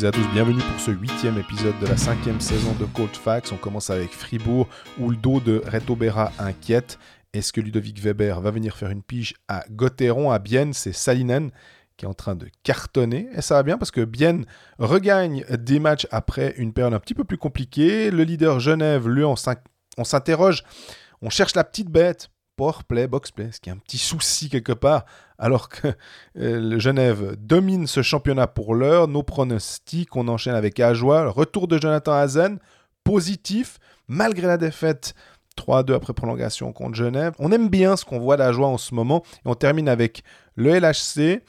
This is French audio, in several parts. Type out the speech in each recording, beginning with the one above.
toutes à tous, bienvenue pour ce huitième épisode de la cinquième saison de Cold Facts. On commence avec Fribourg, où le dos de Reto Berra inquiète. Est-ce que Ludovic Weber va venir faire une pige à Gotteron, à Bienne? C'est Salinen qui est en train de cartonner. Et ça va bien parce que Bienne regagne des matchs après une période un petit peu plus compliquée. Le leader Genève, lui, on s'interroge. On cherche la petite bête play, box play, ce qui est un petit souci quelque part, alors que euh, Genève domine ce championnat pour l'heure. Nos pronostics, on enchaîne avec Ajoie, retour de Jonathan Hazen, positif, malgré la défaite 3-2 après prolongation contre Genève. On aime bien ce qu'on voit d'Ajoie en ce moment, et on termine avec le LHC,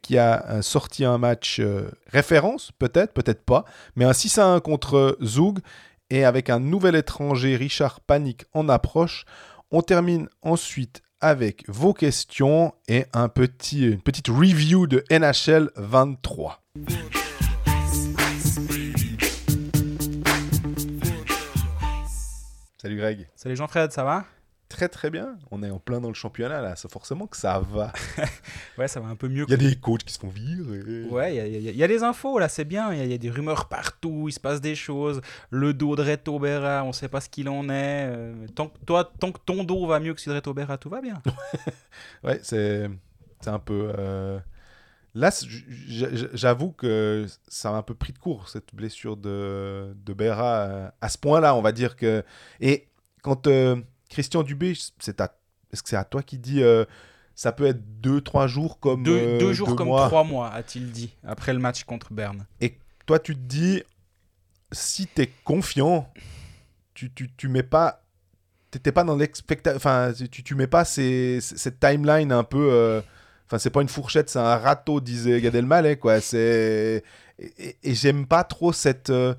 qui a euh, sorti un match euh, référence, peut-être, peut-être pas, mais un 6 1 contre Zoug, et avec un nouvel étranger, Richard Panic, en approche. On termine ensuite avec vos questions et un petit, une petite review de NHL 23. Salut Greg. Salut Jean-Fred, ça va? Très très bien. On est en plein dans le championnat là, c'est forcément que ça va. ouais, ça va un peu mieux. Il y a des coachs qui se font virer. Ouais, il y, a des infos là, c'est bien. Il y, a des rumeurs partout, il se passe des choses. Le dos de Reto Berra, on sait pas ce qu'il en est. Euh, tant que toi, tant que ton dos va mieux que celui de Reto Berra, tout va bien. ouais, c'est c'est un peu. Euh, là, j'avoue que ça m'a un peu pris de court cette blessure de de Berra euh, à ce point-là, on va dire que et quand Christian Dubé, c'est à... est-ce que c'est à toi qui dit euh, ça peut être deux, trois jours comme. Deux, euh, jours comme trois mois, a-t-il dit, après le match contre Berne. Et toi, tu te dis, si tu es confiant, tu, tu, tu mets pas. T'étais pas dans l'expectation. Enfin, tu, tu mets pas ces, cette timeline un peu. Euh, enfin, c'est pas une fourchette, c'est un râteau, disait Gad Elmaleh, quoi. C'est. Et, et, j'aime pas trop cette. le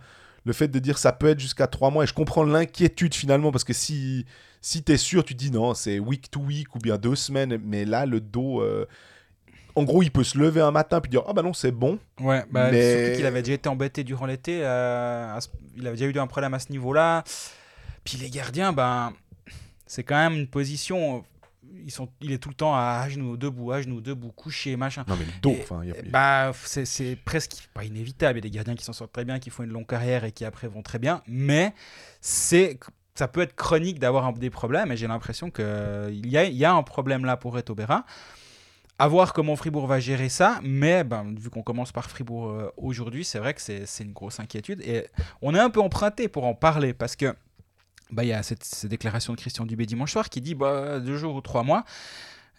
fait de dire ça peut être jusqu'à trois mois. Et je comprends l'inquiétude finalement, parce que si si tu es sûr, tu dis non, c'est week to week ou bien deux semaines, mais là, le dos. Euh, en gros, il peut se lever un matin puis dire Ah bah non, c'est bon. Ouais, bah, surtout qu'il avait déjà été embêté durant l'été. Euh, il avait déjà eu un problème à ce niveau-là. Puis les gardiens, ben, c'est quand même une position. Ils sont, il est tout le temps à genoux, debout, à genoux, debout, couché, machin. Non, mais le dos, enfin. Bah, c'est presque pas inévitable. Il y a des gardiens qui s'en sortent très bien, qui font une longue carrière et qui après vont très bien. Mais c'est ça peut être chronique d'avoir des problèmes, et j'ai l'impression qu'il y a, y a un problème là pour Reto Berra. À voir comment Fribourg va gérer ça, mais ben, vu qu'on commence par Fribourg euh, aujourd'hui, c'est vrai que c'est une grosse inquiétude. Et on est un peu emprunté pour en parler, parce que bah, il y a cette, déclaration de Christian Dubé dimanche soir qui dit bah, deux jours ou trois mois.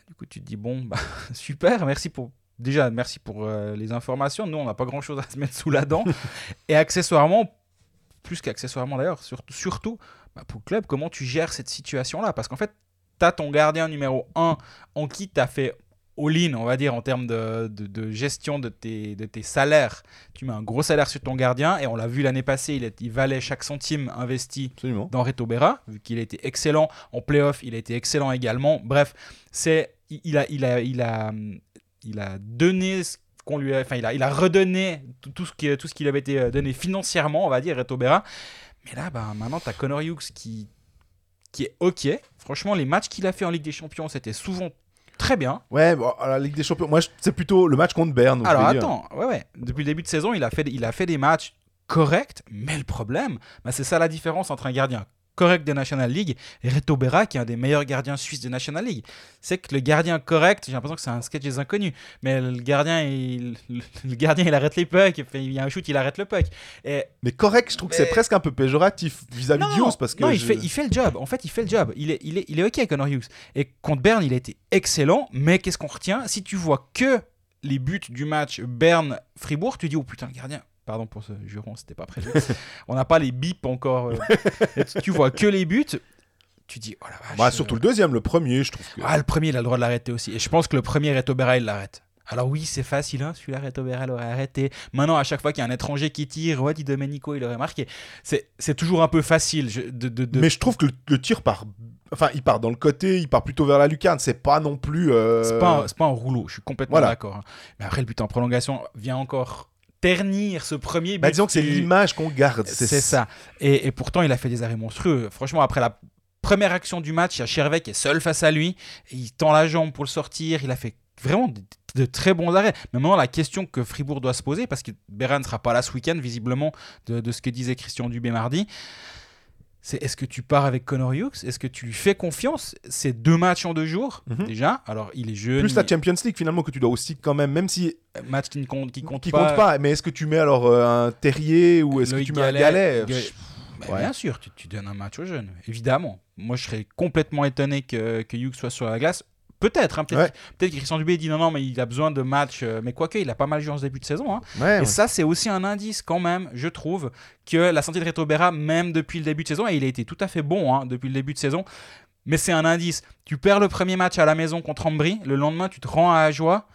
Du coup, tu te dis bon, bah, super, merci pour, déjà, merci pour euh, les informations. Nous, on n'a pas grand chose à se mettre sous la dent. et accessoirement, plus qu'accessoirement d'ailleurs, surtout, surtout bah, pour le club, comment tu gères cette situation-là? Parce qu'en fait, tu as ton gardien numéro 1 en qui tu as fait all-in, on va dire, en termes de, de, gestion de tes, de tes salaires. Tu mets un gros salaire sur ton gardien, et on l'a vu l'année passée, il, il, valait chaque centime investi dans Reto Berra, vu qu'il a été excellent en playoff, il a été excellent également. Bref, c'est il a, il a, il a, il a donné ce qu'on lui a, enfin, il a, il a redonné tout, ce qui, tout ce qu'il avait été donné financièrement, on va dire, Reto Berra. Mais là, bah, maintenant, tu as Connor Hughes qui, qui est OK. Franchement, les matchs qu'il a fait en Ligue des Champions, c'était souvent très bien. Ouais, bon, la Ligue des Champions, moi, c'est plutôt le match contre Berne. Alors attends, ouais, ouais. Depuis le début de saison, il a fait, il a fait des matchs corrects, mais le problème, bah, c'est ça la différence entre un gardien correct de National League et Reto Berra qui est un des meilleurs gardiens suisses de National League. C'est que le gardien correct, j'ai l'impression que c'est un sketch des inconnus, mais le gardien il, le gardien il arrête les pucks, il y a un shoot, il arrête le puck. Et, mais correct, je trouve que c'est presque un peu péjoratif vis-à-vis de Hughes parce que non, il, fait, il fait le job. En fait, il fait le job. Il est, il est, il est ok Connor Hughes. Et contre Berne, il a été excellent, mais qu'est-ce qu'on retient? Si tu vois que les buts du match Berne-Fribourg, tu dis oh putain le gardien Pardon pour ce juron, c'était pas prévu. on n'a pas les bips encore. Euh. tu vois que les buts. Tu dis, oh la vache. Bah, surtout le deuxième, le premier, je trouve. Que... Ah, le premier, il a le droit de l'arrêter aussi. Et je pense que le premier, Reto il l'arrête. Alors oui, c'est facile, hein, celui-là, Reto Berra l'aurait arrêté. Maintenant, à chaque fois qu'il y a un étranger qui tire, ouais, dit Domenico, il aurait marqué. C'est toujours un peu facile. de, de, Mais je trouve que le, tir part Enfin, il part dans le côté, il part plutôt vers la lucarne. C'est pas non plus. Euh... C'est pas, pas, un rouleau, je suis complètement d'accord. Hein. Mais après, le but en prolongation vient encore ternir ce premier bah, disons que c'est l'image qu'on garde. C'est ça. Et, pourtant, il a fait des arrêts monstrueux. Franchement, après la première action du match, il y a Chervet qui est seul face à lui. il tend la jambe pour le sortir. Il a fait vraiment de très bons arrêts. Mais maintenant, la question que Fribourg doit se poser, parce que Béran ne sera pas là ce week-end, visiblement, de, de ce que disait Christian Dubé mardi, c'est est-ce que tu pars avec Connor Hughes? Est-ce que tu lui fais confiance? C'est deux matchs en deux jours, Mhm. déjà. Alors, il est jeune. Plus la Champions League finalement que tu dois aussi quand même, même si match qui ne compte, qui compte qui pas. compte pas. Mais est-ce que tu mets alors euh, un Terrier ou est-ce que tu mets un Galet Ga- Bah, Ouais. Bien sûr, tu, tu donnes un match aux jeunes, évidemment. Moi, je serais complètement étonné que, que Hughes soit sur la glace. Peut-être, hein, peut-être Ouais. peut-être que Christian Dubé dit non, non, mais il a besoin de matchs. euh, Mais quoique, il a pas mal joué en ce début de saison. hein. Ouais, Et ouais. ça, c'est aussi un indice quand même, je trouve, que la santé de Reto Berra, même depuis le début de saison, et il a été tout à fait bon hein, depuis le début de saison, mais c'est un indice. Tu perds le premier match à la maison contre Ambry, le lendemain, tu te rends à Ajoie.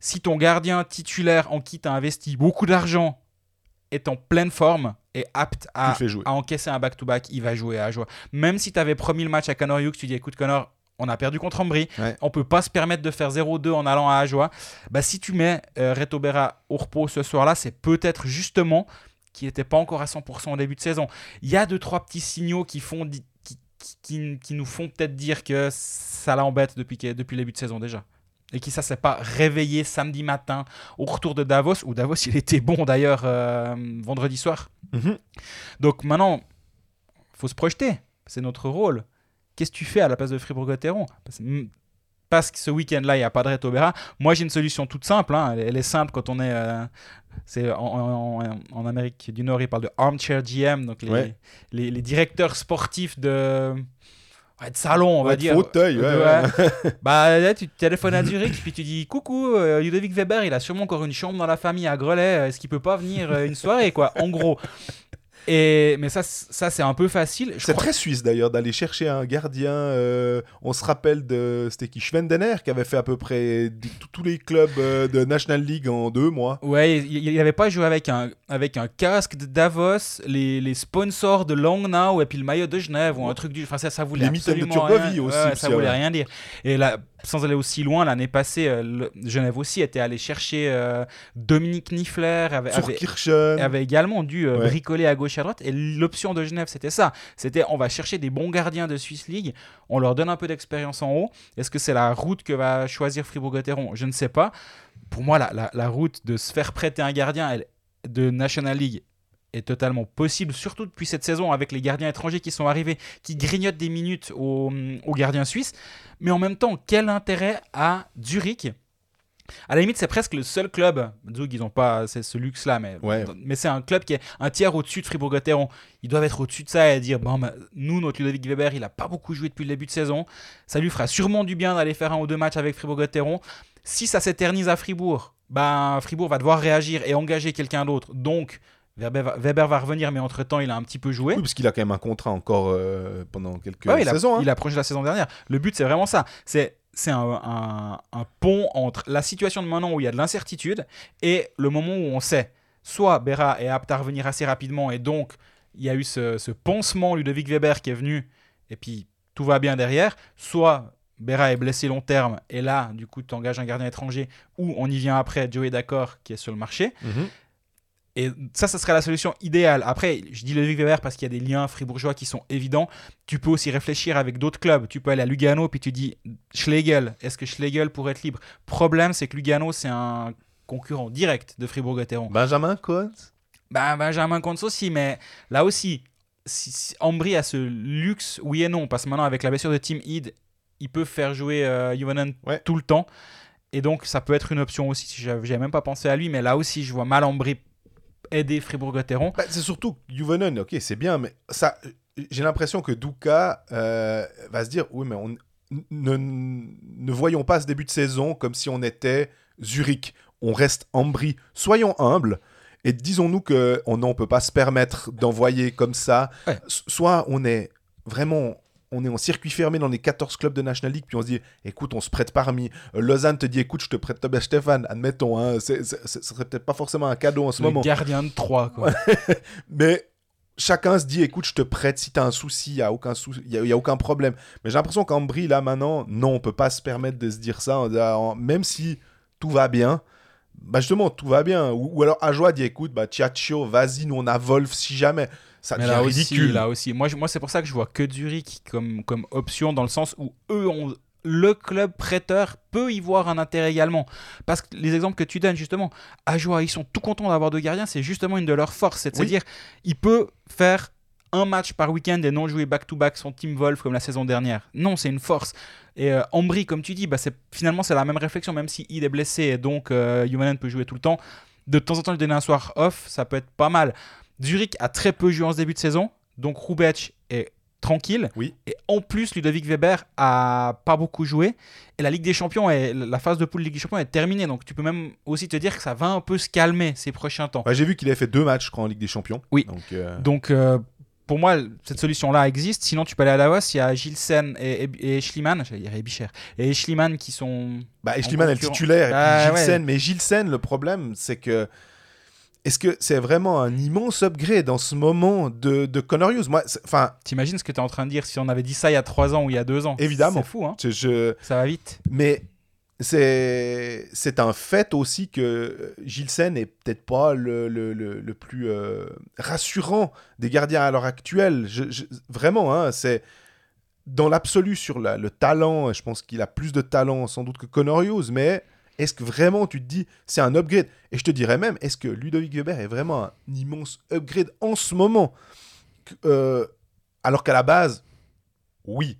Si ton gardien titulaire en qui tu as investi beaucoup d'argent est en pleine forme et apte à encaisser un back-to-back, il va jouer à Ajoie. Même si tu avais promis le match à Connor Hughes, tu dis écoute Connor, on a perdu contre Ambry, Ouais. on peut pas se permettre de faire 0-2 en allant à Ajoie. Bah, si tu mets euh, Reto Berra au repos ce soir-là, c'est peut-être justement qu'il n'était pas encore à 100% au début de saison. Il y a deux, trois petits signaux qui, font, qui, qui- nous font peut-être dire que ça l'embête depuis, depuis le début de saison déjà. Et qui ça s'est pas réveillé samedi matin au retour de Davos, où Davos il était bon d'ailleurs euh, vendredi soir. Mhm. Donc maintenant, faut se projeter. C'est notre rôle. Qu'est-ce que tu fais à la place de Fribourg-Gotteron? Parce, mm, parce que ce week-end-là, il n'y a pas de Reto Berra. Moi, j'ai une solution toute simple. hein. Elle, est simple quand on est. euh, c'est en, en- en- en Amérique du Nord, ils parlent de armchair GM, donc les, Ouais. les, les directeurs sportifs de, de salon, on va Ouais, dire. fauteuil, ouais. bah, là, tu téléphones à Zurich, puis tu dis Coucou, euh, Ludovic Weber, il a sûrement encore une chambre dans la famille à Grelais, est-ce qu'il peut pas venir euh, une soirée, quoi, en gros. Et, mais ça, ça c'est un peu facile. C'est crois- très suisse d'ailleurs d'aller chercher un gardien. euh, on se rappelle de c'était qui Schwendener qui avait fait à peu près tous- les clubs euh, de National League en deux mois. Ouais, il n'avait pas joué avec un, avec un casque de Davos, les, les sponsors de Langnau et puis le maillot de Genève ou un truc du. Enfin, ça, ça voulait Les mitaines de absolument Turbovie rien. aussi, Ouais, ça voulait rien dire. Et là, sans aller aussi loin, l'année passée, euh, le- Genève aussi était allé chercher euh, Dominique Niffler, avait, avait, également dû euh, Ouais. bricoler à gauche et à droite. Et l'option de Genève, c'était ça. C'était on va chercher des bons gardiens de Swiss League, on leur donne un peu d'expérience en haut. Est-ce que c'est la route que va choisir Fribourg-Gotteron? Je ne sais pas. Pour moi, la, la, la route de se faire prêter un gardien elle, de National League est totalement possible, surtout depuis cette saison avec les gardiens étrangers qui sont arrivés, qui grignotent des minutes aux, aux gardiens suisses. Mais en même temps, quel intérêt a Zurich? À la limite, c'est presque le seul club. Zug, ils n'ont pas ce luxe-là, mais, Ouais. mais c'est un club qui est un tiers au-dessus de Fribourg-Gotteron. Ils doivent être au-dessus de ça et dire bon, bah, nous, notre Ludovic Weber, il n'a pas beaucoup joué depuis le début de saison. Ça lui fera sûrement du bien d'aller faire un ou deux matchs avec Fribourg-Gotteron. Si ça s'éternise à Fribourg, ben, Fribourg va devoir réagir et engager quelqu'un d'autre. Donc, Weber va, Weber va revenir, mais entre-temps, il a un petit peu joué. Oui, parce qu'il a quand même un contrat encore euh, pendant quelques Ouais, il, a, saisons. hein. il a prolongé la saison dernière. Le but, c'est vraiment ça. C'est c'est un, un- un pont entre la situation de maintenant où il y a de l'incertitude et le moment où on sait. Soit Berra est apte à revenir assez rapidement et donc il y a eu ce, ce pansement Ludovic Weber qui est venu et puis tout va bien derrière. Soit Berra est blessé long terme et là, du coup, tu engages un gardien étranger ou on y vient après, Joey D'accord qui est sur le marché. Mhm. Et ça, ça serait la solution idéale. Après, je dis Ludovic Weber parce qu'il y a des liens fribourgeois qui sont évidents. Tu peux aussi réfléchir avec d'autres clubs. Tu peux aller à Lugano, puis tu dis Schlegel, est-ce que Schlegel pourrait être libre? Problème, c'est que Lugano, c'est un concurrent direct de Fribourg-Gotteron. Benjamin Coates? Ben, Benjamin Contz aussi, mais là aussi, si, si Ambry a ce luxe, oui et non, parce que maintenant, avec la blessure de Team Heed, ils peuvent faire jouer euh, Ouais. tout le temps. Et donc, ça peut être une option aussi. si J'avais j'avais même pas pensé à lui, mais là aussi, je vois mal Ambry aider Fribourg-Gotteron. Bah, c'est surtout Juvonen, ok, c'est bien, mais ça, j'ai l'impression que Duka euh, va se dire, oui, mais on, ne, ne voyons pas ce début de saison comme si on était Zurich. On reste Ambry. Soyons humbles. Et disons-nous que on ne peut pas se permettre d'envoyer comme ça. Ouais. Soit on est vraiment on est en circuit fermé dans les 14 clubs de National League, puis on se dit, écoute, on se prête parmi. Euh, Lausanne te dit, écoute, je te prête Tobias Stéphane, admettons, hein, ce serait peut-être pas forcément un cadeau en ce le moment. gardien de 3, quoi. Mais chacun se dit, écoute, je te prête si t'as un souci, il n'y a, aucun sou- y a, y a aucun problème. Mais j'ai l'impression qu'Ambry, là, maintenant, non, on peut pas se permettre de se dire ça, même si tout va bien. Bah justement, tout va bien. Ou, ou alors Ajoie dit, écoute, bah Tchatcho, vas-y, nous on a Wolf si jamais. Ça devient là aussi, ridicule. là aussi. Moi, je- moi c'est pour ça que je vois que Zurich comme, comme option dans le sens où eux ont le club prêteur peut y voir un intérêt également. Parce que les exemples que tu donnes, justement, Ajoa, ils sont tout contents d'avoir deux gardiens, c'est justement une de leurs forces. C'est-à-dire, il peut faire un match par week-end et non jouer back-to-back son Team Wolf comme la saison dernière. Non, c'est une force. Et euh, Ambry, comme tu dis, bah, finalement, c'est la même réflexion, même si il est blessé et donc euh, peut jouer tout le temps. De temps en temps, lui donner un soir off, ça peut être pas mal. Zurich a très peu joué en ce début de saison, donc Rubec est tranquille. Oui. Et en plus, Ludovic Weber a pas beaucoup joué. Et la Ligue des Champions, et la phase de poule Ligue des Champions est terminée. Donc tu peux même aussi te dire que ça va un peu se calmer ces prochains temps. J'ai vu qu'il avait fait deux matchs en Ligue des Champions. Oui. Donc, euh, donc euh, pour moi, cette solution-là existe. Sinon, tu peux aller à Davos. Il y a Gilsen et, et, Schliemann, j'allais dire Ebicher, et Schliemann qui sont. Bah, Schliemann est le titulaire. et puis ah, Gilsen, mais Gilsen, le problème, c'est que est-ce que c'est vraiment un immense upgrade en ce moment de, de Connor Hughes? Moi, enfin. T'imagines ce que tu es en train de dire si on avait dit ça il y a 3 ans ou il y a 2 ans? Évidemment. C'est fou, hein je... Ça va vite. Mais c'est c'est un fait aussi que Gilsen est peut-être pas le, le, le, plus euh, rassurant des gardiens à l'heure actuelle. Je, vraiment, hein, c'est dans l'absolu sur la, le talent. Je pense qu'il a plus de talent sans doute que Connor Hughes, mais est-ce que vraiment tu te dis c'est un upgrade? Et je te dirais même, est-ce que Ludovic Weber est vraiment un immense upgrade en ce moment? Euh, Alors qu'à la base, oui,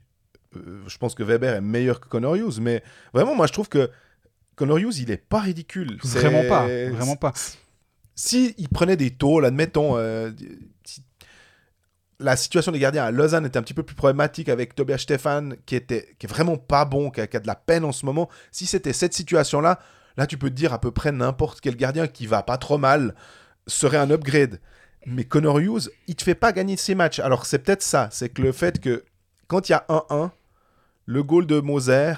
euh, je pense que Weber est meilleur que Connor Hughes, mais vraiment, moi je trouve que Connor Hughes, il est pas ridicule. Vraiment pas, vraiment pas. Si il prenait des taux, admettons, euh, la situation des gardiens à Lausanne était un petit peu plus problématique avec Tobias Stefan, qui, était, qui est vraiment pas bon, qui a, de la peine en ce moment. Si c'était cette situation-là, là, tu peux te dire à peu près n'importe quel gardien qui va pas trop mal serait un upgrade. Mais Connor Hughes, il te fait pas gagner ses matchs. Alors, c'est peut-être ça. C'est que le fait que quand il y a 1-1, le goal de Moser,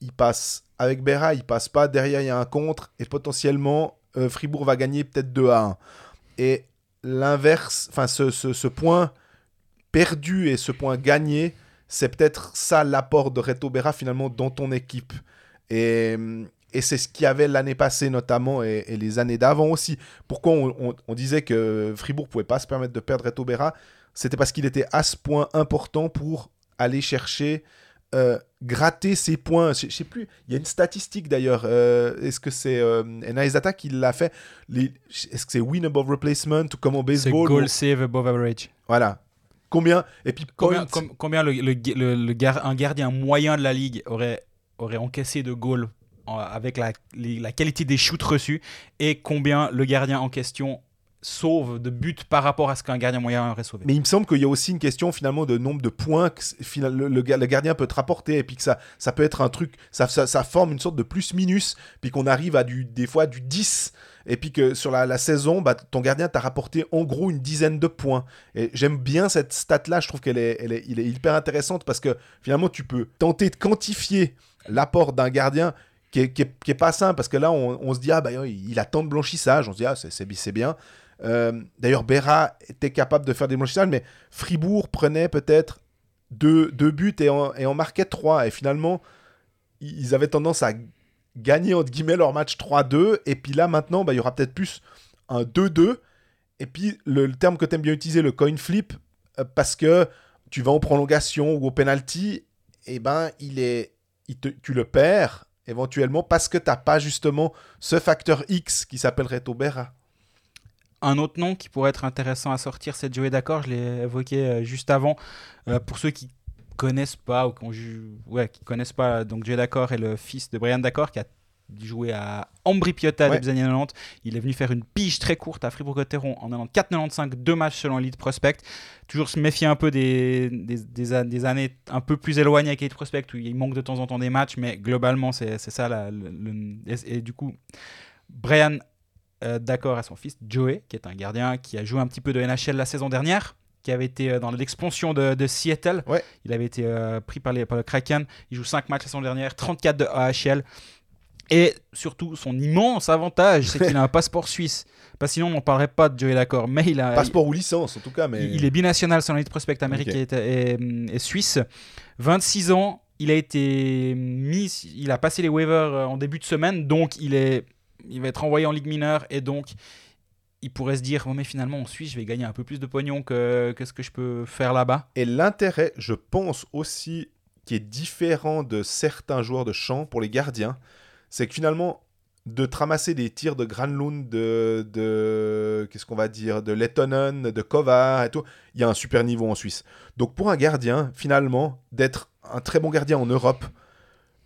il passe avec Berra, il passe pas. Derrière, il y a un contre. Et potentiellement, euh, Fribourg va gagner peut-être 2 1. Et l'inverse, enfin, ce, ce point perdu et ce point gagné, c'est peut-être ça l'apport de Reto Berra finalement dans ton équipe. Et, et c'est ce qu'il y avait l'année passée notamment et, les années d'avant aussi. Pourquoi on, disait que Fribourg pouvait pas se permettre de perdre Reto Berra? C'était parce qu'il était à ce point important pour aller chercher, euh, gratter ses points. Je, sais plus, il y a une statistique d'ailleurs. Euh, est-ce que c'est euh, Enaizata qui l'a fait? Est-ce que c'est win above replacement ou comme au baseball C'est goal save above average. Voilà. Combien Et puis combien, combien le, le, un gardien moyen de la ligue aurait, aurait encaissé de goals avec la, la qualité des shoots reçus et combien le gardien en question sauve de buts par rapport à ce qu'un gardien moyen aurait sauvé? Mais il me semble qu'il y a aussi une question finalement de nombre de points que le, le, gardien peut te rapporter et puis que ça, ça peut être un truc, ça, ça, forme une sorte de plus-minus, puis qu'on arrive à du, des fois du 10 et puis que sur la, saison, bah, ton gardien t'a rapporté en gros une dizaine de points. Et j'aime bien cette stat-là, je trouve qu'elle est, hyper intéressante parce que finalement tu peux tenter de quantifier l'apport d'un gardien qui est, pas simple parce que là on, se dit ah bah il a tant de blanchissage on se dit ah c'est bien euh, d'ailleurs, Berra était capable de faire des blanchissages, mais Fribourg prenait peut-être deux, buts et en, et en marquait trois. Et finalement, ils avaient tendance à gagner, entre guillemets, leur match 3-2. Et puis là, maintenant, bah, il y aura peut-être plus un 2-2. Et puis, le, terme que tu aimes bien utiliser, le coin flip, euh, parce que tu vas en prolongation ou au penalty, et eh ben, il est, tu le perds éventuellement parce que tu n'as pas justement ce facteur X qui s'appellerait Berra. Un autre nom qui pourrait être intéressant à sortir, c'est Joey D'accord. Je l'ai évoqué euh, juste avant. Euh, pour ceux qui connaissent pas ou qui, ouais, qui connaissent pas, donc Joey D'accord est le fils de Brian D'accord qui a joué à Ambri Piotta ouais. des années 90. Il est venu faire une pige très courte à Fribourg-Gotteron en 94-95, deux matchs selon Elite Prospect. Toujours se méfier un peu des, des, des, années un peu plus éloignées avec Elite Prospect où il manque de temps en temps des matchs, mais globalement, c'est ça. La, et, du coup, Brian euh, d'accord à son fils Joey, qui est un gardien qui a joué un petit peu de NHL la saison dernière, qui avait été euh, dans l'expansion de, Seattle. Il avait été euh, pris par, les, par le Kraken. Il joue 5 matchs la saison dernière, 34 de AHL. Et surtout, son immense avantage, c'est qu'il a un passeport suisse. Parce sinon, on n'en parlerait pas de Joey D'accord. Mais il a. Passeport ou licence, en tout cas. Mais... Il, est binational sur l'élite prospect américain et, suisse. 26 ans. Il a été mis. Il a passé les waivers en début de semaine. Donc, il est il va être envoyé en Ligue mineure et donc il pourrait se dire, oh, mais finalement en Suisse, je vais gagner un peu plus de pognon que, que ce que je peux faire là-bas. Et l'intérêt, je pense aussi, qui est différent de certains joueurs de champ pour les gardiens, c'est que finalement, de te ramasser des tirs de Granlund, de, de qu'est-ce qu'on va dire, de Lettonen, de Kovar et tout, il y a un super niveau en Suisse. Donc pour un gardien, finalement, d'être un très bon gardien en Europe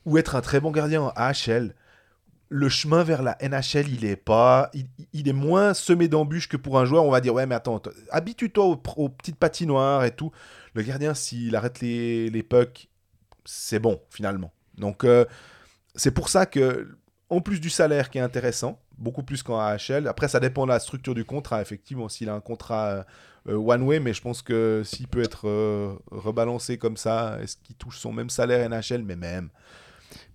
ou être un très bon gardien en AHL, le chemin vers la NHL, il est pas, il, est moins semé d'embûches que pour un joueur. On va dire ouais, mais attends, habitue-toi aux, petites patinoires et tout. Le gardien, s'il arrête les, pucks, c'est bon finalement. Donc euh, c'est pour ça que en plus du salaire qui est intéressant, beaucoup plus qu'en AHL. Après, ça dépend de la structure du contrat, effectivement. S'il a un contrat euh, one-way, mais je pense que s'il peut être euh, rebalancé comme ça, est-ce qu'il touche son même salaire NHL Mais même.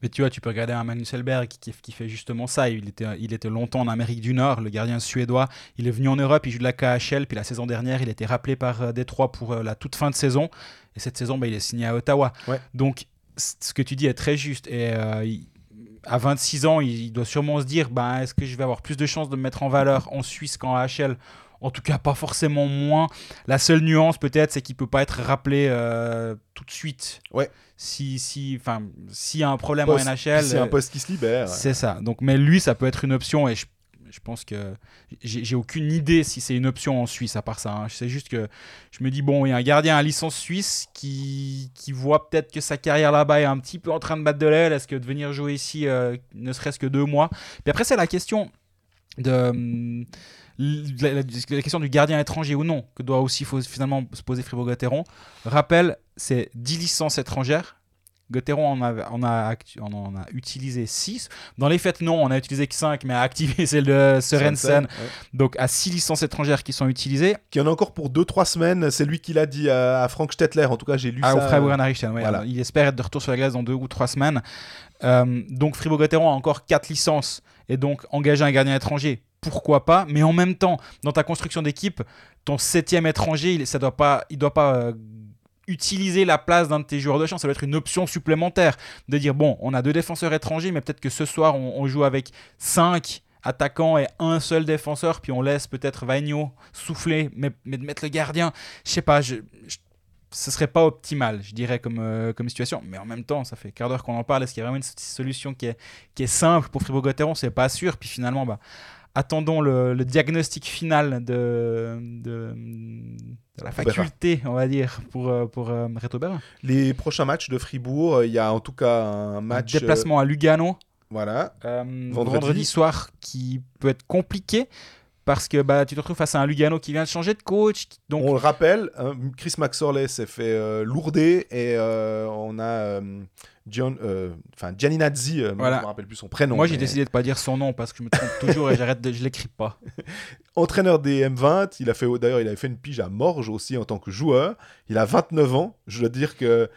Mais tu vois, tu peux regarder un Magnus Selberg qui, qui, fait justement ça. Il était, il était longtemps en Amérique du Nord, le gardien suédois. Il est venu en Europe, il joue de la KHL. Puis la saison dernière, il a été rappelé par euh, Détroit pour la toute fin de saison. Et cette saison, bah, il est signé à Ottawa. Donc, ce que tu dis est très juste. Et à 26 ans, il, doit sûrement se dire ben, est-ce que je vais avoir plus de chances de me mettre en valeur en Suisse qu'en AHL en tout cas, pas forcément moins. La seule nuance, peut-être, c'est qu'il peut pas être rappelé euh, tout de suite. Ouais. Si, si, enfin, s'il y a un problème en NHL, c'est un poste qui se libère. C'est ça. Donc, mais lui, ça peut être une option et je je pense que j'ai aucune idée si c'est une option en Suisse à part ça. Hein. C'est juste que je me dis, bon, il y a un gardien à licence suisse qui, qui voit peut-être que sa carrière là-bas est un petit peu en train de battre de l'aile. Est-ce que de venir jouer ici, euh, ne serait-ce que deux mois? Puis après, c'est la question de. Hum, la, question du gardien étranger ou non, que doit aussi faut finalement se poser Fribourg-Gotteron. Rappel, c'est 10 licences étrangères Gotteron en a, on a, on a utilisé 6. Dans les faits, non, on a utilisé que 5, mais a activé celle de Sorensen. Donc à 6 licences étrangères qui sont utilisées. Qui en a encore pour 2-3 semaines. C'est lui qui l'a dit à, Frank Stettler. En tout cas, j'ai lu ah, ça. Au Freiburg voilà. Il espère être de retour sur la glace dans 2 ou 3 semaines. Euh, donc Fribourg-Gotteron a encore 4 licences et donc engager un gardien étranger pourquoi pas, mais en même temps, dans ta construction d'équipe, ton septième étranger, il, ça doit pas, il doit pas euh, utiliser la place d'un de tes joueurs de champ. Ça doit être une option supplémentaire de dire bon, on a deux défenseurs étrangers, mais peut-être que ce soir on, joue avec cinq attaquants et un seul défenseur, puis on laisse peut-être Vagno souffler, mais, de mettre le gardien, je sais pas, je, ce serait pas optimal, je dirais, comme, euh, comme situation. Mais en même temps, ça fait quart d'heure qu'on en parle. Est-ce qu'il y a vraiment une solution qui est, qui est simple pour Fribourg-Gotteron? C'est pas sûr. Puis finalement, bah, attendons le, diagnostic final de, de, la faculté, on va dire, pour, euh, pour euh, Reto Les prochains matchs de Fribourg, il y a en tout cas un match. Un déplacement à Lugano. Voilà. vendredi. vendredi. soir qui peut être compliqué parce que bah, tu te retrouves face à un Lugano qui vient de changer de coach. Donc... On le rappelle, hein, Chris Maxorley s'est fait euh, lourder et euh, on a euh, John, enfin Gianni Nazzi, voilà. je me rappelle plus son prénom. Moi j'ai décidé de pas dire son nom parce que je me trompe toujours et j'arrête de, je l'écris pas. Entraîneur des M20, il a fait d'ailleurs il avait fait une pige à Morges aussi en tant que joueur. Il a 29 ans. Je dois dire que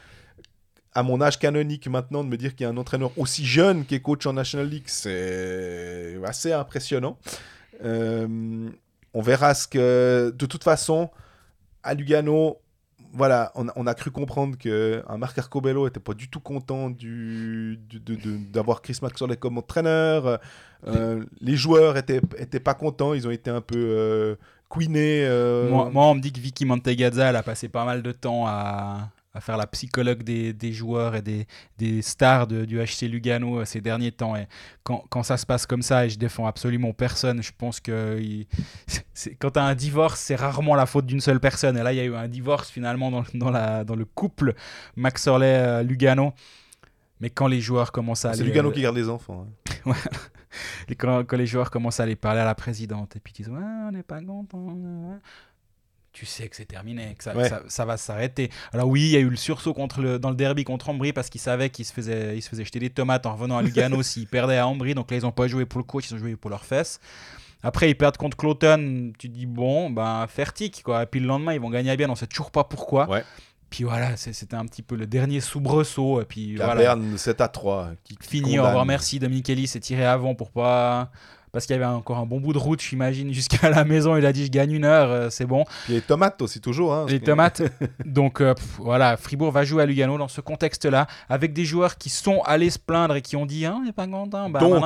à mon âge canonique maintenant, de me dire qu'il y a un entraîneur aussi jeune qui est coach en National League, c'est assez impressionnant. Euh, on verra ce que. De toute façon, à Lugano, voilà, on, a cru comprendre qu'un Marc Arcobello n'était pas du tout content du, d'avoir Chris Maxwell comme entraîneur. Euh, les joueurs étaient, étaient pas contents, ils ont été un peu euh, euh Moi, moi, on me dit que Vicky Mantegazza, a passé pas mal de temps à, à faire la psychologue des, des joueurs et des, des stars de, du HC Lugano euh, ces derniers temps. Et quand, quand, ça se passe comme ça, et je défends absolument personne, je pense que quand tu as un divorce, c'est rarement la faute d'une seule personne. Et là, il y a eu un divorce finalement dans, dans, la, dans le couple Max Orley-Lugano. Euh, Mais quand les joueurs commencent à... C'est Lugano euh, qui garde les enfants. Hein. et quand, quand, les joueurs commencent à aller parler à la présidente et puis ils disent ouais, on n'est pas content tu sais que c'est terminé, que ça, ça, va s'arrêter. Alors oui, il y a eu le sursaut contre le, dans le derby contre Ambry parce qu'ils savaient qu'ils se faisaient, ils se faisaient jeter des tomates en revenant à Lugano s'ils perdaient à Ambry. Donc là, ils n'ont pas joué pour le coach, ils ont joué pour leurs fesses. Après, ils perdent contre Cloton. Tu dis, bon, ben, fertique, quoi. Et puis le lendemain, ils vont gagner à bien. On sait toujours pas pourquoi. Ouais. Puis voilà, c'était un petit peu le dernier soubresaut. Et puis La voilà. Berne 7 à 3. Qui, Fini, au revoir, merci. Dominique Ellis s'est tiré avant pour pas parce qu'il y avait encore un bon bout de route, j'imagine, jusqu'à la maison. Il a dit Je gagne une heure, euh, c'est bon. Puis les tomates aussi, toujours. Hein, les tomates. Donc euh, voilà, Fribourg va jouer à Lugano dans ce contexte-là, avec des joueurs qui sont allés se plaindre et qui ont dit Hein, pas content. Bah, Donc...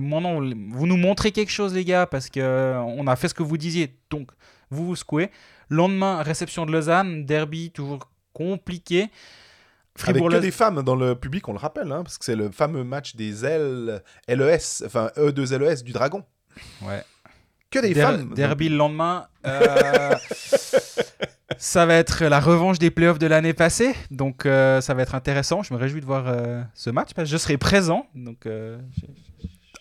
maintenant, vous nous montrez quelque chose, les gars, parce qu'on euh, a fait ce que vous disiez. Donc, vous vous secouez. Lendemain, réception de Lausanne, derby toujours compliqué. Avec Fribourg que des femmes dans le public, on le rappelle, hein, parce que c'est le fameux match des L... LES, enfin E2 LES du Dragon. Ouais. Que des Der- femmes. Derby le lendemain. euh, ça va être la revanche des playoffs de l'année passée. Donc euh, ça va être intéressant. Je me réjouis de voir euh, ce match parce que je serai présent. Donc j'ai-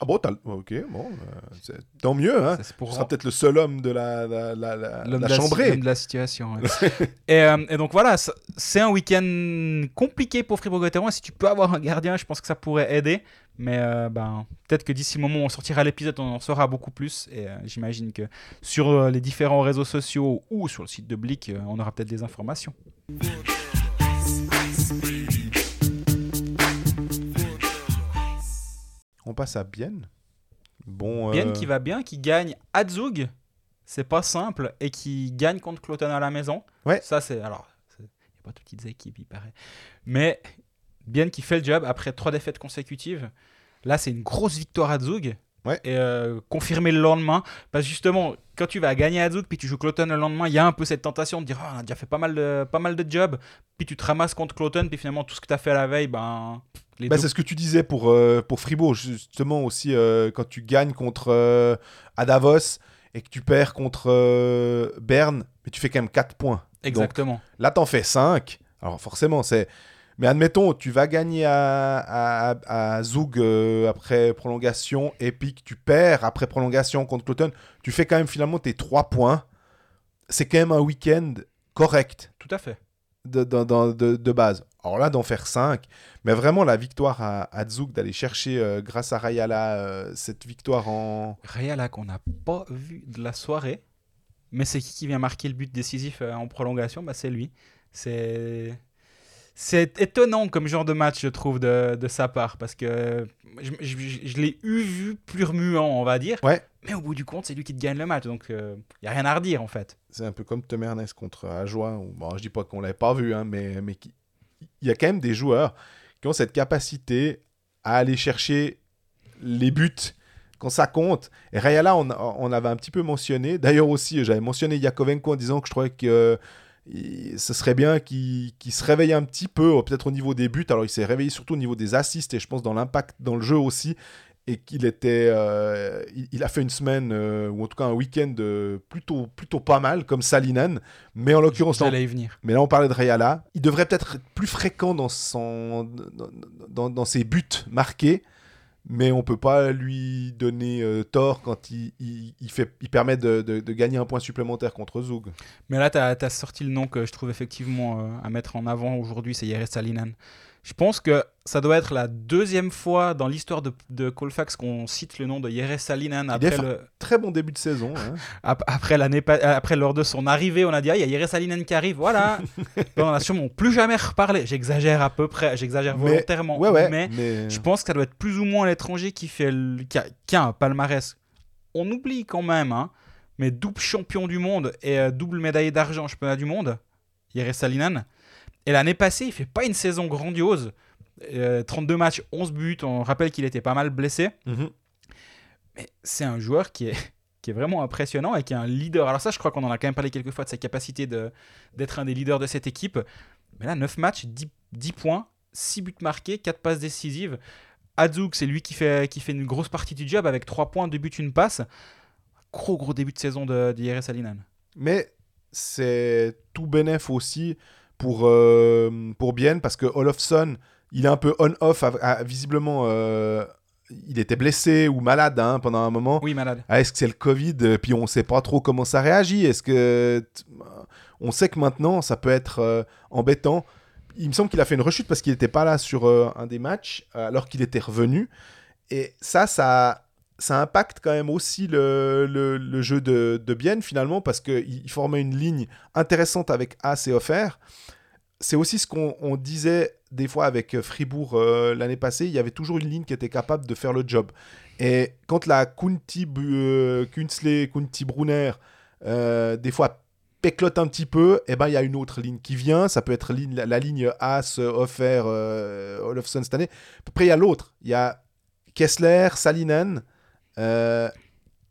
Ah bon, t'as ok, bon, euh, c'est- tant mieux. Hein. ça, c'est pour Tu seras peut-être le seul homme de la, la, la, la, l'homme la de la, chambrée. l'homme de la situation. ouais. et, euh, et donc voilà, c'est un week-end compliqué pour Fribourg-Gotteron. Si tu peux avoir un gardien, je pense que ça pourrait aider. Mais euh, ben, peut-être que d'ici le moment où on sortira l'épisode, on en saura beaucoup plus. Et euh, j'imagine que sur les différents réseaux sociaux ou sur le site de Blick, on aura peut-être des informations. On passe à Bienne. Bon, Bien euh, qui va bien, qui gagne à Zug, c'est pas simple, et qui gagne contre Cloton à la maison. Ouais. Ça, c'est. Alors, il n'y a pas de petites équipes, il paraît. Mais Bien qui fait le job après trois défaites consécutives. Là, c'est une grosse victoire à Zug. Ouais. Et euh, confirmé le lendemain. Parce que justement, quand tu vas gagner à Zug, puis tu joues Cloton le lendemain, il y a un peu cette tentation de dire Ah, on a déjà fait pas mal de, pas mal de jobs. Puis tu te ramasses contre Cloton, puis finalement, tout ce que tu as fait la veille, ben. Les Bah, deux- c'est ce que tu disais pour, euh, pour Fribourg, justement aussi, euh, quand tu gagnes contre euh, à Davos et que tu perds contre euh, Berne, mais tu fais quand même 4 points. Exactement. Là, t'en fais 5. Alors forcément, c'est... Mais admettons, tu vas gagner à, à, à Zug euh, après prolongation, et puis que tu perds après prolongation contre Cloton, tu fais quand même finalement tes 3 points. C'est quand même un week-end correct Tout à fait. de, de- de- de base. Alors là, d'en faire 5, mais vraiment la victoire à, à d'aller chercher, euh, grâce à Rayala, euh, cette victoire en... Rayala qu'on n'a pas vu de la soirée, mais c'est qui qui vient marquer le but décisif euh, en prolongation? Bah, C'est lui. C'est c'est étonnant comme genre de match, je trouve, de, de sa part, parce que je, je- je- je l'ai eu vu plus remuant, on va dire. Ouais. Mais au bout du compte, c'est lui qui te gagne le match, donc il n'y a rien à redire en fait. C'est un peu comme Tom Ernest contre Ajoie. où- Bon, je dis pas qu'on l'avait pas vu, hein, mais mais qui- il y a quand même des joueurs qui ont cette capacité à aller chercher les buts quand ça compte. Et Rayala, on, on avait un petit peu mentionné. D'ailleurs aussi, j'avais mentionné Yakovenko en disant que je trouvais que ce serait bien qu'il se réveille un petit peu, peut-être au niveau des buts. Alors il s'est réveillé surtout au niveau des assists et je pense dans l'impact dans le jeu aussi. Et qu'il était, euh, il, il a fait une semaine euh, ou en tout cas un week-end euh, plutôt plutôt pas mal comme Salinen, mais en l'occurrence, venir. mais là on parlait de Rayala, il devrait peut-être être plus fréquent dans son dans, dans- dans ses buts marqués, mais on peut pas lui donner tort quand il, il, il fait il permet de, de- de gagner un point supplémentaire contre Zug. Mais là, tu as, sorti le nom que je trouve effectivement à mettre en avant aujourd'hui, c'est Jere Salinen. Je pense que ça doit être la deuxième fois dans l'histoire de, de Colfax qu'on cite le nom de Jere Salinen après, le, Très bon début de saison. hein. ap- après, l'année après lors de son arrivée. On a dit, ah, il y a Jere Salinen qui arrive, voilà. on a sûrement plus jamais reparlé. J'exagère à peu près, j'exagère volontairement. ouais ouais. Mais mais- je pense que ça doit être plus ou moins l'étranger qui, fait le- qui, a, qui a un palmarès. On oublie quand même, hein, mais double champion du monde et euh, double médaillé d'argent championnat du monde, Jere Salinen. Et l'année passée, il fait pas une saison grandiose. Euh, 32 matchs, 11 buts. On rappelle qu'il était pas mal blessé. Mhm. Mais c'est un joueur qui est, qui est vraiment impressionnant et qui est un leader. Alors ça, je crois qu'on en a quand même parlé quelques fois de sa capacité de- d'être un des leaders de cette équipe. Mais là, 9 matchs, 10, 10 points, 6 buts marqués, 4 passes décisives. Adzouk, c'est lui qui fait, qui fait une grosse partie du job avec 3 points, 2 buts, une passe. Gros, gros début de saison de, de Jere Salinen. Mais c'est tout bénéf aussi pour, euh, pour Bienne parce que Olofsson, il est un peu on-off. visiblement, euh, il était blessé ou malade hein, pendant un moment. Oui, malade. Ah, Est-ce que c'est le Covid? Euh, Puis on ne sait pas trop comment ça réagit. Est-ce que. On sait que maintenant, ça peut être euh, embêtant. Il me semble qu'il a fait une rechute parce qu'il n'était pas là sur un des matchs alors qu'il était revenu. Et ça, ça, ça impacte quand même aussi le, jeu de, de Bienne finalement parce qu'il il formait une ligne intéressante avec As et Offert. C'est aussi ce qu'on on disait des fois avec Fribourg euh, l'année passée. Il y avait toujours une ligne qui était capable de faire le job. Et quand la Kunti, euh, Kunti Brunner, euh, des fois péclote un petit peu, et ben il y a une autre ligne qui vient. Ça peut être la, ligne As, Offer, euh, Olofsson cette année. Après, il y a l'autre. Il y a Kessler, Salinen, euh,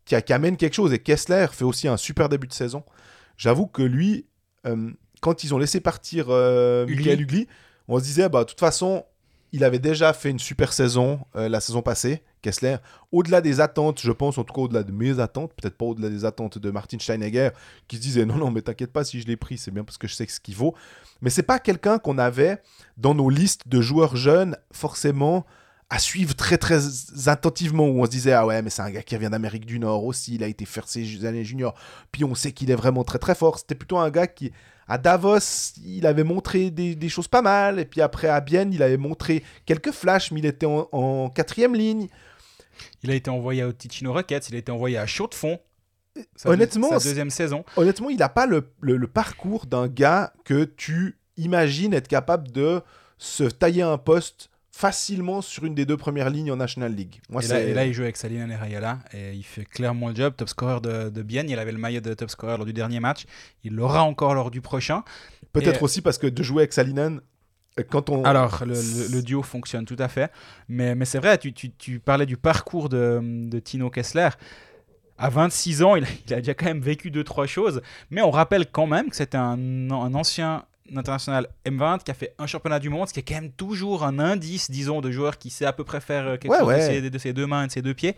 qui, a- qui amène quelque chose. Et Kessler fait aussi un super début de saison. J'avoue que lui, euh, quand ils ont laissé partir euh. Michael Ugly, on se disait, bah, de toute façon, il avait déjà fait une super saison euh, la saison passée, Kessler. Au-delà des attentes, je pense, en tout cas au-delà de mes attentes, peut-être pas au-delà des attentes de Martin Steinegger, qui se disait non, non, mais t'inquiète pas, si je l'ai pris, c'est bien parce que je sais ce qu'il vaut. Mais c'est pas quelqu'un qu'on avait dans nos listes de joueurs jeunes, forcément à suivre très très attentivement où on se disait ah ouais mais c'est un gars qui vient d'Amérique du Nord aussi il a été faire ses années juniors puis on sait qu'il est vraiment très très fort c'était plutôt un gars qui à Davos, il avait montré des, choses pas mal. Et puis après, à Bienne, il avait montré quelques flashs, mais il était en, quatrième ligne. Il a été envoyé au Ticino Rockets, il a été envoyé à Chaud de Fond. honnêtement, sa deuxième saison. Honnêtement, il n'a pas le, le, parcours d'un gars que tu imagines être capable de se tailler un poste facilement sur une des deux premières lignes en National League. Moi, et, là, il joue avec Salina Rayala et il fait clairement le job. Top scorer de, de Bienne, il avait le maillot de top scorer lors du dernier match. Il l'aura encore lors du prochain. Peut-être aussi parce que de jouer avec Salinen, quand on... Alors, le, duo fonctionne tout à fait. Mais, mais c'est vrai, tu, tu, tu, parlais du parcours de, de Tino Kessler. À 26 ans, il a, il a, déjà quand même vécu deux, trois choses. Mais on rappelle quand même que c'était un, un ancien international M20 qui a fait un championnat du monde, ce qui est quand même toujours un indice, disons, de joueur qui sait à peu près faire euh, quelque chose De, ses, deux mains et de ses deux pieds.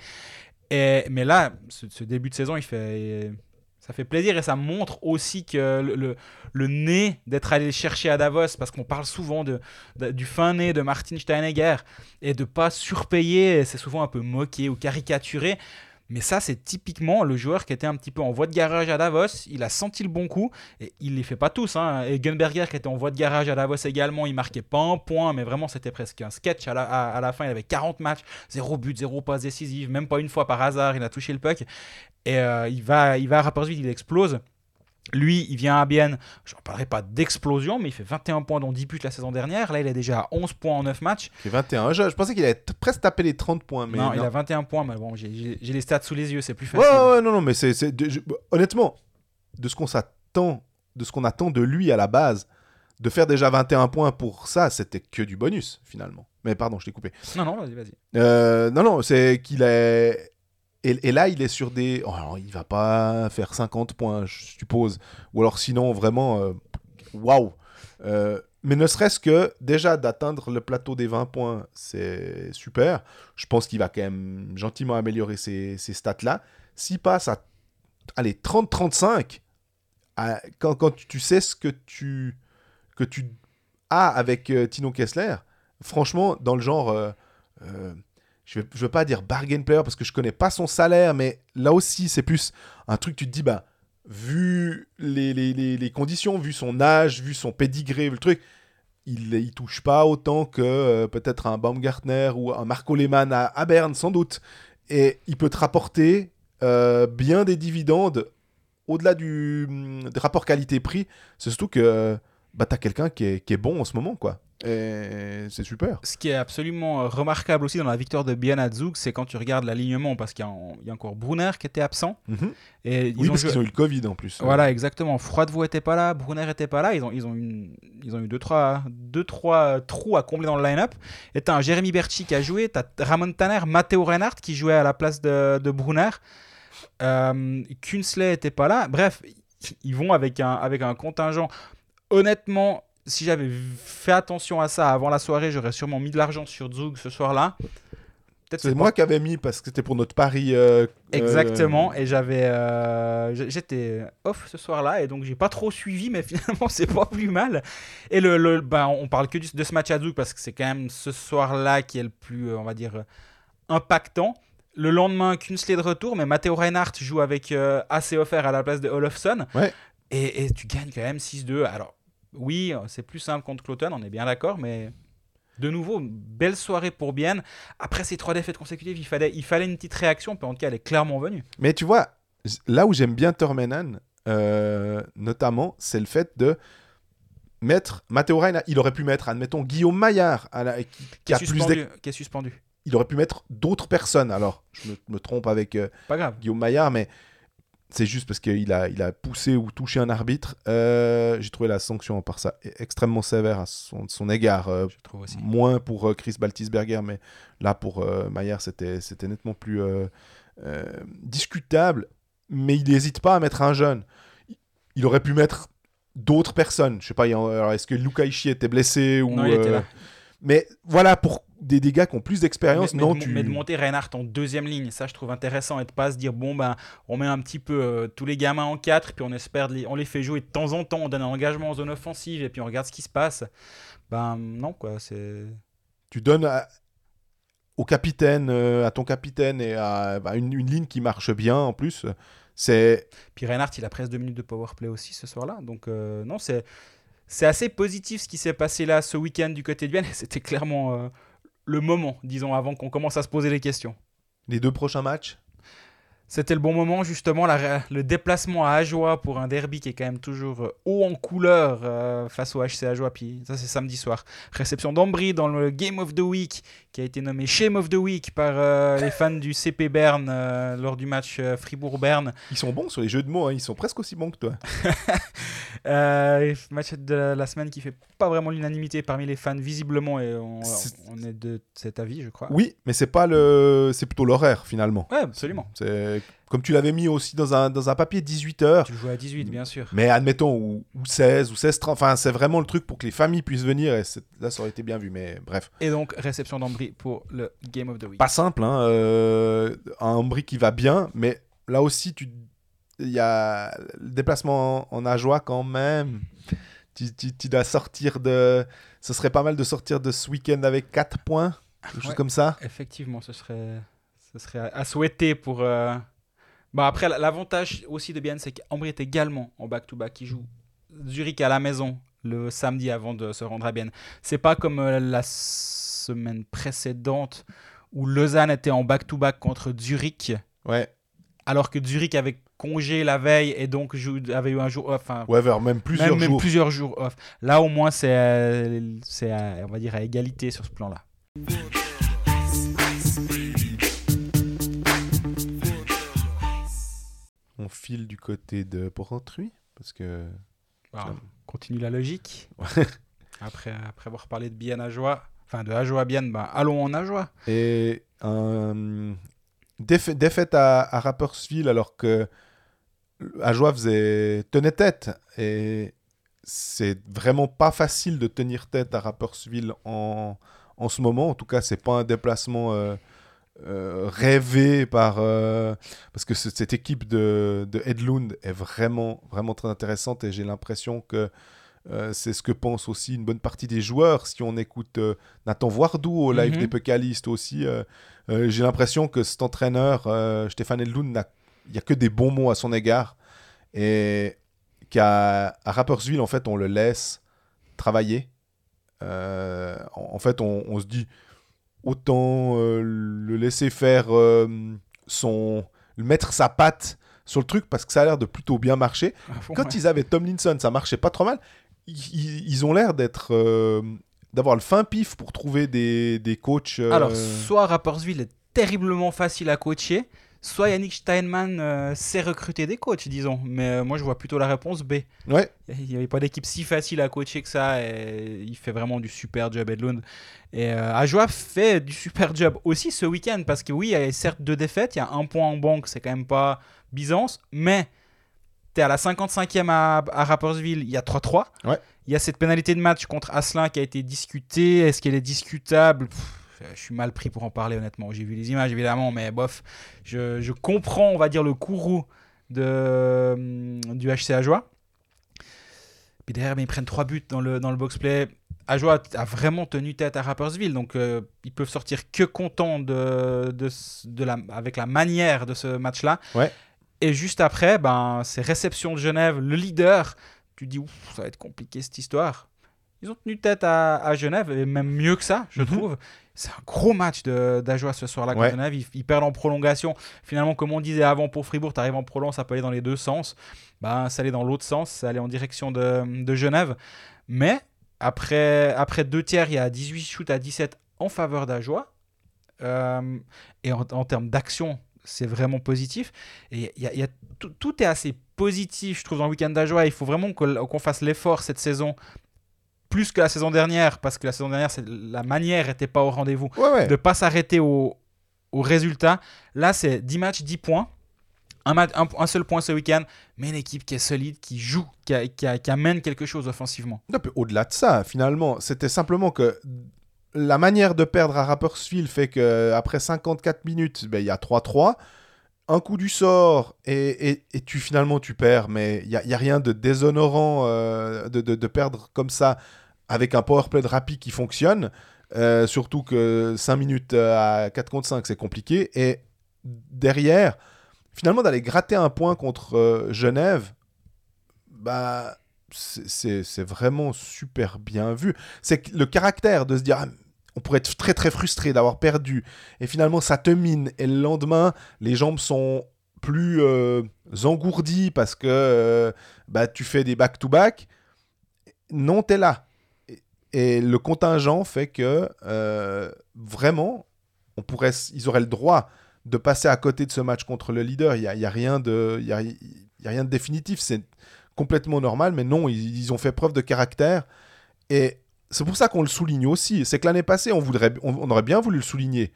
Et, mais là, ce, début de saison, il fait, ça fait plaisir et ça montre aussi que le, le, nez d'être allé chercher à Davos, parce qu'on parle souvent de, du fin nez de Martin Steinegger et de pas surpayer, c'est souvent un peu moqué ou caricaturé. Mais ça, c'est typiquement le joueur qui était un petit peu en voie de garage à Davos. Il a senti le bon coup. Et il les fait pas tous. Hein. Et Gunberger qui était en voie de garage à Davos également, il marquait pas un point, mais vraiment c'était presque un sketch. À la, fin, il avait 40 matchs, zéro but, zéro passe décisive, même pas une fois par hasard, il a touché le puck. Et euh, il, va, il va à il explose. Lui, il vient à Bienne, je ne parlerai pas d'explosion, mais il fait 21 points dont 10 buts la saison dernière. Là, il est déjà à 11 points en 9 matchs. Il fait 21. Je, pensais qu'il avait presque tapé les 30 points. Mais non, il a 21 points, mais bon, j'ai les stats sous les yeux, c'est plus facile. Ouais, ouais, non, non, mais c'est. Honnêtement, de ce qu'on s'attend, de ce qu'on attend de lui à la base, de faire déjà 21 points pour ça, c'était que du bonus, finalement. Mais pardon, je t'ai coupé. Non, non, vas-y, vas-y. Euh, non, non, c'est qu'il est et, là, il est sur des. Oh, alors, il va pas faire 50 points, je suppose. Ou alors, sinon, vraiment, euh, waouh! Euh, mais ne serait-ce que déjà d'atteindre le plateau des 20 points, c'est super. Je pense qu'il va quand même gentiment améliorer ces, stats-là. S'il passe à allez, 30-35, quand, quand, tu sais ce que tu, que tu as avec euh, Tino Kessler, franchement, dans le genre je ne veux pas dire bargain player parce que je connais pas son salaire, mais là aussi, c'est plus un truc, tu te dis, bah, vu les, conditions, vu son âge, vu son pédigré, le truc, il ne touche pas autant que euh, peut-être un Baumgartner ou un Marco Lehmann à, Berne, sans doute. Et il peut te rapporter euh, bien des dividendes au-delà du, rapport qualité-prix. C'est surtout que bah, tu as quelqu'un qui est, qui est bon en ce moment, quoi. Et c'est super. Ce qui est absolument euh, remarquable aussi dans la victoire de Bianazug, c'est quand tu regardes l'alignement, parce qu'il y, a encore Brunner qui était absent. Mhm. Et oui, parce qu'ils ont eu le Covid en plus. Voilà, exactement. Froidevaux était pas là, Brunner était pas là. Ils ont, ils ont, eu, ils ont eu deux trois, deux, trois trous à combler dans le line-up. Et t'as un Jérémy Berchi qui a joué, t'as Ramon Tanner, Matteo Reinhardt qui jouait à la place de, de Brunner. Euh, Kunsley était pas là. Bref, ils vont avec un, avec un contingent. Honnêtement, si j'avais fait attention à ça avant la soirée, j'aurais sûrement mis de l'argent sur Zug ce soir-là. C'est moi qui avais mis parce que c'était pour notre pari. Euh, euh, Exactement, et j'avais, euh, j'étais off ce soir-là et donc j'ai pas trop suivi, mais finalement c'est pas plus mal. Et le, le ben, on parle que de ce match à Zug parce que c'est quand même ce soir-là qui est le plus, on va dire, impactant. Le lendemain, Kunsley de retour, mais Matteo Reinhardt joue avec assez offert à la place de Olofsson. Ouais. Et, et, tu gagnes quand même 6-2. Alors, oui, c'est plus simple contre Cloton, on est bien d'accord, mais de nouveau, belle soirée pour Bienne. Après ces trois défaites consécutives, il fallait, il fallait une petite réaction, puis en tout cas, elle est clairement venue. Mais tu vois, là où j'aime bien Tormenan, euh, notamment, c'est le fait de mettre Matteo Reina. Il aurait pu mettre, admettons, Guillaume Maillard, qui, a suspendu, qui est suspendu. Il aurait pu mettre d'autres personnes. Alors, je me, trompe avec euh, Guillaume Maillard, mais c'est juste parce qu'il a, il a poussé ou touché un arbitre. Euh, j'ai trouvé la sanction par ça extrêmement sévère à son, son égard. Euh, moins pour euh, Chris Baltisberger, mais là pour Maillard, c'était, c'était nettement plus discutable. Mais il n'hésite pas à mettre un jeune. Il aurait pu mettre d'autres personnes. Je sais pas, est-ce que Luca Ishii était blessé ou Non, il était là. Mais voilà, pour des, des gars qui ont plus d'expérience, mais, mais non, de, tu. mais de monter Reinhardt en deuxième ligne, ça je trouve intéressant et de pas se dire bon ben on met un petit peu euh, tous les gamins en 4 puis on espère les, on les fait jouer de temps en temps, on donne un engagement en zone offensive et puis on regarde ce qui se passe. Ben non quoi, c'est tu donnes à- au capitaine, euh, à ton capitaine et à bah, une, une ligne qui marche bien en plus. C'est puis Reinhardt il a presque deux minutes de power play aussi ce soir-là donc euh, non c'est c'est assez positif ce qui s'est passé là ce week-end du côté de Vienne c'était clairement le moment disons avant qu'on commence à se poser les questions. les deux prochains matchs. C'était le bon moment, justement, la- le déplacement à Ajoie pour un derby qui est quand même toujours euh, haut en couleur euh, face au HC Ajoie. Puis ça, c'est samedi soir. Réception d'Ambry dans le Game of the Week, qui a été nommé Shame of the Week par euh, les fans du CP Berne euh, lors du match euh, Fribourg-Berne. Ils sont bons sur les jeux de mots, hein, ils sont presque aussi bons que toi. Match de la, la semaine qui fait pas vraiment l'unanimité parmi les fans, visiblement, et on, est de cet avis, je crois. Oui, mais c'est pas le, c'est plutôt l'horaire finalement. Ouais, absolument. C'est comme tu l'avais mis aussi dans un, dans un papier 18 heures. Tu joues à 18, bien sûr. Mais admettons, ou, ou 16, ou 16, 30, enfin, c'est vraiment le truc pour que les familles puissent venir, et là, ça aurait été bien vu, mais bref. Et donc, réception d'Ambry pour le Game of the Week. Pas simple, hein, euh, un Ambry qui va bien, mais là aussi, tu, il y a le déplacement en, en Ajoie quand même. Tu, tu- tu dois sortir de... Ce serait pas mal de sortir de ce week-end avec 4 points, quelque chose comme ça. Effectivement, ce serait, ce serait à- à souhaiter pour. euh, Bah après, l'avantage aussi de Bienne, c'est qu'Ambry est également en back-to-back. Il joue Zurich à la maison le samedi avant de se rendre à Bienne. C'est pas comme euh, la semaine précédente où Lausanne était en back-to-back contre Zurich, Ouais, alors que Zurich avait congé la veille et donc avait eu un jour off. Enfin, ouais vers même plusieurs même, même jours. plusieurs jours off. Là, au moins, c'est, euh, c'est à- on va dire, à égalité sur ce plan-là. On file du côté de Porrentruy, parce que... Continue la logique. après, après avoir parlé de Bienne à Joie, enfin de Ajoie à Bienne, bah, allons en Ajoie. Et défa- défaite à, à Rapperswil alors que Ajoie faisait tenait tête et c'est vraiment pas facile de tenir tête à Rapperswil en, en ce moment. En tout cas, c'est pas un déplacement euh, euh, rêvé par euh, parce que ce- cette équipe de, de Edlund est vraiment vraiment très intéressante et j'ai l'impression que euh, c'est ce que pense aussi une bonne partie des joueurs. Si on écoute Nathan Voardou au live Mhm. des Pécalistes aussi, j'ai l'impression que cet entraîneur, Stéphane Edlund, n'a- il n'y a que des bons mots à son égard. Et qu'à à Rapperswil, en fait, on le laisse travailler. En, en fait, on, on se dit autant euh, le laisser faire euh, son. mettre sa patte sur le truc parce que ça a l'air de plutôt bien marcher. Quand ouais. ils avaient Tomlinson, ça marchait pas trop mal. Ils, ont l'air d'être. euh, d'avoir le fin pif pour trouver des, des coachs. euh, Alors, soit Rapperswil est terriblement facile à coacher, soit Yannick Steinman euh, sait recruter des coachs, disons. Mais euh, moi, je vois plutôt la réponse B. Ouais, Il n'y avait pas d'équipe si facile à coacher que ça et il fait vraiment du super job Edlund. Et euh, Ajoie fait du super job aussi ce week-end parce que oui, il y a certes deux défaites, il y a un point en banque, c'est quand même pas Byzance, mais tu es à la 55e à, à Rapperswil, il y a 3-3. Ouais. Il y a cette pénalité de match contre Asselin qui a été discutée. Est-ce qu'elle est discutable? Pff, Je suis mal pris pour en parler honnêtement. J'ai vu les images évidemment, mais bof, je, je comprends, on va dire, le courroux de, hum, du HC Ajoie. Puis derrière, ben, ils prennent trois buts dans le, dans le box-play. Ajoie a vraiment tenu tête à Rapperswil, donc euh, ils peuvent sortir que contents de, de, la, avec la manière de ce match-là. Ouais. Et juste après, ben, c'est réception de Genève, le leader. Tu dis, Ouf, ça va être compliqué cette histoire. Ils ont tenu tête à, à Genève, et même mieux que ça, je Mhm. trouve. C'est un gros match d'Ajoie ce soir-là contre Ouais. Genève. Ils, ils perdent en prolongation. Finalement, comme on disait avant pour Fribourg, tu arrives en prolong, ça peut aller dans les deux sens. Ben, ça allait dans l'autre sens, ça allait en direction de, de Genève. Mais après, après deux tiers, il y a 18 shoots à 17 en faveur d'Ajoie. Euh, et en, en termes d'action, c'est vraiment positif. Et y a- y a tout, est assez positif, je trouve, dans le week-end d'Ajoie. Il faut vraiment qu'on fasse l'effort cette saison, plus que la saison dernière, parce que la saison dernière, la manière n'était pas au rendez-vous ouais, ouais. de pas s'arrêter au, au résultat. Là, c'est 10 matchs, 10 points. un, un, seul point ce week-end, mais une équipe qui est solide, qui joue, qui, amène quelque chose offensivement. Au-delà de ça, finalement, c'était simplement que la manière de perdre à Rapperswil fait qu'après 54 minutes, ben, il y a 3-3. Un coup du sort et, tu finalement tu perds, mais il n'y a, y a, rien de déshonorant euh, de, perdre comme ça avec un powerplay de rapide qui fonctionne. Euh, surtout que 5 minutes à 4 contre 5, c'est compliqué. Et derrière, finalement, d'aller gratter un point contre euh, Genève, bah, c'est vraiment super bien vu. C'est le caractère de se dire, ah, on pourrait être très très frustré d'avoir perdu, et finalement ça te mine, et le lendemain, les jambes sont plus euh, engourdies parce que euh, bah, tu fais des back-to-back. Non, tu es là. Et, le contingent fait que vraiment, on pourrait, ils auraient le droit de passer à côté de ce match contre le leader. Il n'y a, y a, rien de, y a, y a rien de définitif. C'est complètement normal, mais non, ils, ont fait preuve de caractère. Et c'est pour ça qu'on le souligne aussi. C'est que l'année passée, on, voudrait, on, aurait bien voulu le souligner.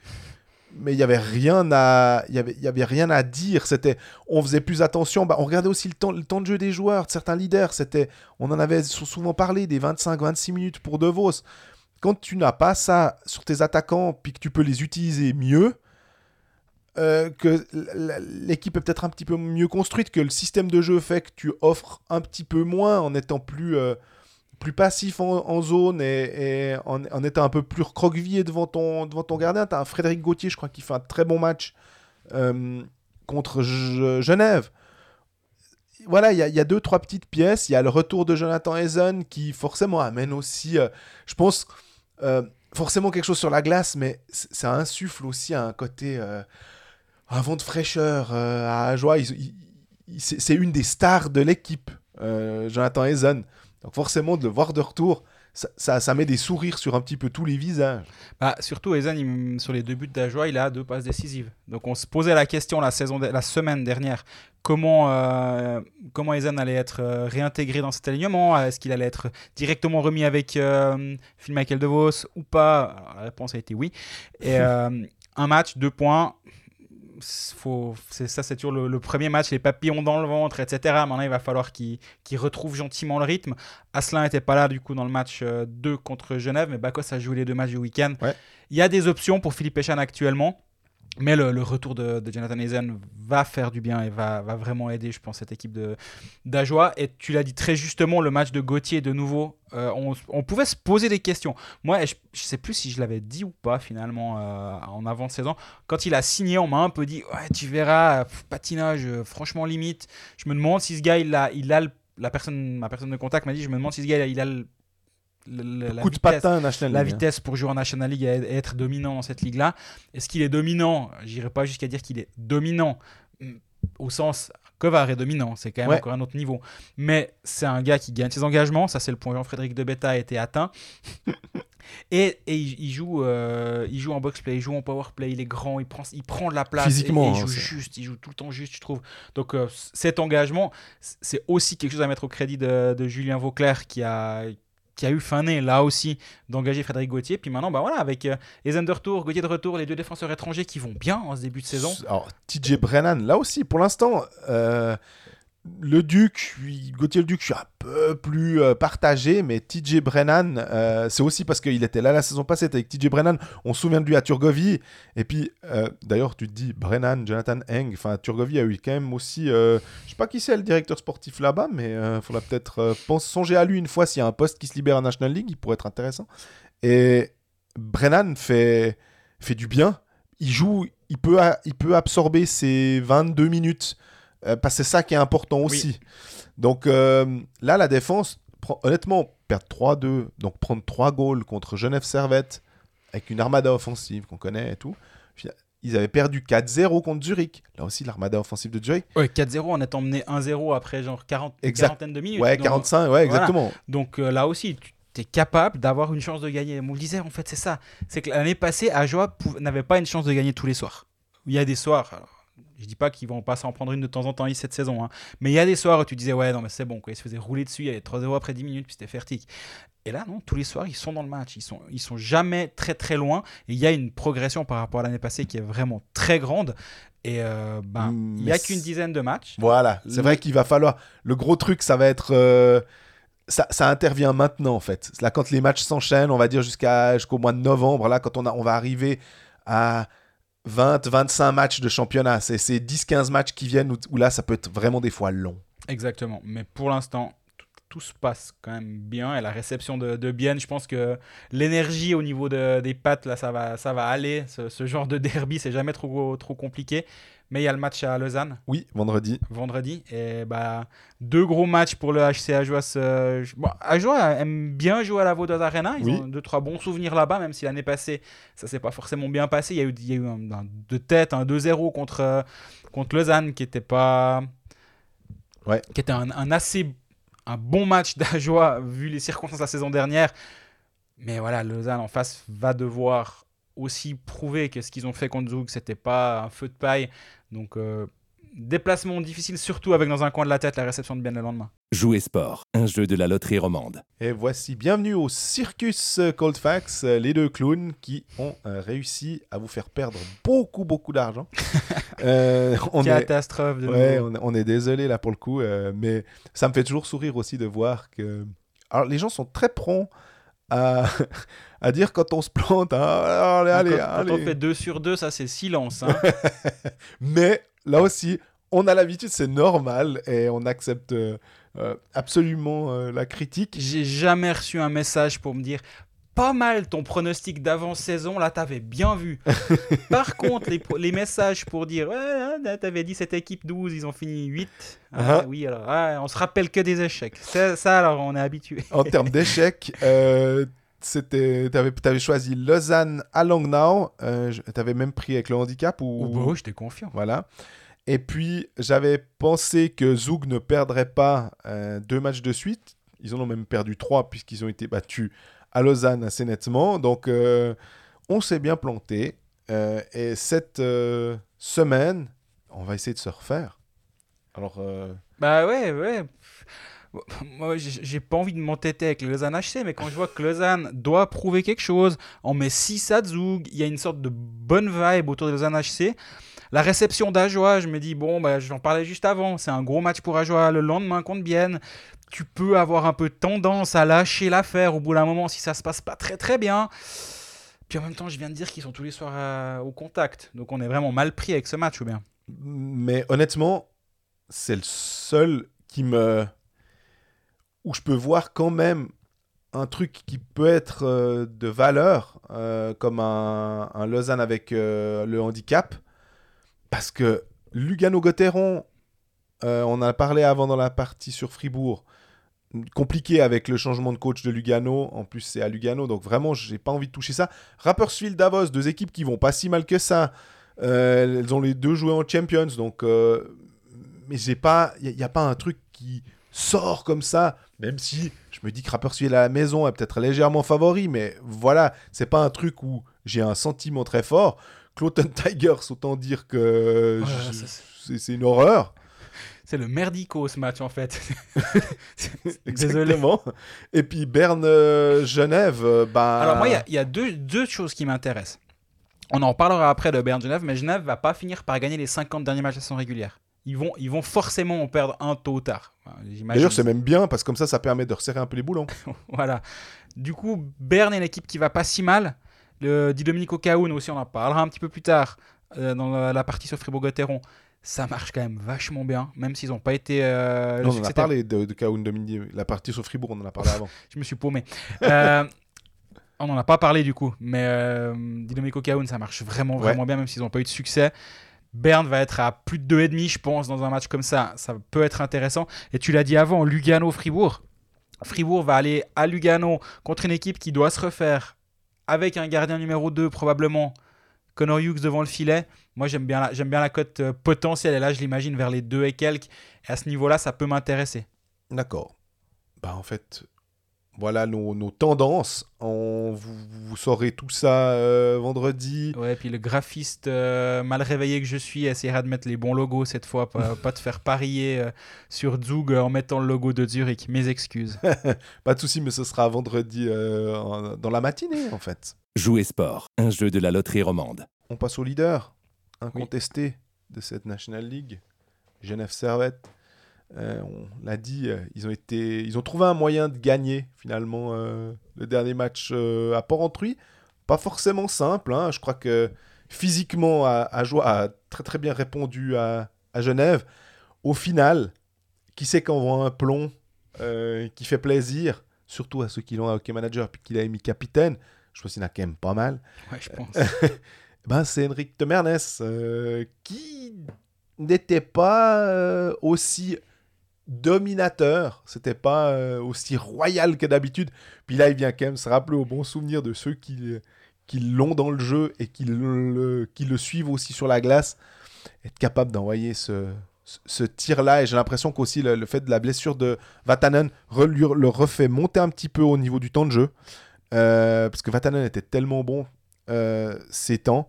Mais il n'y avait rien à, y avait, y avait rien à dire. C'était, on faisait plus attention. Bah, on regardait aussi le temps, le temps de jeu des joueurs, de certains leaders. C'était, on en avait souvent parlé des 25-26 minutes pour De Vos. Quand tu n'as pas ça sur tes attaquants, puis que tu peux les utiliser mieux, euh, que l'équipe est peut-être un petit peu mieux construite, que le système de jeu fait que tu offres un petit peu moins en étant plus, euh, plus passif en, zone et, en, étant un peu plus recroquevillé devant ton, devant ton gardien. Tu as Frédéric Gauthier, je crois, qui fait un très bon match euh, contre Genève. Voilà, il y, a deux, trois petites pièces. Il y a le retour de Jonathan Hazen qui forcément amène aussi, je pense, forcément quelque chose sur la glace, mais ça insuffle aussi un côté un vent de fraîcheur euh, à Ajoie. c'est une des stars de l'équipe, euh, Jonathan Hazen. Donc forcément, de le voir de retour, ça, ça, met des sourires sur un petit peu tous les visages. Bah, surtout, Hazen, sur les deux buts d'Ajoie, il a deux passes décisives. Donc on se posait la question la, saison la semaine dernière, comment, euh, comment allait être euh, réintégré dans cet alignement? Est-ce qu'il allait être directement remis avec Phil Michael DeVos ou pas? La réponse a été oui. Et un match, deux points faut, c'est ça, c'est toujours le, premier match, les papillons dans le ventre, etc. Maintenant, il va falloir qu'il retrouve gentiment le rythme. Asselin n'était pas là du coup dans le match 2 euh, contre Genève, mais Bakos a joué les deux matchs du week-end. Il y a des options pour Philippe Echan actuellement. Mais le, retour de, Jonathan Hazen va faire du bien et va, vraiment aider, je pense, cette équipe d'Ajoie. Et tu l'as dit très justement, le match de Gauthier, de nouveau, euh, on, pouvait se poser des questions. Moi, je ne sais plus si je l'avais dit ou pas, finalement, euh, en avant saison. Quand il a signé, on m'a un peu dit tu verras, patinage, euh, franchement limite. Je me demande si ce gars, il a, il a la personne, ma personne de contact m'a dit Je me demande si ce gars, il a le la, Coup de vitesse, patin National La hein. vitesse pour jouer en National League et être dominant dans cette ligue-là. Est-ce qu'il est dominant? J'irai pas jusqu'à dire qu'il est dominant mm, au sens Kovar est dominant, c'est quand même encore un autre niveau. Mais c'est un gars qui gagne ses engagements, ça c'est le point Jean-Frédéric de Beta a été atteint. et, et il, joue, euh, il joue en box-play, il joue en power-play, il est grand, il prend, il prend de la place. Physiquement. il joue juste, il joue tout le temps juste, je trouve. Donc euh, cet engagement, c'est aussi quelque chose à mettre au crédit de, de Julien Vauclair qui a, qui a eu fin là aussi d'engager Frédéric Gauthier. Puis maintenant, bah voilà, avec euh, les Undertour, Gauthier de retour, les deux défenseurs étrangers qui vont bien en ce début de saison. Alors, TJ Brennan, là aussi, pour l'instant, euh, le Duc, Gauthier le Duc, je suis un peu plus euh, partagé, mais TJ Brennan, euh, c'est aussi parce qu'il était là la saison passée avec TJ Brennan. On se souvient de lui à Turgovie. Et puis, euh, d'ailleurs, tu te dis, Brennan, Jonathan Eng, enfin, Turgovie a eu quand même aussi. je sais pas qui c'est le directeur sportif là-bas, mais il faudra peut-être songer à lui une fois s'il y a un poste qui se libère en National League, il pourrait être intéressant. Et Brennan fait, du bien. Il joue, il peut absorber ses 22 minutes. Euh, parce que c'est ça qui est important aussi. Donc euh, là, la défense, honnêtement, perdre 3-2, donc prendre 3 goals contre Genève Servette, avec une armada offensive qu'on connaît et tout. Ils avaient perdu 4-0 contre Zurich. Là aussi, l'armada offensive de Zurich. Ouais, 4-0 en étant mené 1-0 après genre 40, quarantaine de minutes. Ouais, 45, ouais, exactement. Donc euh, là aussi, tu es capable d'avoir une chance de gagner. On le disait, en fait, c'est ça. C'est que l'année passée, Ajoa n'avait pas une chance de gagner tous les soirs. Il y a des soirs, je dis pas qu'ils vont pas s'en prendre une de temps en temps cette saison, hein. mais il y a des soirs où tu disais ouais non mais c'est bon quoi, il se faisait rouler dessus, il y avait 3-0 après 10 minutes puis c'était fertique. Et là, non, tous les soirs, ils sont dans le match. Ils sont, ils sont jamais très très loin. Et il y a une progression par rapport à l'année passée qui est vraiment très grande. Et euh, ben, Mm, il n'y a qu'une dizaine de matchs. Voilà, c'est Le- vrai qu'il va falloir. Le gros truc, ça va être. euh, Ça, ça intervient maintenant, en fait. Là, quand les matchs s'enchaînent, on va dire jusqu'à, jusqu'au mois de novembre, là, quand on, a, on va arriver à 20, 25 matchs de championnat, c'est ces 10-15 matchs qui viennent où, là, ça peut être vraiment des fois long. Exactement. Mais pour l'instant, tout, se passe quand même bien. Et la réception de, de je pense que l'énergie au niveau de- des pattes, là, ça va, ça va aller. Ce, ce genre de derby, c'est jamais trop, trop compliqué. Mais il y a le match à Lausanne Oui, vendredi. vendredi. Et bah, deux gros matchs pour le HC Ajoie. ce- Bon, aime bien jouer à la Vaudoise Arena. Ils Oui. ont deux, trois bons souvenirs là-bas, même si l'année passée, ça s'est pas forcément bien passé. Il y a eu, il y a eu un, un- de tête, un 2-0 contre, euh, contre Lausanne qui était pas. Ouais. Qui était un, un assez. Un bon match d'Ajoie vu les circonstances de la saison dernière. Mais voilà, Lausanne en face va devoir aussi prouver que ce qu'ils ont fait contre Zug, c'était pas un feu de paille. Donc, euh, déplacement difficile, surtout avec dans un coin de la tête la réception de Bien le lendemain. Jouer sport, un jeu de la loterie romande. Et voici, bienvenue au Circus Coldfax, les deux clowns qui ont euh, réussi à vous faire perdre beaucoup, beaucoup d'argent. Euh, est- Catastrophe de Ouais, on, on est désolé là pour le coup, euh, mais ça me fait toujours sourire aussi de voir que. Alors, les gens sont très prompts à, à dire quand on se plante, hein, allez, allez, quand, quand allez. on fait 2 sur 2, ça c'est silence. hein. Mais là aussi, on a l'habitude, c'est normal et on accepte euh, absolument euh, la critique. J'ai jamais reçu un message pour me dire pas mal ton pronostic d'avant-saison, là t'avais bien vu. Par contre, les, messages pour dire ouais, t'avais dit cette équipe 12, ils ont fini 8. Ah, Uh-huh. Oui, alors ah, on se rappelle que des échecs. Ça, ça, alors on est habitué. En termes d'échecs, euh, c'était, t'avais, t'avais choisi Lausanne à Langnau. Euh, t'avais même pris avec le handicap ou Oh, bah, j'étais confiant. Voilà. Et puis, j'avais pensé que Zug ne perdrait pas euh, deux matchs de suite. Ils en ont même perdu trois puisqu'ils ont été battus à Lausanne assez nettement. Donc, euh, on s'est bien planté. Euh, et cette euh, semaine, on va essayer de se refaire. Alors, Bah ouais, ouais. Moi, j'ai pas envie de m'entêter avec Lausanne HC, mais quand je vois que Lausanne doit prouver quelque chose, on met 6 à il y a une sorte de bonne vibe autour de Lausanne HC. La réception d'Ajoie, je me dis, bon, bah, j'en parlais juste avant, c'est un gros match pour Ajoie le lendemain contre Bienne. Tu peux avoir un peu tendance à lâcher l'affaire au bout d'un moment si ça se passe pas très très bien. Puis en même temps, je viens de dire qu'ils sont tous les soirs à- au contact. Donc on est vraiment mal pris avec ce match, ou bien? Mais honnêtement, c'est le seul qui me. où je peux voir quand même un truc qui peut être euh, de valeur, euh, comme un, un Lausanne avec euh, le handicap. Parce que Lugano-Gotteron, euh, on a parlé avant dans la partie sur Fribourg, compliqué avec le changement de coach de Lugano. En plus, c'est à Lugano, donc vraiment, j'ai pas envie de toucher ça. Rapperswil Davos, deux équipes qui vont pas si mal que ça. Euh, elles ont les deux joué en Champions, donc. euh, mais j'ai pas, il n'y a, pas un truc qui sort comme ça, même si je me dis que Rapperswil à la maison est peut-être légèrement favori, mais voilà, c'est pas un truc où j'ai un sentiment très fort. Cloton Tigers, autant dire que c'est une horreur. C'est le merdico ce match en fait. Exactement. Et puis Berne-Genève, euh, bah. Alors moi, il y a- il y, a deux, deux choses qui m'intéressent. On en reparlera après de Berne-Genève, mais Genève va pas finir par gagner les 50 derniers matchs de saison régulière. Ils vont, ils vont forcément en perdre un tôt ou tard. D'ailleurs, c'est même bien parce que comme ça, ça permet de resserrer un peu les boulons. Voilà. Du coup, Berne est une équipe qui va pas si mal. Le Di Domenico Caoun aussi, on en parlera un petit peu plus tard euh, dans la, la partie sur Fribourg-Gotteron. Ça marche quand même vachement bien, même s'ils n'ont pas été. euh, Non, on en a parlé de, de Kaoun la partie sur Fribourg, on en a parlé avant. Je me suis paumé. Euh, on n'en a pas parlé du coup, mais euh, Dynamico Caoun, ça marche vraiment, vraiment bien, même s'ils n'ont pas eu de succès. Berne va être à plus de 2,5, je pense, dans un match comme ça. Ça peut être intéressant. Et tu l'as dit avant, Lugano-Fribourg. Fribourg va aller à Lugano contre une équipe qui doit se refaire avec un gardien numéro 2 probablement. Connor Hughes devant le filet. Moi, j'aime bien la, j'aime bien la cote euh, potentielle. Et là, je l'imagine vers les 2 et quelques. Et à ce niveau-là, ça peut m'intéresser. D'accord. Bah en fait, voilà nos, nos tendances. On, vous, vous saurez tout ça euh, vendredi. Ouais, puis le graphiste euh, mal réveillé que je suis essaiera de mettre les bons logos cette fois, pas, pas de faire parier euh, sur Zug en mettant le logo de Zurich. Mes excuses. Pas de souci, mais ce sera vendredi euh, en- dans la matinée en fait. Jouer sport, un jeu de la loterie romande. On passe au leader incontesté de cette National League, Genève Servette. Euh, on l'a dit, euh, ils ont, été, ils ont trouvé un moyen de gagner finalement euh, le dernier match à Port-Entruy. Pas forcément simple, hein. je crois que physiquement, a, a, joué- a très très bien répondu à, à Genève. Au final, qui sait qu'on voit un plomb qui fait plaisir, surtout à ceux qui l'ont à hockey manager puis qu'il a mis capitaine, je pense qu'il y en a quand même pas mal Ouais, je pense. ben, c'est Henrik Temernes euh, qui n'était pas euh, aussi dominateur, c'était pas euh, aussi royal que d'habitude. Puis là, il vient quand même se rappeler au bon souvenir de ceux qui, l'ont dans le jeu et qui le, suivent aussi sur la glace. Être capable d'envoyer ce, tir-là, et j'ai l'impression qu'aussi le, le fait de la blessure de Vatanen le refait monter un petit peu au niveau du temps de jeu. Parce que Vatanen était tellement bon ces temps.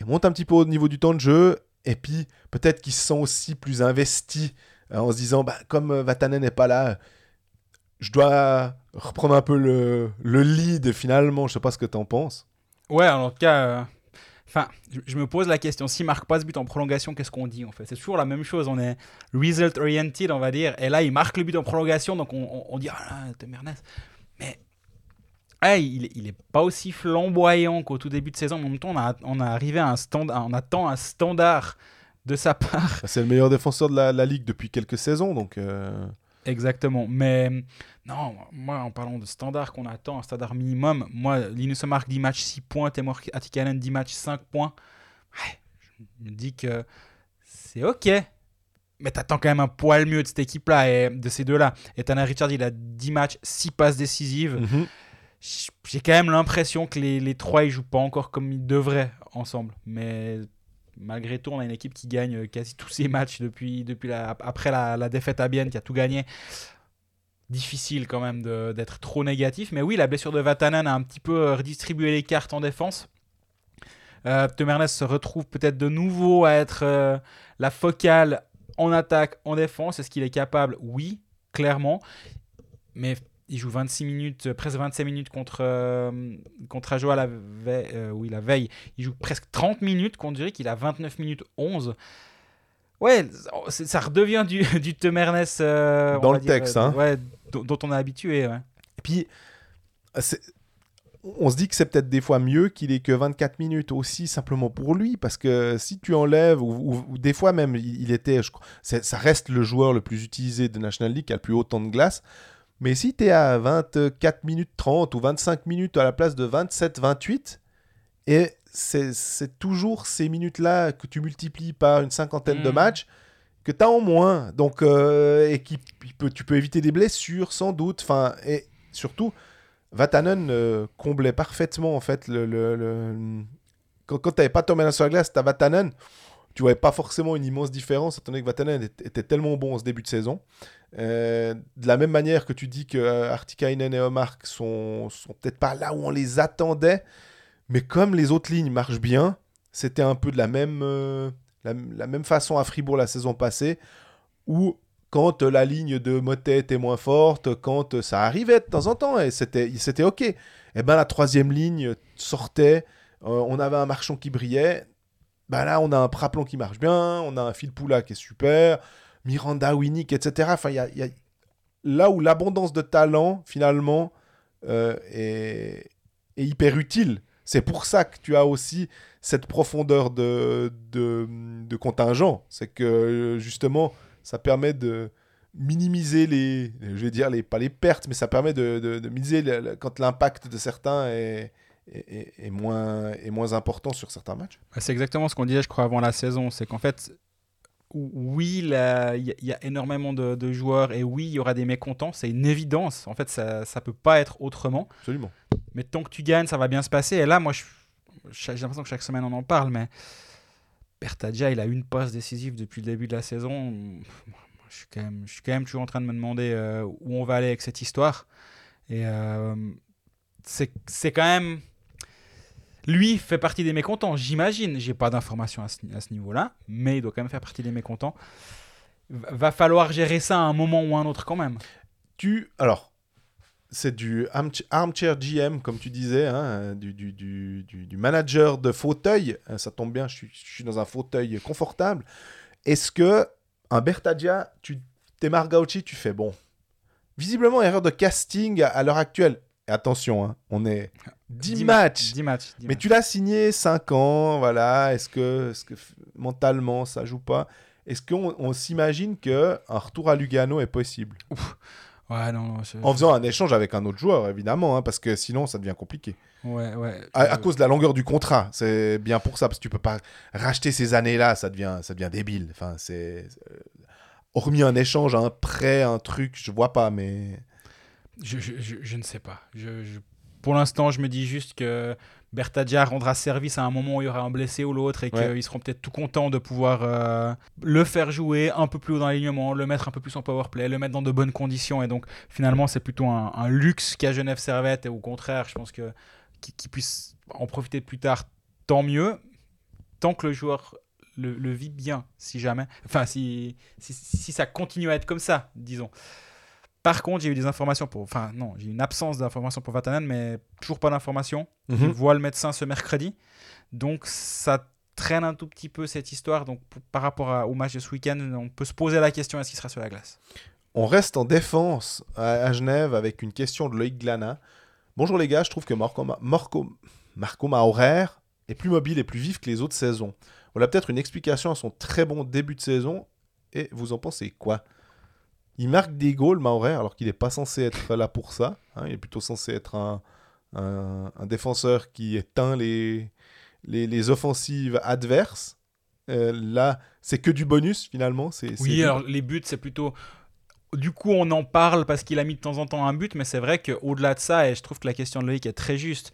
Il monte un petit peu au niveau du temps de jeu. Et puis, peut-être qu'ils se sont aussi plus investis euh, en se disant, bah, comme euh, Vatanen n'est pas là, je dois reprendre un peu le, le lead finalement. Je sais pas ce que tu en penses. Ouais, en tout cas, euh, enfin, je, me pose la question s'il marque pas ce but en prolongation, qu'est-ce qu'on dit en fait? C'est toujours la même chose. On est result oriented, on va dire. Et là, il marque le but en prolongation, donc on, dit ah là, Temernes. Mais ouais, il, il est pas aussi flamboyant qu'au tout début de saison. Mais en même temps, on a, on a arrivé à un standard, on attend un standard de sa part. C'est le meilleur défenseur de la, la ligue depuis quelques saisons. Donc, euh, Exactement. Mais non, moi, en parlant de standard qu'on attend, un standard minimum, moi, Linus marque 10 matchs 6 points, Temor Atikanen 10 matchs 5 points. Ouais, je me dis que c'est OK. Mais t'attends quand même un poil mieux de cette équipe-là et de ces deux-là. Et Tanner Richard, il a 10 matchs, 6 passes décisives. mhm. J'ai quand même l'impression que les, les trois, ils jouent pas encore comme ils devraient ensemble. Mais malgré tout, on a une équipe qui gagne quasi tous ses matchs depuis, depuis la, après la, la défaite à Bienne, qui a tout gagné. Difficile quand même d'être trop négatif. Mais oui, la blessure de Vatanen a un petit peu euh, redistribué les cartes en défense. Euh, se retrouve peut-être de nouveau à être euh, la focale en attaque, en défense. Est-ce qu'il est capable? Oui, clairement. Mais il joue 26 minutes, euh, presque 25 minutes contre, euh, contre Ajoa la, veille, euh, oui, la veille. Il joue presque 30 minutes contre Zurich. Il a 29 minutes 11. Ouais, ça redevient du, du Temernes. euh, Dans le texte, hein. Ouais, dont, on est habitué. Ouais. Et puis, on se dit que c'est peut-être des fois mieux qu'il ait que 24 minutes aussi, simplement pour lui, parce que si tu enlèves, ou, ou- ou des fois même, il, il était, je ça reste le joueur le plus utilisé de National League, qui a le plus haut temps de glace. Mais si tu es à 24 minutes 30 ou 25 minutes à la place de 27-28, et c'est toujours ces minutes-là que tu multiplies par une cinquantaine de Mhm. matchs que tu as en moins. Donc, euh, et qui, peut, tu peux éviter des blessures sans doute. Enfin, et surtout, Vatanen euh, comblait parfaitement en fait le. le- le- Quand, quand tu n'avais pas Thomas sur la glace, tu as Vatanen. Tu voyais pas forcément une immense différence, étant donné que Vatanen était, était tellement bon en ce début de saison. Euh, de la même manière que tu dis que euh, Artikainen et Omark sont, sont peut-être pas là où on les attendait, mais comme les autres lignes marchent bien, c'était un peu de la même, euh, la, même façon à Fribourg la saison passée, où quand la ligne de Motet était moins forte, quand ça arrivait de temps en temps, et c'était OK, et ben la troisième ligne sortait, on avait un marchand qui brillait, ben là on a un Praplon qui marche bien, on a un Phil Poula qui est super, Miranda, Winnick, etc. Enfin, il y a, là où l'abondance de talent, finalement, euh, est, hyper utile. C'est pour ça que tu as aussi cette profondeur de, de, contingent. C'est que, justement, ça permet de minimiser les, je vais dire, les, pas les pertes, mais ça permet de, de, minimiser quand l'impact de certains est, est, moins, est moins important sur certains matchs. Ouais, C'est exactement ce qu'on disait, je crois, avant la saison. C'est qu'en fait, oui, il y, a- il y a énormément de, de joueurs et oui, il y aura des mécontents. C'est une évidence. En fait, ça ne peut pas être autrement. Absolument. Mais tant que tu gagnes, ça va bien se passer. Et là, moi, j'ai l'impression que chaque semaine, on en parle. Mais Bertadja, il a une passe décisive depuis le début de la saison. Je suis quand même, je suis quand même toujours en train de me demander euh, où on va aller avec cette histoire. Et euh, c'est quand même. Lui fait partie des mécontents, j'imagine. J'ai pas d'informations à ce, niveau-là, mais il doit quand même faire partie des mécontents. Va falloir gérer ça à un moment ou à un autre quand même. Tu. Alors. C'est du armch- armchair GM, comme tu disais, hein, du, manager de fauteuil. Euh, Ça tombe bien, je suis, dans un fauteuil confortable. Est-ce que un Bertadia, tu t'es Margauchi, tu fais bon? Visiblement, erreur de casting à, l'heure actuelle. Attention, hein, on est 10, Dix matchs. 10 matchs. Mais matchs. tu l'as signé 5 ans, voilà. Est-ce que, est que mentalement ça joue pas? Est-ce qu'on on s'imagine que un retour à Lugano est possible? Ouais, non, non. je- En faisant un échange avec un autre joueur, évidemment, hein, parce que sinon ça devient compliqué. Ouais, ouais. À, cause de la longueur du contrat, c'est bien pour ça, parce que tu peux pas racheter ces années-là, ça devient, ça devient débile. Enfin, c'est euh, hormis un échange, un prêt, un truc, je vois pas, mais Je, je, je- je ne sais pas. Je- Pour l'instant, je me dis juste que Bertadia rendra service à un moment où il y aura un blessé ou l'autre et Ouais. qu'ils seront peut-être tout contents de pouvoir euh, le faire jouer un peu plus haut dans l'alignement, le mettre un peu plus en power play, le mettre dans de bonnes conditions. Et donc, finalement, c'est plutôt un, un luxe qu'a Genève Servette. Et au contraire, je pense que qu'il qu'il puisse en profiter plus tard, tant mieux. Tant que le joueur le, le vit bien, si jamais. Enfin, si, si, si ça continue à être comme ça, disons. Par contre, j'ai eu des informations pour. Enfin, non, j'ai une absence d'informations pour Vatanen, mais toujours pas d'informations. Mhm. Il voit le médecin ce mercredi. Donc, ça traîne un tout petit peu cette histoire. Donc, pour- par rapport à- au match de ce week-end, on peut se poser la question est-ce qu'il sera sur la glace? On reste en défense à, à Genève avec une question de Loïc Glana. Bonjour les gars, je trouve que Marco, Ma- Marco, Marco Maurer est plus mobile et plus vif que les autres saisons. Voilà peut-être une explication à son très bon début de saison. Et vous en pensez quoi? Il marque des goals, Maurer, alors qu'il n'est pas censé être là pour ça. hein. il est plutôt censé être un, un- un défenseur qui éteint les, les, les offensives adverses. Euh, là, c'est que du bonus finalement. C'est, Oui, alors les buts, c'est plutôt. Du coup, on en parle parce qu'il a mis de temps en temps un but, mais c'est vrai qu'au-delà de ça, et je trouve que la question de Loïc est très juste,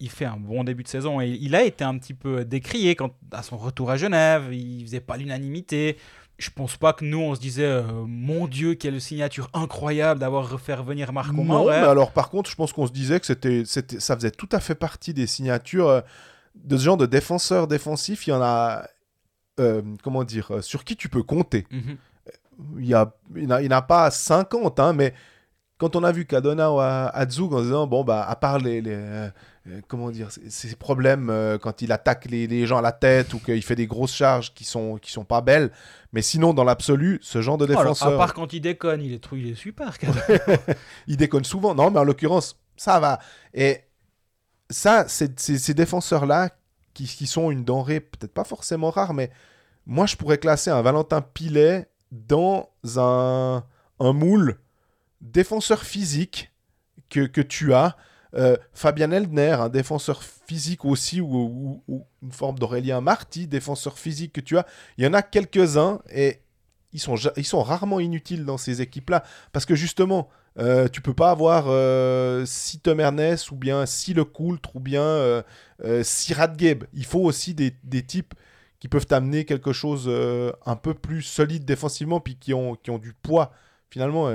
il fait un bon début de saison et il a été un petit peu décrié quand, à son retour à Genève. Il faisait pas l'unanimité. Je pense pas que nous, on se disait, euh, mon Dieu, quelle signature incroyable d'avoir fait revenir Marco Non, Maurer. mais alors par contre, je pense qu'on se disait que c'était, ça faisait tout à fait partie des signatures euh, de ce genre de défenseur défensif. Il y en a, euh, comment dire, sur qui tu peux compter. Mhm. Il y a, il n'y en a pas 50, hein, mais quand on a vu Kadona ou Adzug en disant, bon, bah, à part les, les, euh, comment dire, ces problèmes euh, quand il attaque les, les gens à la tête ou qu'il fait des grosses charges qui sont, qui sont pas belles, mais sinon, dans l'absolu, ce genre de Alors, défenseur. à part quand il déconne, il est, il est super. Il déconne souvent. Non, mais en l'occurrence, ça va. Et ça, c'est c'est ces défenseurs-là qui, qui sont une denrée peut-être pas forcément rare, mais moi, je pourrais classer un Valentin Pilet dans un, un moule défenseur physique que, que tu as. Euh, Fabien Eldner, un défenseur physique aussi, ou, une forme d'Aurélien Marty, défenseur physique que tu as. Il y en a quelques-uns et ils sont, ils sont rarement inutiles dans ces équipes-là. Parce que justement, euh, tu peux pas avoir euh, si Tom Ernest ou bien si Le Coultre ou bien euh, euh, si Radgeb. Il faut aussi des, des types qui peuvent t'amener quelque chose un peu plus solide défensivement puis qui ont, qui ont du poids finalement.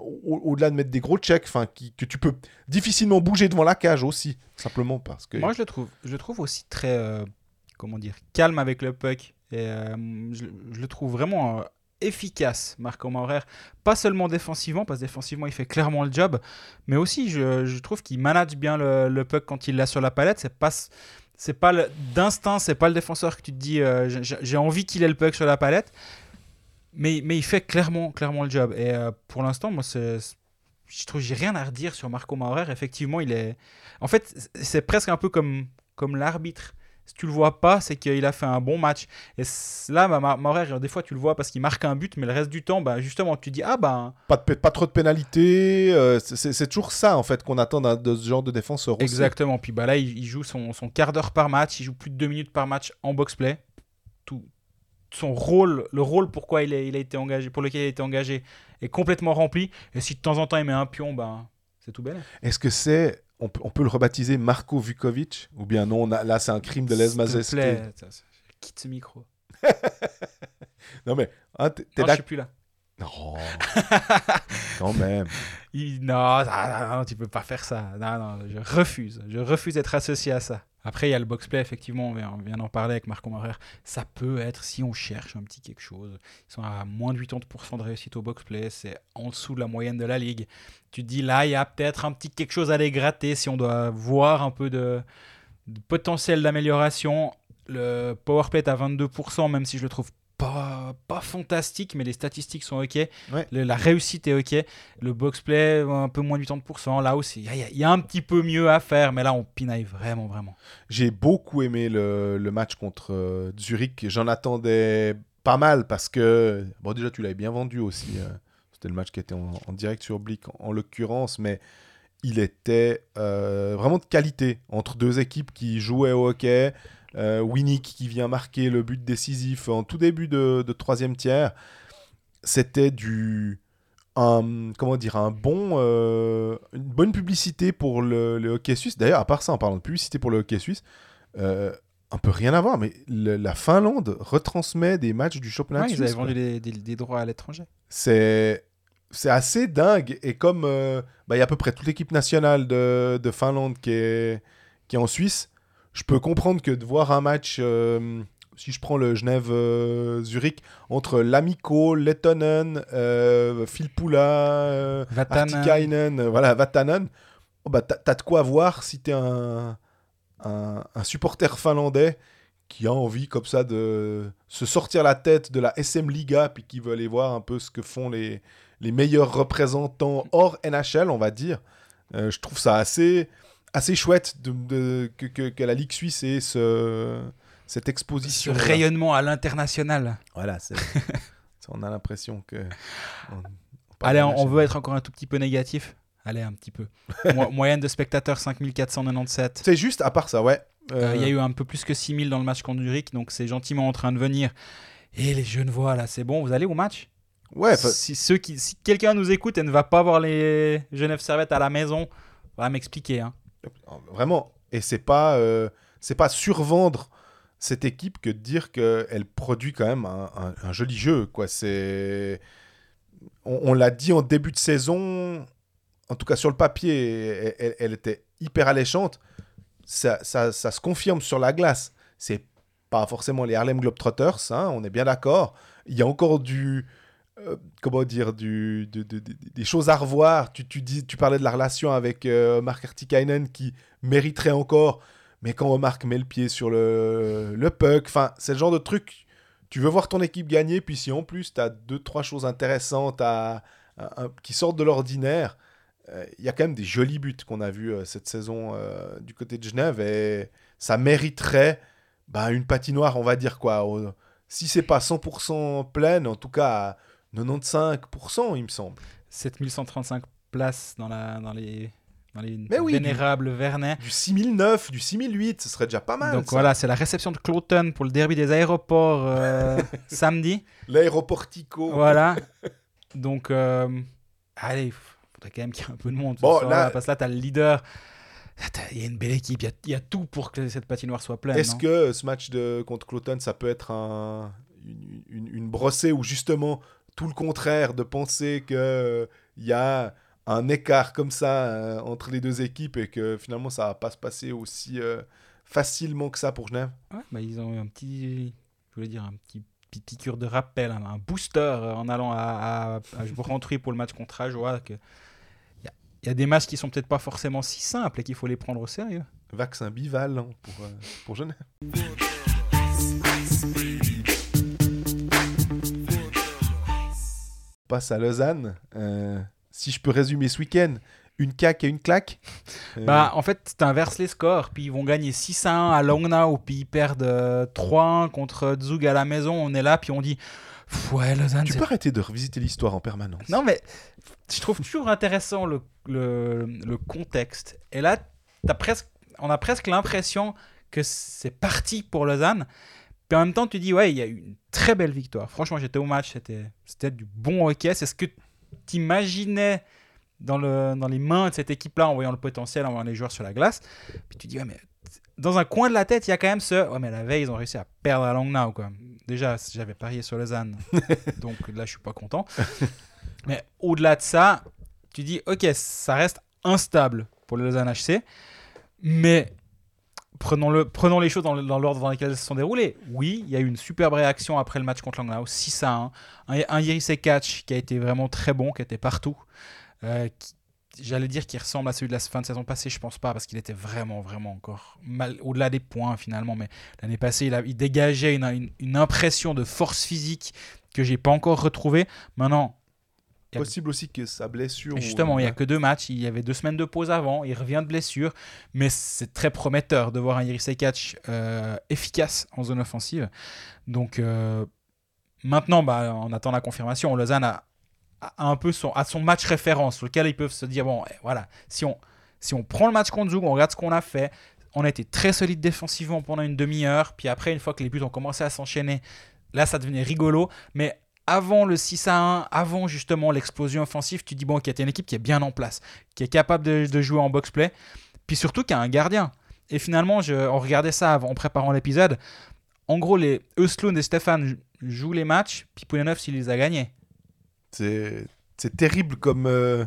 Au- au-delà de mettre des gros checks, enfin, que tu peux difficilement bouger devant la cage aussi, simplement parce que. Moi, je le trouve, je le trouve aussi très, euh, comment dire, calme avec le puck. Et euh, je, le trouve vraiment euh, efficace, Marco Maurer. Pas seulement défensivement, parce que défensivement, il fait clairement le job, mais aussi, je, trouve qu'il manage bien le, puck quand il l'a sur la palette. C'est pas, c'est pas d'instinct, c'est pas le défenseur que tu te dis, j'ai envie qu'il ait le puck sur la palette. Mais, mais il fait clairement, clairement le job. Et euh, pour l'instant, moi, c'est, je trouve j'ai rien à redire sur Marco Maurer. Effectivement, il est. En fait, c'est- presque un peu comme, comme l'arbitre. Si tu le vois pas, c'est qu'il a fait un bon match. Et là, bah, Ma- Maurer, des fois, tu le vois parce qu'il marque un but, mais le reste du temps, bah, justement, tu dis ah bah Pas, de, pas trop de pénalités, euh, c'est- toujours ça en fait qu'on attend de ce genre de défenseur aussi. exactement. Puis bah là, il, il joue son, son quart d'heure par match, il joue plus de deux minutes par match en box play. Tout son rôle, le rôle pourquoi il, a été engagé, pour lequel il a été engagé, est complètement rempli. Et si de temps en temps il met un pion, bah c'est tout belle. Est-ce que c'est. On, peut- on peut le rebaptiser Marco Vukovic Ou bien non, on a- là c'est un crime de lèse S'il te majesté. plaît, ça- ça- quitte ce micro. Non mais, hein, t'es Non, je suis plus là. Non, quand même. Il- Non, non, non, tu peux pas faire ça. Non, non, je refuse. Je refuse d'être associé à ça. Après, il y a le box-play, effectivement, on vient, d'en parler avec Marco Maurer. Ça peut être, si on cherche un petit quelque chose, ils sont à moins de 80% de réussite au box-play, c'est en dessous de la moyenne de la ligue. Tu te dis, là, il y a peut-être un petit quelque chose à les gratter si on doit voir un peu de, de potentiel d'amélioration. Le powerplay est à 22%, même si je le trouve pas, pas fantastique, mais les statistiques sont OK. Le- la réussite est OK. Le box-play, un peu moins de 80%. Là aussi, il y, a- il y a un petit peu mieux à faire, mais là, on pinaille vraiment, vraiment. J'ai beaucoup aimé le, le match contre euh, Zurich. J'en attendais pas mal parce que, bon, déjà, tu l'avais bien vendu aussi. euh, C'était le match qui était en, en direct sur Blick en, en l'occurrence, mais il était euh, vraiment de qualité entre deux équipes qui jouaient au hockey. Euh, Winnick qui vient marquer le but décisif en tout début de, de troisième tiers. C'était du. Un, comment dire, un bon, euh, une bonne publicité pour le, le hockey suisse. D'ailleurs, à part ça, en parlant de publicité pour le hockey suisse, euh, un peu rien à voir, mais le- la Finlande retransmet des matchs du championnat Ouais, ils suisse. avaient quoi. vendu des, des- des droits à l'étranger. C'est c'est assez dingue. Et comme euh, bah, il y a à peu près toute l'équipe nationale de, de Finlande qui est, qui est en Suisse, je peux comprendre que de voir un match, euh, si je prends le Genève-Zurich, entre Lamico, Lettonen, euh, Filppula, euh, Vatanen. Artikainen, euh, voilà, Vatanen, oh, bah, t'as t'as de quoi voir si t'es un, un, un supporter finlandais qui a envie comme ça de se sortir la tête de la SM Liga puis qui veut aller voir un peu ce que font les, les meilleurs représentants hors NHL, on va dire. Euh, je trouve ça assez, assez chouette de, de- que, que- que la Ligue suisse ait ce, cette Ce exposition. rayonnement à l'international. Voilà, on a l'impression que. on- on parle Allez, on, veut être encore un tout petit peu négatif. Allez, un petit peu. Mo- moyenne de spectateurs 5497. C'est juste, à part ça, ouais. Euh, Il y a Euh, eu un peu plus que 6000 dans le match contre Zurich, donc c'est gentiment en train de venir. Et les Genevois, là, c'est bon, vous allez au match? Ouais, enfin, Si, ceux qui, si quelqu'un nous écoute et ne va pas voir les Genève Servette à la maison, va m'expliquer. Hein. Vraiment. Et c'est pas, euh, c'est pas survendre cette équipe que de dire qu'elle produit quand même un, joli jeu. Quoi. C'est... On, l'a dit en début de saison, en tout cas sur le papier, elle était hyper alléchante. Ça, ça- ça se confirme sur la glace. C'est pas forcément les Harlem Globetrotters, hein, on est bien d'accord. Il y a encore du, euh, comment dire, des choses à revoir. Tu, tu, dis, tu parlais de la relation avec euh, Artikainen qui mériterait encore, mais quand Marc met le pied sur le, le puck, enfin, c'est le genre de truc. Tu veux voir ton équipe gagner, puis si en plus tu as deux, trois choses intéressantes à, qui sortent de l'ordinaire, euh, il y a quand même des jolis buts qu'on a vus euh, cette saison du côté de Genève et ça mériterait bah, une patinoire, on va dire quoi. si c'est pas 100% pleine, en tout cas 95%, il me semble. 7135 places dans, la, dans les, dans les Mais oui, vénérables Vernet. Du 6009, du 6008, ce serait déjà pas mal. Donc ça. voilà, c'est la réception de Cloton pour le derby des aéroports euh, samedi. L'aéroportico. Voilà. Donc, euh, allez, il faudrait quand même qu'il y ait un peu de monde. Bon, soir-là, là- parce que là, tu as le leader. T'as- Il y a une belle équipe, il y a, il y a tout pour que cette patinoire soit pleine. Est-ce que ce match de, contre Cloton, ça peut être un- une, une- une brossée ou justement tout le contraire de penser qu'il y a un écart comme ça euh, entre les deux équipes et que finalement ça va pas se passer aussi euh, facilement que ça pour Genève Ouais, bah, ils ont eu un petit, je voulais dire, un petit petite piqûre de rappel, un, un booster euh, en allant à, à, à pour le match contre Ajoie. que Il y, a- il y a des matchs qui sont peut-être pas forcément si simples et qu'il faut les prendre au sérieux. Vaccin bivalent pour, euh, pour Genève. passe à Lausanne. Euh, si je peux résumer ce week-end, une caque et une claque. Euh, Bah, en fait, tu inverses les scores, puis ils vont gagner 6 à 1 à Langnau, puis ils perdent euh, 3-1 contre Zug à la maison. On est là, puis on dit Ouais, Lausanne, tu peux arrêter de revisiter l'histoire en permanence. Non, mais je trouve toujours intéressant le, le, le contexte. Et là, as presque, on a presque l'impression que c'est parti pour Lausanne. Puis en même temps, tu dis, ouais, il y a eu une très belle victoire. Franchement, j'étais au match, c'était c'était du bon hockey. C'est ce que tu imaginais dans, le, dans les mains de cette équipe-là en voyant le potentiel, en voyant les joueurs sur la glace. Puis tu dis, ouais, mais dans un coin de la tête, il y a quand même ce. Ouais, mais la veille, ils ont réussi à perdre à Langnau, quoi. Déjà, j'avais parié sur Lausanne. donc là, je suis pas content. mais au-delà de ça, tu dis, ok, ça reste instable pour le Lausanne HC. Mais prenons, le, prenons les choses dans, l'ordre dans lequel elles se sont déroulées. Oui, il y a eu une superbe réaction après le match contre Langnau, 6 à 1. Un, un Iris Catch qui a été vraiment très bon, qui était partout. Euh, j'allais dire qu'il ressemble à celui de la fin de saison passée, je pense pas, parce qu'il était vraiment, vraiment encore mal, au-delà des points finalement. Mais l'année passée, il, a, dégageait une, une, impression de force physique que j'ai pas encore retrouvée. Maintenant, Possible aussi que sa blessure. justement, il n'y a que deux matchs. Il y avait deux semaines de pause avant. Il revient de blessure. Mais c'est très prometteur de voir un Iris Catch euh, efficace en zone offensive. Donc euh, maintenant, bah, on attend la confirmation. Lausanne a, un peu son, à son match référence sur lequel ils peuvent se dire bon, eh, voilà, si on, si on prend le match contre Zug, on regarde ce qu'on a fait. On a été très solide défensivement pendant une demi-heure. Puis après, une fois que les buts ont commencé à s'enchaîner, là, ça devenait rigolo. Mais avant le 6 à 1, avant justement l'explosion offensive, tu dis bon, y a une équipe qui est bien en place, qui est capable de, jouer en box-play, puis surtout qui a un gardien. Et finalement, je, on regardait ça en préparant l'épisode. En gros, les Eusloun et Stéphane jouent les matchs, puis Poulenov, s'il les a gagnés. C'est terrible comme, euh,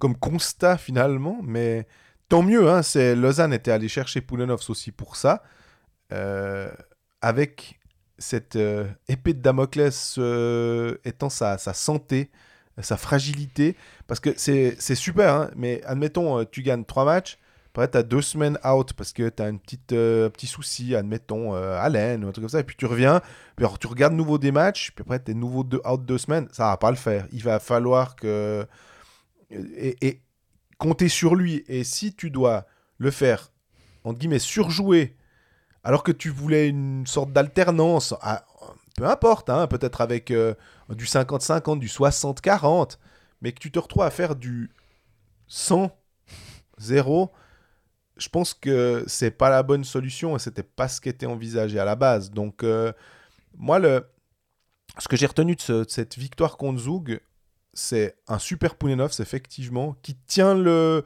comme constat finalement, mais tant mieux. Hein, Lausanne était allé chercher Poulenovs aussi pour ça. Euh, avec cette euh, épée de Damoclès euh, étant sa, santé, sa fragilité. Parce que c'est super, hein, mais admettons, euh, tu gagnes trois matchs, après tu as deux semaines out parce que tu as une petite, un petit souci, admettons, à l'aine ou un truc comme ça, et puis tu reviens, puis alors tu regardes nouveau des matchs, puis après tu es nouveau out deux semaines, ça va pas le faire. Il va falloir que. Et, et compter sur lui. Et si tu dois le faire, entre guillemets, surjouer alors que tu voulais une sorte d'alternance, peu importe, hein, peut-être avec euh, du 50-50, du 60-40, mais que tu te retrouves à faire du 100-0, je pense que c'est pas la bonne solution et c'était pas ce qui était envisagé à la base. Donc, euh, moi, ce que j'ai retenu de, cette victoire contre Zug, c'est un super Poulenov, effectivement, qui tient le.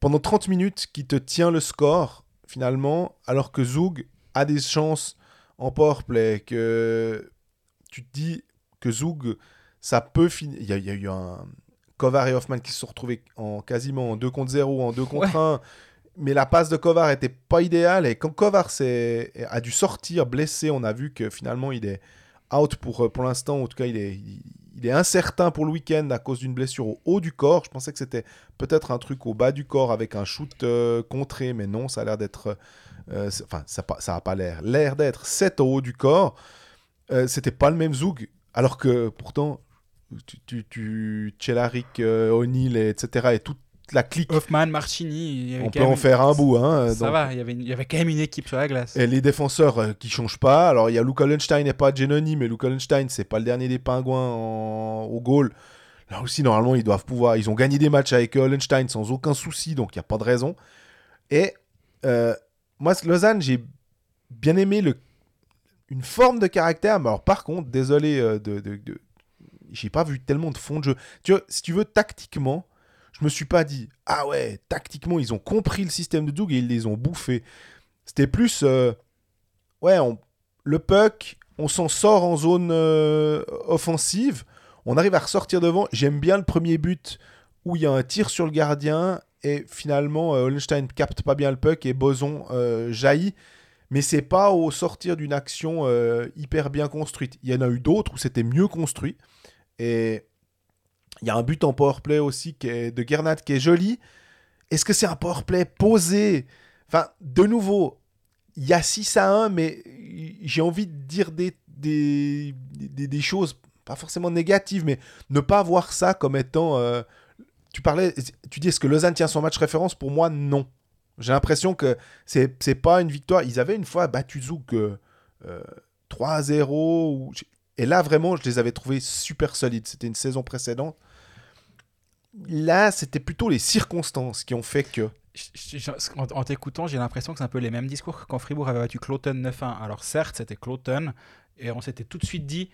pendant 30 minutes, qui te tient le score finalement, alors que Zug a des chances en powerplay, que tu te dis que Zug, ça peut finir. Il y, a eu un Kovar et Hoffman qui se sont retrouvés en quasiment en 2 contre 0, en 2 contre 1. Mais la passe de Kovar était pas idéale. Et quand Kovar a dû sortir blessé, on a vu que finalement il est out pour, pour l'instant. En tout cas, il est, il est incertain pour le week-end à cause d'une blessure au haut du corps. Je pensais que c'était peut-être un truc au bas du corps avec un shoot euh, contré, mais non, ça a l'air d'être. Euh, enfin, ça n'a pas l'air. L'air d'être 7 au haut du corps. Euh, c'était pas le même Zoug, alors que pourtant, tu O'Neill, etc., et tout la clique. Hoffman, Marchini. On peut en faire un bout. Hein, ça va, il y, avait il y avait quand même une équipe sur la glace. Et les défenseurs euh, qui changent pas. Alors il y a Luca Lenstein et pas Genoni, mais Luca Lenstein, c'est pas le dernier des pingouins au goal. Là aussi, normalement, ils doivent pouvoir. Ils ont gagné des matchs avec Hollenstein sans aucun souci, donc il n'y a pas de raison. Et euh, moi, Lausanne, j'ai bien aimé le... une forme de caractère. Mais alors, par contre, désolé euh, de. de, de... J'ai pas vu tellement de fond de jeu. Tu vois, si tu veux, tactiquement, me suis pas dit, ah ouais, tactiquement, ils ont compris le système de Doug et ils les ont bouffés. C'était plus, euh, ouais, le puck, on s'en sort en zone euh, offensive, on arrive à ressortir devant. J'aime bien le premier but où il y a un tir sur le gardien et finalement euh, Holstein capte pas bien le puck et Boson jaillit. Mais c'est pas au sortir d'une action hyper bien construite. Il y en a eu d'autres où c'était mieux construit. Et il y a un but en powerplay aussi qui est de Gernat qui est joli. Est-ce que c'est un powerplay posé? Enfin, de nouveau, il y a 6 à 1, mais j'ai envie de dire des, des, des, choses, pas forcément négatives, mais ne pas voir ça comme étant. Euh, tu parlais, tu dis est-ce que Lausanne tient son match référence? Pour moi, non. J'ai l'impression que c'est, c'est pas une victoire. Ils avaient une fois battu Zouk euh, 3-0. Ou... Et là, vraiment, je les avais trouvés super solides. C'était une saison précédente là, c'était plutôt les circonstances qui ont fait que. En t'écoutant, j'ai l'impression que c'est un peu les mêmes discours que quand Fribourg avait battu Cloton 9-1. Alors certes, c'était Cloton, et on s'était tout de suite dit,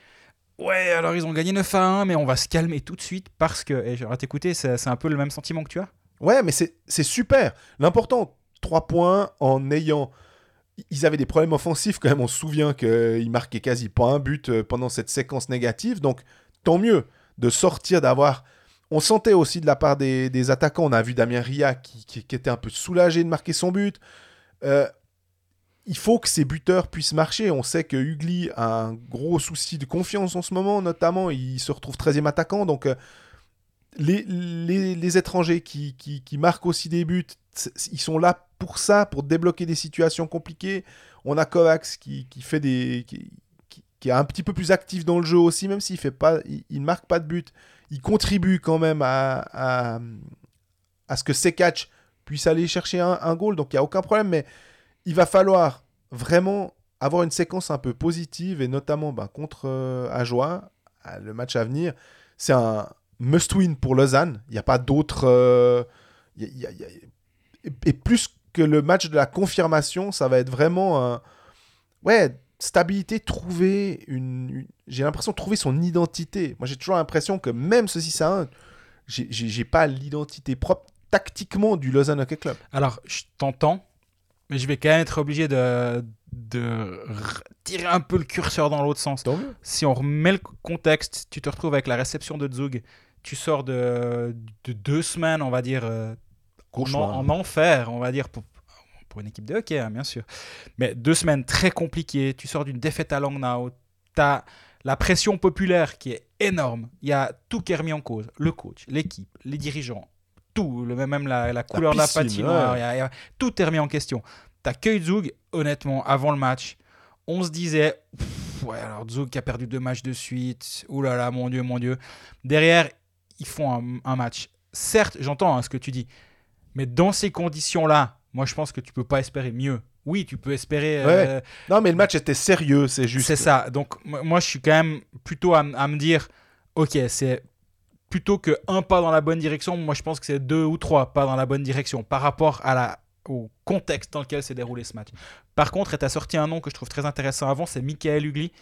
ouais, alors ils ont gagné 9 1, mais on va se calmer tout de suite parce que, et à t'écouter, c'est un peu le même sentiment que tu as? Ouais, mais c'est super. L'important, 3 points en ayant ils avaient des problèmes offensifs quand même. On se souvient qu'ils marquaient quasi pas un but euh, pendant cette séquence négative. Donc, tant mieux de sortir, d'avoir. On sentait aussi de la part des, attaquants, on a vu Damien Ria qui, était un peu soulagé de marquer son but. Euh, il faut que ces buteurs puissent marcher. On sait que Ugly a un gros souci de confiance en ce moment, notamment. Il se retrouve 13e attaquant. Donc, euh, les, étrangers qui, marquent aussi des buts, ils sont là pour ça, pour débloquer des situations compliquées. On a Kovacs qui, fait des. Qui, est un petit peu plus actif dans le jeu aussi, même s'il pas, il, ne marque pas de but. Il contribue quand même à, ce que Sekach puisse aller chercher un, goal, donc il n'y a aucun problème, mais il va falloir vraiment avoir une séquence un peu positive, et notamment ben, contre euh, le match à venir. C'est un must-win pour Lausanne. Il n'y a pas d'autre. Euh, et plus que le match de la confirmation, ça va être vraiment un... Ouais, stabilité, trouver une... J'ai l'impression de trouver son identité. Moi, j'ai toujours l'impression que même ceci, ça, j'ai pas l'identité propre tactiquement du Lausanne Hockey Club. Alors, je t'entends, mais je vais quand même être obligé de, de tirer un peu le curseur dans l'autre sens. Si on remet le contexte, tu te retrouves avec la réception de Zug, tu sors de, de deux semaines, on va dire, euh, en, enfer, on va dire, pour, pour une équipe de hockey, hein, bien sûr. Mais deux semaines très compliquées. Tu sors d'une défaite à Langnau. Tu as la pression populaire qui est énorme. Il y a tout qui est remis en cause. Le coach, l'équipe, les dirigeants, tout. Le, même la, la couleur de la patinoire. tout est remis en question. Tu as Zug, honnêtement, avant le match, on se disait, ouais, alors Zug qui a perdu deux matchs de suite. Ouh là là, mon Dieu, mon Dieu. Derrière, ils font un, match. Certes, j'entends hein, ce que tu dis. Mais dans ces conditions-là, moi je pense que tu peux pas espérer mieux. Oui, tu peux espérer. Euh, non, mais le match était sérieux, c'est juste. C'est ça. Donc moi je suis quand même plutôt à, me dire, ok, c'est plutôt que un pas dans la bonne direction. Moi je pense que c'est deux ou trois pas dans la bonne direction par rapport à la au contexte dans lequel s'est déroulé ce match. Par contre, tu as sorti un nom que je trouve très intéressant avant, c'est Michael Ugly.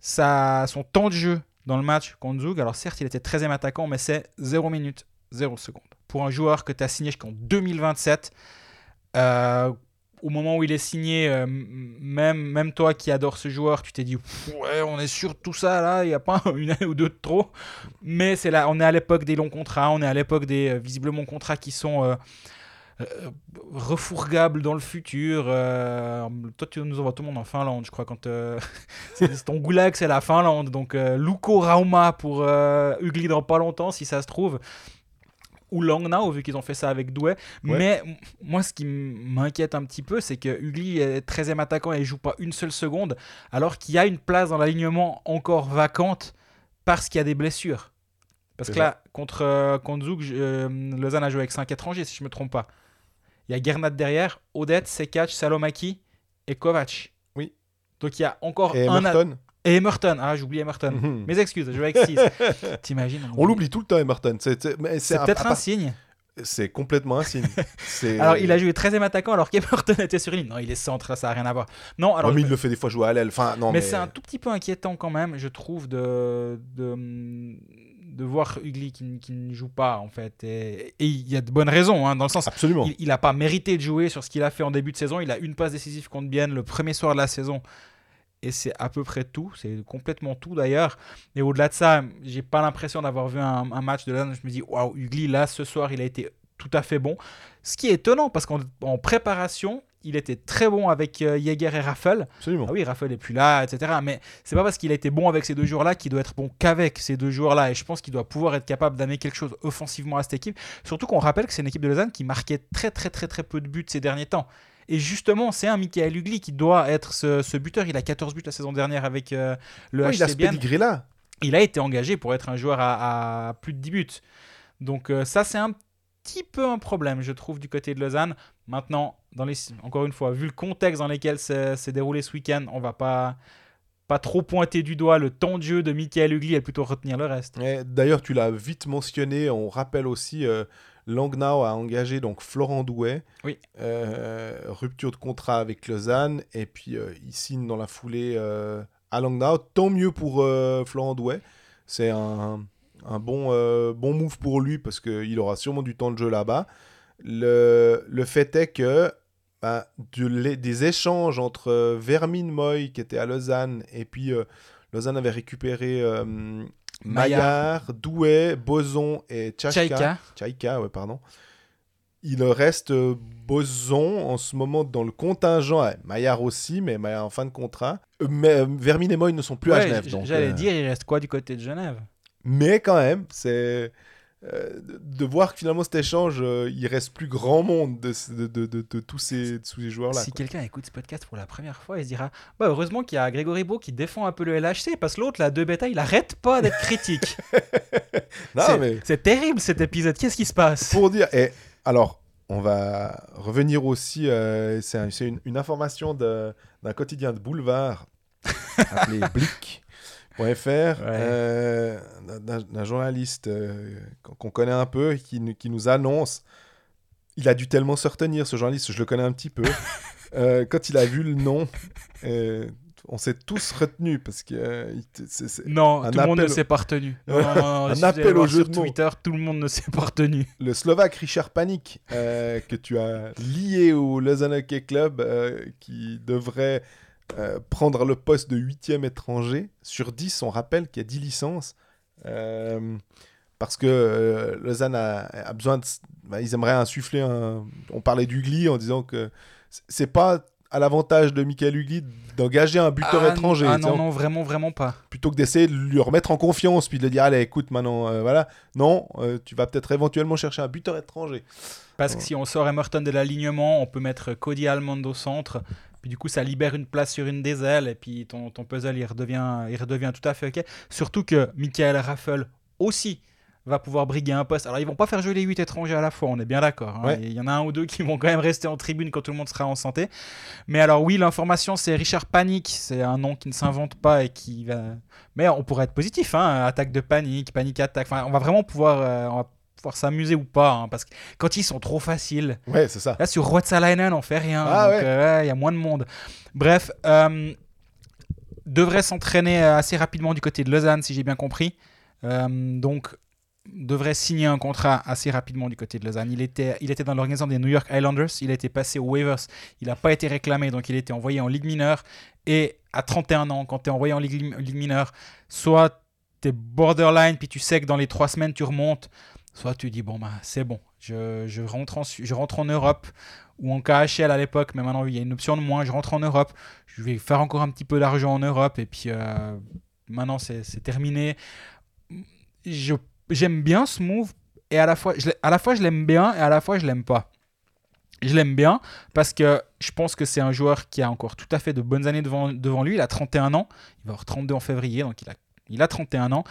Ça, son temps de jeu dans le match contre Zug, alors certes, il était 13e attaquant, mais c'est 0 minutes, 0 secondes pour un joueur que tu as signé jusqu'en 2027. Euh, au moment où il est signé, euh, même, même toi qui adores ce joueur, tu t'es dit ouais, on est sûr de tout ça là, il n'y a pas une année ou deux de trop. Mais c'est là, on est à l'époque des longs contrats, on est à l'époque des euh, visiblement contrats qui sont refourgables dans le futur. toi, tu nous envoies tout le monde en Finlande, je crois, quand c'est ton goulag, c'est la Finlande. Donc, Luko Rauma pour Ugly dans pas longtemps, si ça se trouve ou Langnau, vu qu'ils ont fait ça avec Douai. Mais moi, ce qui m'inquiète un petit peu, c'est que Ugly est 13e attaquant et il joue pas une seule seconde, alors qu'il y a une place dans l'alignement encore vacante parce qu'il y a des blessures. Parce que là, contre, euh, contre Zug, euh, Lausanne a joué avec 5 étrangers, si je me trompe pas. Il y a Gernat derrière, Odette, Sekac, Salomaki et Kovac. Oui. Donc il y a encore et un. Emerton. Et Emerton, ah j'oublie Emerton. Mhm. Mes excuses, je joue avec 6. T'imagines On, l'oublie tout le temps, Emerton. C'est peut-être un, signe. C'est complètement un signe. alors il a joué 13e attaquant alors qu'Emerton était sur une ligne. Non, il est centre, ça n'a rien à voir. Non, alors. mais il le fait des fois jouer à l'aile. Enfin, non, mais, c'est un tout petit peu inquiétant quand même, je trouve, de, de, de voir Ugly qui, qui, ne joue pas en fait. Et il y a de bonnes raisons, hein, dans le sens. Absolument. Il n'a pas mérité de jouer sur ce qu'il a fait en début de saison. Il a une passe décisive contre Bienne le premier soir de la saison et c'est à peu près tout. C'est complètement tout d'ailleurs. Et au-delà de ça, j'ai pas l'impression d'avoir vu un, match de là. Je me dis, waouh, Ugly, là, ce soir, il a été tout à fait bon. Ce qui est étonnant parce qu'en préparation, il était très bon avec euh, Jäger et Raffel. Absolument. Ah oui, Raffel est plus là, etc. Mais c'est pas parce qu'il a été bon avec ces deux joueurs-là qu'il doit être bon qu'avec ces deux joueurs-là. Et je pense qu'il doit pouvoir être capable d'amener quelque chose offensivement à cette équipe. Surtout qu'on rappelle que c'est une équipe de Lausanne qui marquait très très très très peu de buts ces derniers temps. Et justement, c'est un Michael Ugly qui doit être ce, buteur. Il a 14 buts la saison dernière avec euh, le oui, HC Il a là. Il a été engagé pour être un joueur à, plus de 10 buts. Donc euh, ça, c'est un petit peu un problème, je trouve, du côté de Lausanne. Maintenant, dans les, encore une fois, vu le contexte dans lequel s'est déroulé ce week-end, on va pas pas trop pointer du doigt le temps de jeu de Michael Ugly et plutôt retenir le reste. D'ailleurs, tu l'as vite mentionné, on rappelle aussi euh, Langnau a engagé donc Florent Douet. Oui. Euh, rupture de contrat avec Lausanne. Et puis euh, il signe dans la foulée euh, à Langnau. Tant mieux pour Florent Douet. C'est un, un, bon, bon move pour lui parce qu'il aura sûrement du temps de jeu là-bas. Le, le fait est que bah, de des échanges entre Vermin Moy, qui était à Lausanne, et puis Lausanne avait récupéré euh, Maillard, Douai, Boson et Tchaïka. Tchaïka, ouais, pardon. Il reste euh, Boson en ce moment dans le contingent, ouais, Maillard aussi, mais Maillard en fin de contrat. Euh, Mais euh, Vermin et Moy ne sont plus à Genève. J'allais euh, dire, il reste quoi du côté de Genève? Mais quand même, c'est euh, de- de voir que finalement cet échange, euh, il reste plus grand monde de, de, de, tous ces, tous ces joueurs-là. Si quelqu'un écoute ce podcast pour la première fois, il se dira bah, heureusement qu'il y a Grégory Beau qui défend un peu le LHC, parce que l'autre, là, deux bêta, il arrête pas d'être critique. Non, C'est- mais C'est terrible cet épisode. Qu'est-ce qui se passe? Pour dire. Et alors, on va revenir aussi. euh, c'est un- c'est une, une information de- d'un quotidien de boulevard appelé Blick.fr, euh, d'un journaliste euh, qu'on connaît un peu et qui, nous- qui nous annonce. Il a dû tellement se retenir, ce journaliste, je le connais un petit peu. Euh, quand il a vu le nom, euh, on s'est tous retenus parce que euh, c'est- Non, Un tout le monde ne s'est pas retenu. Non, Un non, non, si vous appel au jeu sur de mots. Twitter, tout le monde ne s'est pas retenu. le Slovaque Richard Panik, euh, que tu as lié au Lausanne Hockey Club, euh, qui devrait euh, prendre le poste de huitième étranger. Sur 10, on rappelle qu'il y a 10 licences. Euh, parce que euh, Lausanne a, a besoin de... bah, ils aimeraient insuffler un... On parlait d'Ugly en disant que c'est pas à l'avantage de Michael Ugly d'engager un buteur ah, étranger. Ah non, on- non, vraiment, vraiment pas. plutôt que d'essayer de lui remettre en confiance puis de lui dire allez écoute maintenant euh, voilà non euh, tu vas peut-être éventuellement chercher un buteur étranger Parce que si on sort Emerton de l'alignement, on peut mettre Cody Almond au centre. Puis du coup, ça libère une place sur une des ailes. Et puis ton, ton puzzle, il redevient, il redevient tout à fait OK. Surtout que Michael Raffel aussi va pouvoir briguer un poste. Alors, ils vont pas faire jouer les 8 étrangers à la fois, on est bien d'accord. hein. Ouais. Il y en a un ou deux qui vont quand même rester en tribune quand tout le monde sera en santé. Mais alors, oui, l'information, c'est Richard Panic. C'est un nom qui ne s'invente pas et qui va. Mais on pourrait être positif. Hein. Attaque de panique, panique attaque. Enfin, on va vraiment pouvoir, euh, on va pouvoir s'amuser ou pas. hein, parce que quand ils sont trop faciles. ouais c'est ça Là, sur Ruotsalainen, on fait rien. Ah donc, ouais. euh, ouais, il y a moins de monde. Bref, euh, devrait s'entraîner euh, assez rapidement du côté de Lausanne, si j'ai bien compris. Euh, donc, devrait signer un contrat assez rapidement du côté de Lausanne. Il était, il était dans l'organisation des New York Islanders. Il a été passé aux waivers. Il n'a pas été réclamé, donc il a été envoyé en Ligue mineure. Et à 31 ans, quand tu es envoyé en Ligue, Ligue mineure, soit tu es borderline, puis tu sais que dans les trois semaines, tu remontes. Soit tu dis, bon, bah, c'est bon, je, je, rentre en, je rentre en Europe ou en KHL à l'époque, mais maintenant il y a une option de moins, je rentre en Europe, je vais faire encore un petit peu d'argent en Europe, et puis euh, maintenant c'est terminé. J'aime bien ce move, et à la fois je, à la fois je l'aime bien, et à la fois je l'aime pas. Je l'aime bien parce que je pense que c'est un joueur qui a encore tout à fait de bonnes années devant, devant lui. Il a 31 ans, il va avoir 32 en février, donc il a, il a 31 ans.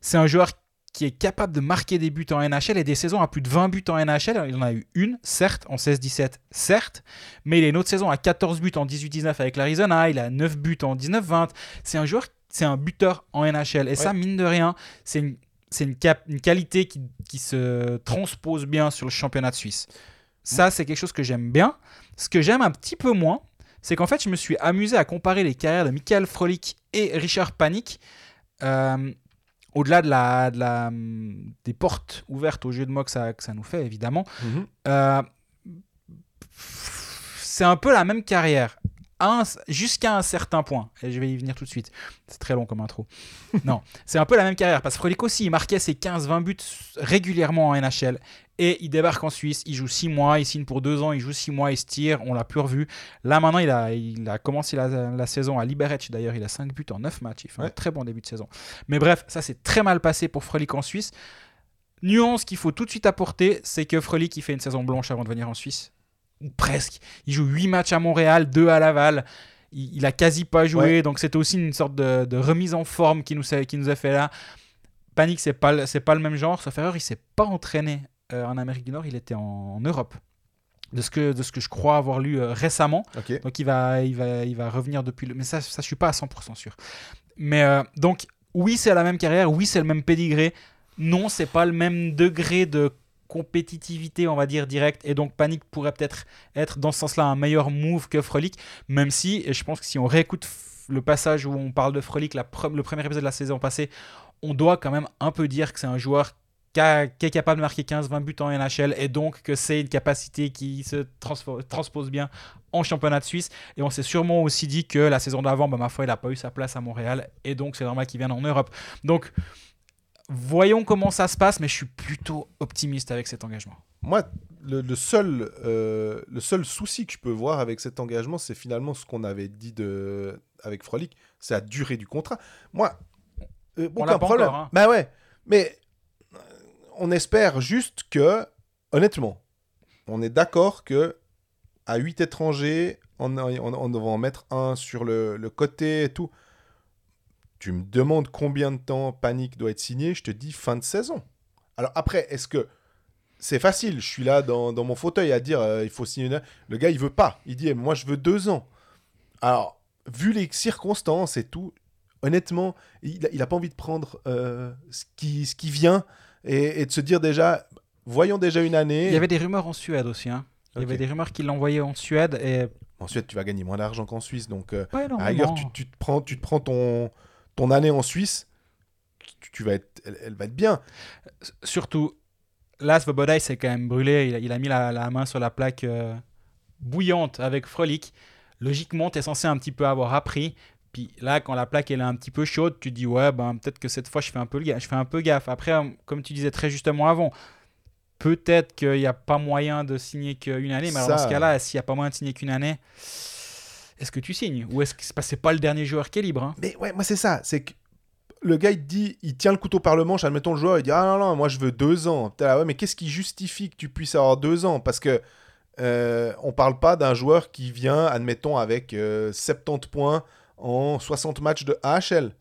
C'est un joueur qui est capable de marquer des buts en NHL et des saisons à plus de 20 buts en NHL. Il en a eu une, certes, en 16-17, certes, mais il a une autre saison à 14 buts en 18-19 avec l'Arizona, il a 9 buts en 19-20. C'est un joueur, c'est un buteur en NHL. Et ça, mine de rien, c'est une, c'est une, une qualité qui, qui se transpose bien sur le championnat de Suisse. Ça, c'est quelque chose que j'aime bien. Ce que j'aime un petit peu moins, c'est qu'en fait, je me suis amusé à comparer les carrières de Michael Frolik et Richard Panik. Euh, au-delà de la, de la, hum, des portes ouvertes au jeu de mots que ça, que ça nous fait, évidemment, Mhm. euh, c'est un peu la même carrière. Jusqu'à un certain point. Et je vais y venir tout de suite. C'est très long comme intro. non, c'est un peu la même carrière. Parce que Frolik aussi, il marquait ses 15-20 buts régulièrement en NHL. Et il débarque en Suisse, il joue 6 mois, il signe pour 2 ans, il joue 6 mois, il se tire, on l'a plus revu. Là maintenant, il a, il a commencé la, la saison à Liberec d'ailleurs, il a 5 buts en 9 matchs, il fait un très bon début de saison. Mais bref, ça s'est très mal passé pour Frolik en Suisse. Nuance qu'il faut tout de suite apporter, c'est que Frolik il fait une saison blanche avant de venir en Suisse. Ou presque. Il joue 8 matchs à Montréal, 2 à Laval. Il, il a quasi pas joué, Ouais. donc c'était aussi une sorte de, de remise en forme qui nous, a- qui nous a fait là. Panique, c'est pas, c'est pas le même genre. Sauf erreur, il s'est pas entraîné euh, en Amérique du Nord, il était en, en Europe. De ce, que, de ce que je crois avoir lu euh, récemment. Donc il va, il va, il va revenir depuis le... Mais ça, ça je suis pas à 100% sûr. Mais euh, donc, oui, c'est la même carrière, oui, c'est le même pédigré. Non, c'est pas le même degré de compétitivité, on va dire, direct. Et donc, Panic pourrait peut-être être dans ce sens-là un meilleur move que Frolic. Même si, et je pense que si on réécoute le passage où on parle de Frolic, le premier épisode de la saison passée, on doit quand même un peu dire que c'est un joueur qui, est capable de marquer 15-20 buts en NHL et donc que c'est une capacité qui se transpose bien en championnat de Suisse. Et on s'est sûrement aussi dit que la saison d'avant, bah, ma foi, il n'a pas eu sa place à Montréal et donc c'est normal qu'il vienne en Europe. Donc voyons comment ça se passe, mais je suis plutôt optimiste avec cet engagement. Moi, le, le seul, euh, le seul souci que je peux voir avec cet engagement, c'est finalement ce qu'on avait dit de, avec Frolic, c'est la durée du contrat. Moi, euh, On aucun problème. encore, hein. Bah ouais, mais euh, on espère juste que, honnêtement, on est d'accord que à 8 étrangers, on, on, on devant en mettre un sur le, le côté et tout. Tu me demandes combien de temps Panic doit être signé, je te dis fin de saison. Alors après, est-ce que c'est facile? Je suis là dans, dans mon fauteuil à dire euh, il faut signer. une- Le gars, il veut pas. Il dit moi, je veux deux ans. Alors, vu les circonstances et tout, honnêtement, il, a- il a pas envie de prendre euh, ce, qui, ce qui vient et, et de se dire déjà, voyons déjà une année. Il y avait des rumeurs en Suède aussi. hein. Il y avait des rumeurs qu'il l'envoyait en Suède et Ensuite, tu vas gagner moins d'argent qu'en Suisse, donc euh, pas à la énormément. rigueur, tu, tu te prends, tu te prends ton, ton année en Suisse, tu, tu vas être, elle, elle va être bien. Surtout, là, Svoboda, il s'est quand même brûlé. Il a, il a mis la, la main sur la plaque euh, bouillante avec Frolic. Logiquement, tu es censé un petit peu avoir appris. Puis là, quand la plaque elle est un petit peu chaude, tu te dis ouais, ben peut-être que cette fois je fais un peu le je fais un peu gaffe. Après, euh, comme tu disais très justement avant, peut-être qu'il n'y a pas moyen de signer qu'une année. Mais alors, dans ce cas-là, s'il n'y a pas moyen de signer qu'une année, est-ce que tu signes ou est-ce que c'est pas, le dernier joueur qui est libre hein? Mais ouais, moi, c'est ça. C'est que le gars, il dit, il tient le couteau par le manche. Admettons, le joueur, il dit Ah non, non, moi, je veux deux ans. Mais qu'est-ce qui justifie que tu puisses avoir deux ans? Parce que euh, on parle pas d'un joueur qui vient, admettons, avec euh, 70 points en 60 matchs de AHL.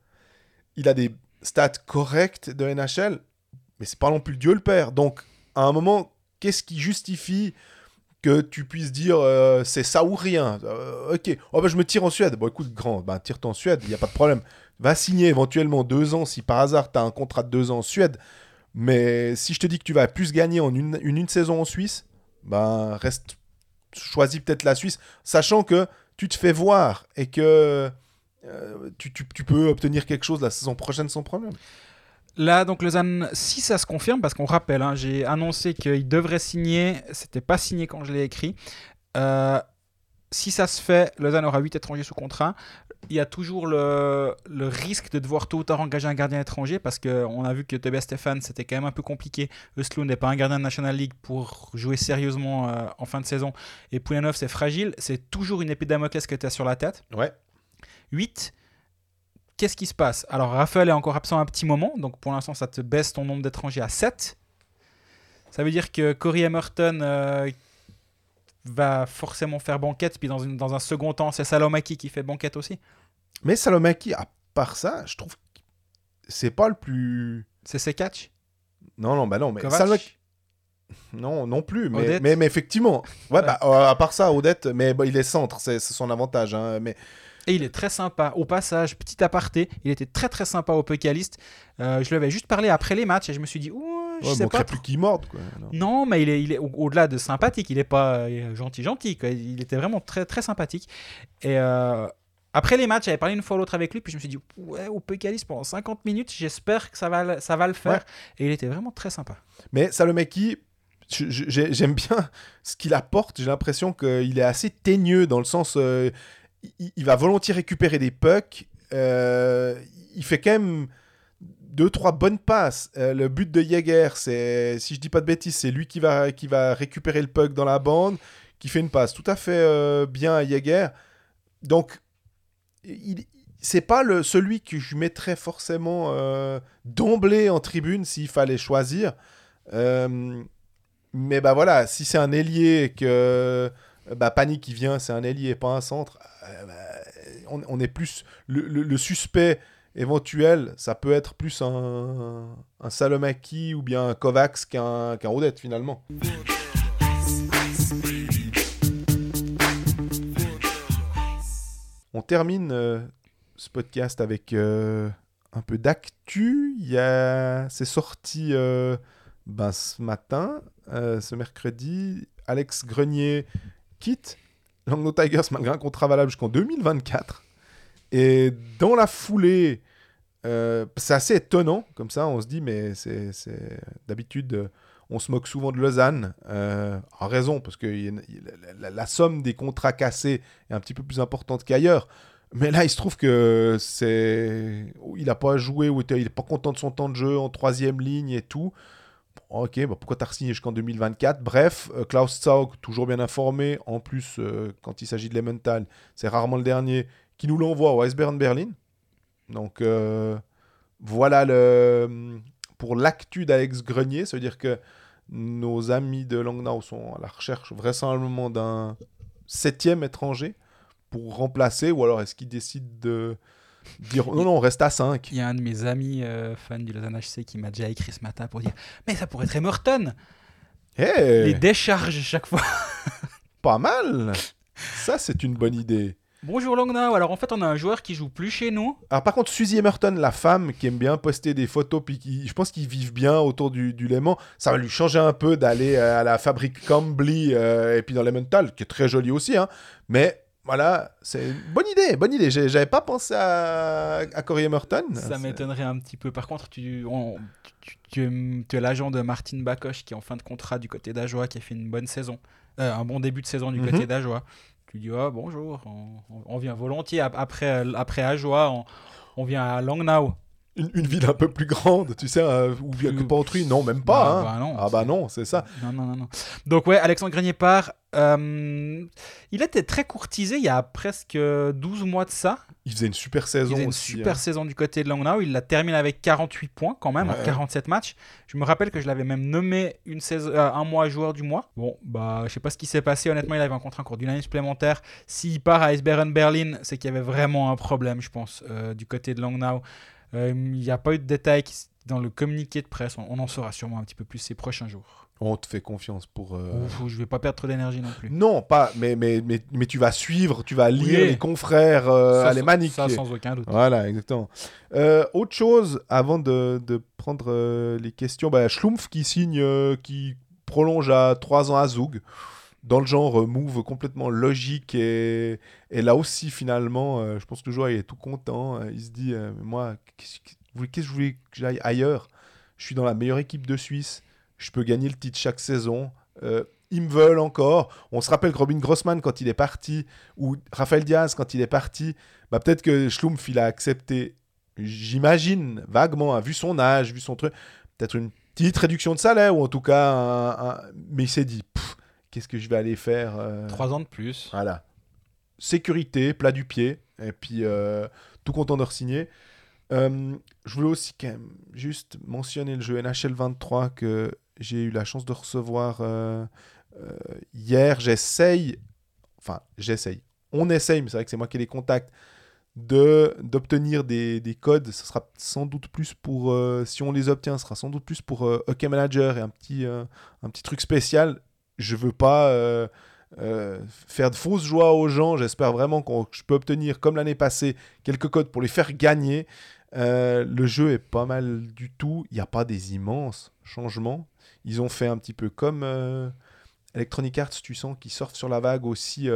Il a des stats correctes de NHL, mais c'est pas non plus Dieu le Père. Donc, à un moment, qu'est-ce qui justifie que tu puisses dire euh, c'est ça ou rien Euh, Ok, oh, bah, je me tire en Suède. Bon, écoute, grand, bah, tire-toi en Suède, il n'y a pas de problème. Va signer éventuellement deux ans si par hasard tu as un contrat de deux ans en Suède. Mais si je te dis que tu vas plus gagner en une, une, saison en Suisse, ben reste, choisis peut-être la Suisse, sachant que tu te fais voir et que euh, tu- tu peux obtenir quelque chose la saison prochaine sans problème. Là, donc Lausanne, si ça se confirme, parce qu'on rappelle, hein, j'ai annoncé qu'il devrait signer, c'était pas signé quand je l'ai écrit. Euh, si ça se fait, Lausanne aura 8 étrangers sous contrat. Il y a toujours le, le risque de devoir tôt ou tard engager un gardien étranger parce qu'on a vu que Tobias Stefan, c'était quand même un peu compliqué. Östlund n'est pas un gardien de National League pour jouer sérieusement euh, en fin de saison. Et Pouyanov, c'est fragile. C'est toujours une épée de Damoclès que tu as sur la tête. Ouais. 8. Qu'est-ce qui se passe Alors, Raphaël est encore absent un petit moment, donc pour l'instant, ça te baisse ton nombre d'étrangers à 7. Ça veut dire que Corey Emerton euh, va forcément faire banquette, puis dans, une- dans un second temps, c'est Salomaki qui fait banquette aussi. Mais Salomaki, à part ça, je trouve que c'est pas le plus. C'est ses catch Non, non, bah non, mais Salomaki. Non, non plus. Mais, mais, mais effectivement. Ouais, bah, euh, à part ça, Odette, mais bah, il est centre, c'est c'est son avantage. hein, mais Et il est très sympa. Au passage, petit aparté, il était très très sympa au Pucalist. Euh, je lui avais juste parlé après les matchs et je me suis dit, ouh, je ouais, sais manquerait pas plus qu'il morde. Quoi. Non. Non, mais il est, il est au- au-delà de sympathique. Il est pas euh, gentil, gentil. quoi. Il était vraiment très, très sympathique. Et euh, après les matchs, j'avais parlé une fois ou l'autre avec lui, puis je me suis dit, ouais, au Pécalis pendant 50 minutes, j'espère que ça va, le- ça va le faire. Ouais. Et il était vraiment très sympa. Mais j'ai- j'aime bien ce qu'il apporte. J'ai l'impression qu'il est assez teigneux dans le sens. euh, il, va volontiers récupérer des pucks. euh, il fait quand même deux, trois bonnes passes. Euh, le but de Jäger, c'est, si je dis pas de bêtises, c'est lui qui va, qui va récupérer le puck dans la bande, qui fait une passe tout à fait euh, bien à Jäger. Donc, il, c'est pas le, celui que je mettrais forcément euh, d'emblée en tribune s'il fallait choisir. Mais bah voilà, si c'est un ailier et que bah, Panic qui vient, c'est un ailier et pas un centre, euh, bah, on, est plus. Le, le- suspect éventuel, ça peut être plus un, un Salomaki ou bien un Kovacs qu'un qu'un Odette finalement. On termine euh, ce podcast avec euh, un peu d'actu. A... C'est sorti euh, ben, ce matin, euh, ce mercredi. Alex Grenier quitte Langnau Tigers malgré un contrat valable jusqu'en 2024. Et dans la foulée, Euh, c'est assez étonnant, comme ça, on se dit, mais c'est d'habitude, euh, on se moque souvent de Lausanne, euh, en raison, parce que la somme des contrats cassés est un petit peu plus importante qu'ailleurs. Mais là, il se trouve que c'est, il n'a pas joué ou il n'est pas content de son temps de jeu en troisième ligne et tout. Ok, bah pourquoi t'as signé jusqu'en 2024 Bref, euh, Klaus Zaug, toujours bien informé. En plus, euh, quand il s'agit de Lemental, c'est rarement le dernier qui nous l'envoie au Eisbären Berlin. Donc euh, voilà le pour l'actu d'Alex Grenier, ça veut dire que nos amis de Langnau sont à la recherche vraisemblablement d'un septième étranger pour remplacer, ou alors est-ce qu'ils décident de dire non, non, on reste à 5 Il y a un de mes amis euh, fans du Lausanne HC qui m'a déjà écrit ce matin pour dire Mais ça pourrait être Emerton Les décharges chaque fois. Pas mal Ça, c'est une bonne idée. Bonjour Langnau. Alors en fait, on a un joueur qui joue plus chez nous. Alors par contre, Suzy Emerton, la femme qui aime bien poster des photos, puis qui, je pense qu'ils vivent bien autour du, du Léman, ça va lui changer un peu d'aller euh, à la fabrique Cambly euh, et puis dans Lemental, qui est très jolie aussi, hein. mais voilà, c'est une bonne idée, bonne idée. J'avais pas pensé à, à Corey Emerton. Ça m'étonnerait un petit peu. Par contre, tu, on- tu, tu es, tu es l'agent de Martin Bakoche qui est en fin de contrat du côté d'Ajoie, qui a fait une bonne saison, Euh, un bon début de saison du Mhm. côté d'Ajoie. Tu dis oh, bonjour, on, on- on vient volontiers Ap- après, après Ajoie, on, on vient à Langnau. Une, une ville un peu plus grande, tu sais, euh, où il y a que pas autrui. Non, même pas. Bah, hein. bah non, ah bah non, c'est ça. Non, non, non. Donc, ouais, Alexandre Grenier part. Euh, il était très courtisé il y a presque 12 mois de ça. Il faisait une super Il saison faisait une aussi. super hein. saison du côté de Langnau. Il la termine avec 48 points quand même, en Ouais. 47 matchs. Je me rappelle que je l'avais même nommé une saison, euh, un mois joueur du mois. Bon, bah, je sais pas ce qui s'est passé. Honnêtement, il avait un contrat encore d'une année supplémentaire. S'il part à Eisbären Berlin, c'est qu'il y avait vraiment un problème, je pense, euh, du côté de Langnau. Euh, Il n'y a pas eu de détails qui- dans le communiqué de presse. On, on en saura sûrement un petit peu plus ces prochains jours. On te fait confiance pour. euh, Ouf, je vais pas perdre trop d'énergie non plus. Non, pas, mais, mais, mais, mais tu vas suivre, tu vas lire Oui. les confrères euh, alémaniques. ça, sans aucun doute. Voilà, exactement. Euh, autre chose, avant de, de prendre euh, les questions, bah, Schlumpf qui signe, euh, qui prolonge à 3 ans à Zug, dans le genre euh, move complètement logique, et, et là aussi, finalement, euh, je pense que le joueur il est tout content. euh, il se dit, euh, moi, qu'est-ce que je voulais que j'aille ailleurs? Je suis dans la meilleure équipe de Suisse, je peux gagner le titre chaque saison. ils me veulent encore. On se rappelle que Robin Grossman, quand il est parti, ou Rafael Diaz, quand il est parti, bah, peut-être que Schlumpf, il a accepté, j'imagine, vaguement, hein, vu son âge, vu son truc, peut-être une petite réduction de salaire, ou en tout cas, un- mais il s'est dit, Pff, qu'est-ce que je vais aller faire euh, Trois ans de plus. Voilà. Sécurité, plat du pied, et puis euh, tout content de re-signer. Euh, je voulais aussi quand même juste mentionner le jeu NHL 23 que j'ai eu la chance de recevoir hier. J'essaye, enfin j'essaye, on essaye, mais c'est vrai que c'est moi qui ai les contacts, de d'obtenir des, des codes. Ce sera sans doute plus pour, euh, si on les obtient, ce sera sans doute plus pour euh, Hockey Manager et un petit, euh, un petit truc spécial. Je veux pas euh, euh, faire de fausses joies aux gens. J'espère vraiment que je peux obtenir, comme l'année passée, quelques codes pour les faire gagner. Euh, le jeu est pas mal du tout. Il n'y a pas des immenses changements. Ils ont fait un petit peu comme Electronic Arts, tu sens, qui sortent sur la vague aussi.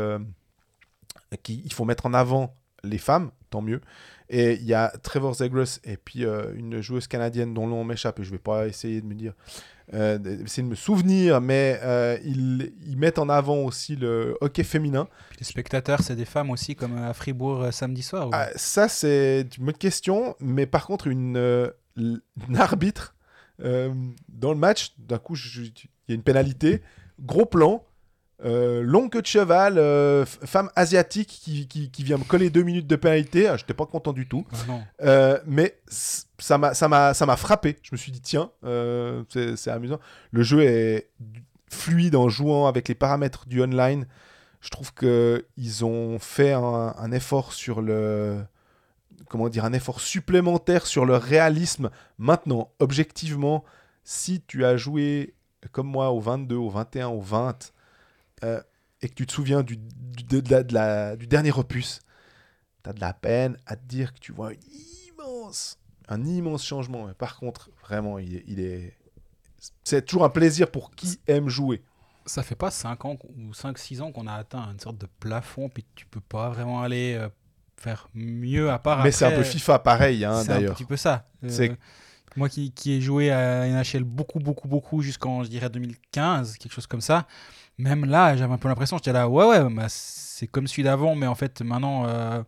il faut mettre en avant les femmes, tant mieux. Et il y a Trevor Zegras et puis une joueuse canadienne dont nom m'échappe et je vais pas essayer de me dire, euh, d'essayer de me souvenir, mais euh, ils, ils mettent en avant aussi le hockey féminin. Puis les spectateurs, c'est des femmes aussi, comme à Fribourg euh, samedi soir. ou- Ah, ça, c'est une bonne question, mais par contre, une, euh, une arbitre euh, dans le match, d'un coup, il y a une pénalité, gros plan. Euh, longue queue de cheval, euh, femme asiatique qui, qui, qui vient me coller deux minutes de pénalité. Ah, J'étais pas content du tout. Ah. Euh, mais ça m'a frappé. Je me suis dit tiens, euh, c'est amusant. Le jeu est fluide en jouant avec les paramètres du online. Je trouve que ils ont fait un, un effort sur le comment dire un effort supplémentaire sur le réalisme. Maintenant, objectivement, si tu as joué comme moi au 22, au 21, au 20 euh, et que tu te souviens du, du, de- de la- de la- du dernier opus, tu as de la peine à te dire que tu vois une immense, un immense changement. Mais par contre, vraiment, il est, il est... c'est toujours un plaisir pour qui aime jouer. Ça fait pas 5 ans ou 5-6 ans qu'on a atteint une sorte de plafond, puis tu peux pas vraiment aller euh, faire mieux à part. Mais c'est un peu FIFA pareil, hein, c'est un d'ailleurs. petit peu ça. Euh, C'est- moi qui, qui ai joué à NHL beaucoup, beaucoup, beaucoup jusqu'en, je dirais, 2015, quelque chose comme ça. Même là, j'avais un peu l'impression, j'étais là, ouais, ouais, bah, c'est comme celui d'avant, mais en fait, maintenant, euh,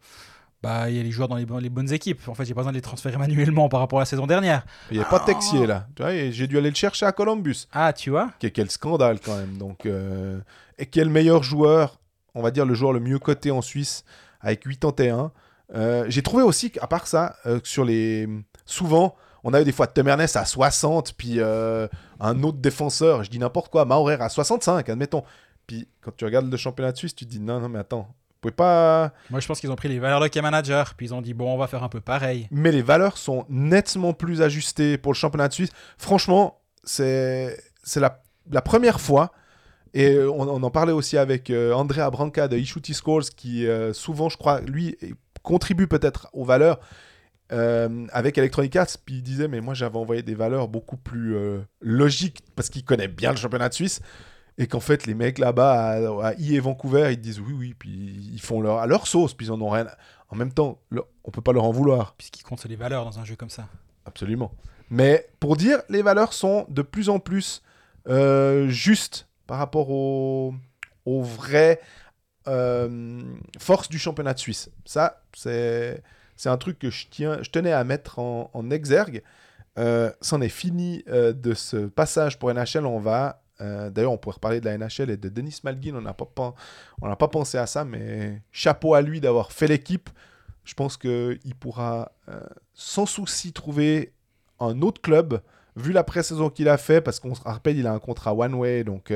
bah, il y a les joueurs dans les, les bonnes équipes. En fait, j'ai pas besoin de les transférer manuellement par rapport à la saison dernière. Il n'y a pas de Ah. Texier là. Tu vois, j'ai dû aller le chercher à Columbus. Ah, tu vois? Quel, quel scandale quand même. Donc, euh, Et quel meilleur joueur, on va dire le joueur le mieux coté en Suisse, avec 81. Euh, j'ai trouvé aussi qu'à part ça, euh, sur les. Souvent, on avait des fois Tom Ernest à 60, puis euh, un autre défenseur, je dis n'importe quoi, Maurer à 65, admettons. Puis quand tu regardes le championnat de Suisse, tu te dis non, non, mais attends, vous pouvez pas. Moi, je pense qu'ils ont pris les valeurs de K-Manager, puis ils ont dit, bon, on va faire un peu pareil. mais les valeurs sont nettement plus ajustées pour le championnat de Suisse. Franchement, c'est c'est la, la première fois. Et on, on en parlait aussi avec euh, Andrea Branca de Ishuti Scores, qui euh, souvent, je crois, lui, contribue peut-être aux valeurs euh, avec Electronic Arts. Puis il disait, mais moi, j'avais envoyé des valeurs beaucoup plus euh, logiques, parce qu'il connaît bien le championnat de Suisse. Et qu'en fait, les mecs là-bas, à, à I et Vancouver, ils disent oui, oui, puis ils font leur, à leur sauce, puis ils en ont rien. En même temps, on peut pas leur en vouloir. Puis ce qui compte, c'est les valeurs dans un jeu comme ça. Absolument. Mais pour dire, les valeurs sont de plus en plus euh, justes par rapport aux, vraies forces du championnat de Suisse. Ça, c'est, c'est un truc que je, tiens, je tenais à mettre en, exergue. Euh, c'en est fini euh, de ce passage pour NHL. On va. euh, D'ailleurs, on pourrait reparler de la NHL et de Denis Malgin. On n'a pas, n'a pas pensé à ça, mais chapeau à lui d'avoir fait l'équipe. Je pense qu'il pourra sans souci trouver un autre club, vu la pré-saison qu'il a fait, parce qu'on se rappelle, il a un contrat one-way, donc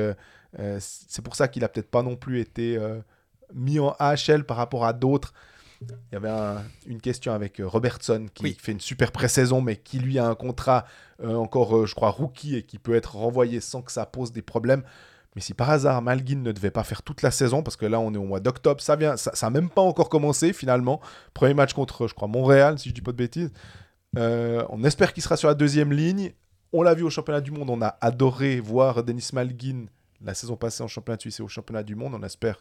c'est pour ça qu'il a peut-être pas non plus été mis en AHL par rapport à d'autres. Il y avait un- une question avec euh, Robertson qui Oui. fait une super pré-saison, mais qui lui a un contrat euh, encore, euh, je crois, rookie et qui peut être renvoyé sans que ça pose des problèmes. Mais si par hasard Malguin ne devait pas faire toute la saison, parce que là on est au mois d'octobre, ça vient, ça, ça a même pas encore commencé finalement. Premier match contre, je crois, Montréal, si je dis pas de bêtises. Euh, on espère qu'il sera sur la deuxième ligne. On l'a vu au championnat du monde, on a adoré voir Denis Malguin la saison passée en championnat suisse et au championnat du monde. On espère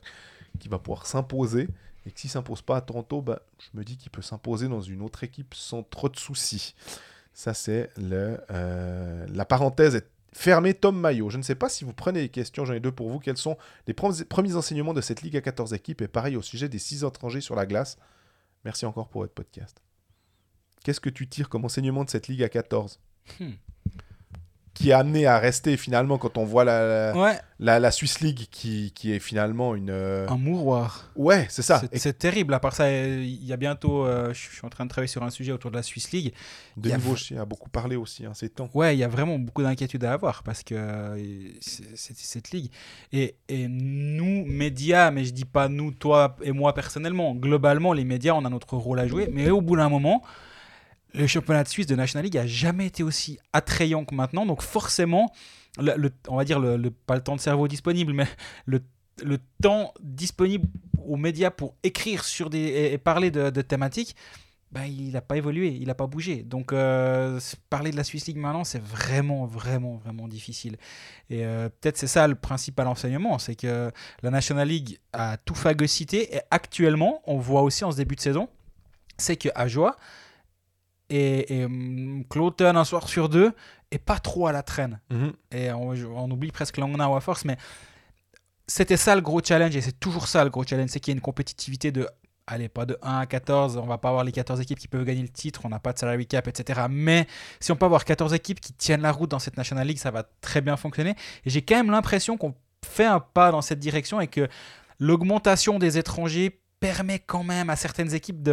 qu'il va pouvoir s'imposer. Et que s'il s'impose pas à Toronto, bah, je me dis qu'il peut s'imposer dans une autre équipe sans trop de soucis. Ça, c'est le, euh, la parenthèse est fermée. Tom Maillot. Je ne sais pas si vous prenez les questions, j'en ai deux pour vous. Quels sont les pre- premiers enseignements de cette Ligue à 14 équipes? Et pareil au sujet des 6 étrangers sur la glace. Merci encore pour votre podcast. Qu'est-ce que tu tires comme enseignement de cette Ligue à 14 Hmm. Qui est amené à rester finalement quand on voit la, la, Ouais, la- la Swiss League qui, qui est finalement une. euh, un mouroir. Ouais, c'est ça. C'est- C'est terrible. À part ça, il y a bientôt. euh, je suis en train de travailler sur un sujet autour de la Swiss League. il y Denis a- beaucoup parlé aussi hein, ces temps. Ouais, il y a vraiment beaucoup d'inquiétudes à avoir parce que euh, c'est c'est- cette ligue. Et, et nous, médias, mais je dis pas nous, toi et moi personnellement, globalement, les médias, on a notre rôle à jouer. Mais au bout d'un moment, le championnat de Suisse de National League a jamais été aussi attrayant que maintenant. Donc forcément, on va dire, le, pas le temps de cerveau disponible, mais le, temps disponible aux médias pour écrire sur des, et, parler de, thématiques, ben, il n'a pas évolué, il n'a pas bougé. Donc euh, parler de la Swiss League maintenant, c'est vraiment, vraiment, vraiment difficile. Et euh, peut-être c'est ça le principal enseignement, c'est que la National League a tout phagocyté. Et actuellement, on voit aussi en ce début de saison, c'est que Ajoie et, et Cloton un soir sur deux est pas trop à la traîne. Mhm. Et on, on oublie presque Langnau à force, mais c'était ça le gros challenge, et c'est toujours ça le gros challenge, c'est qu'il y a une compétitivité de, allez, pas de 1 à 14, on va pas avoir les 14 équipes qui peuvent gagner le titre, on n'a pas de salary cap, etc. Mais si on peut avoir 14 équipes qui tiennent la route dans cette National League, ça va très bien fonctionner. Et j'ai quand même l'impression qu'on fait un pas dans cette direction et que l'augmentation des étrangers permet quand même à certaines équipes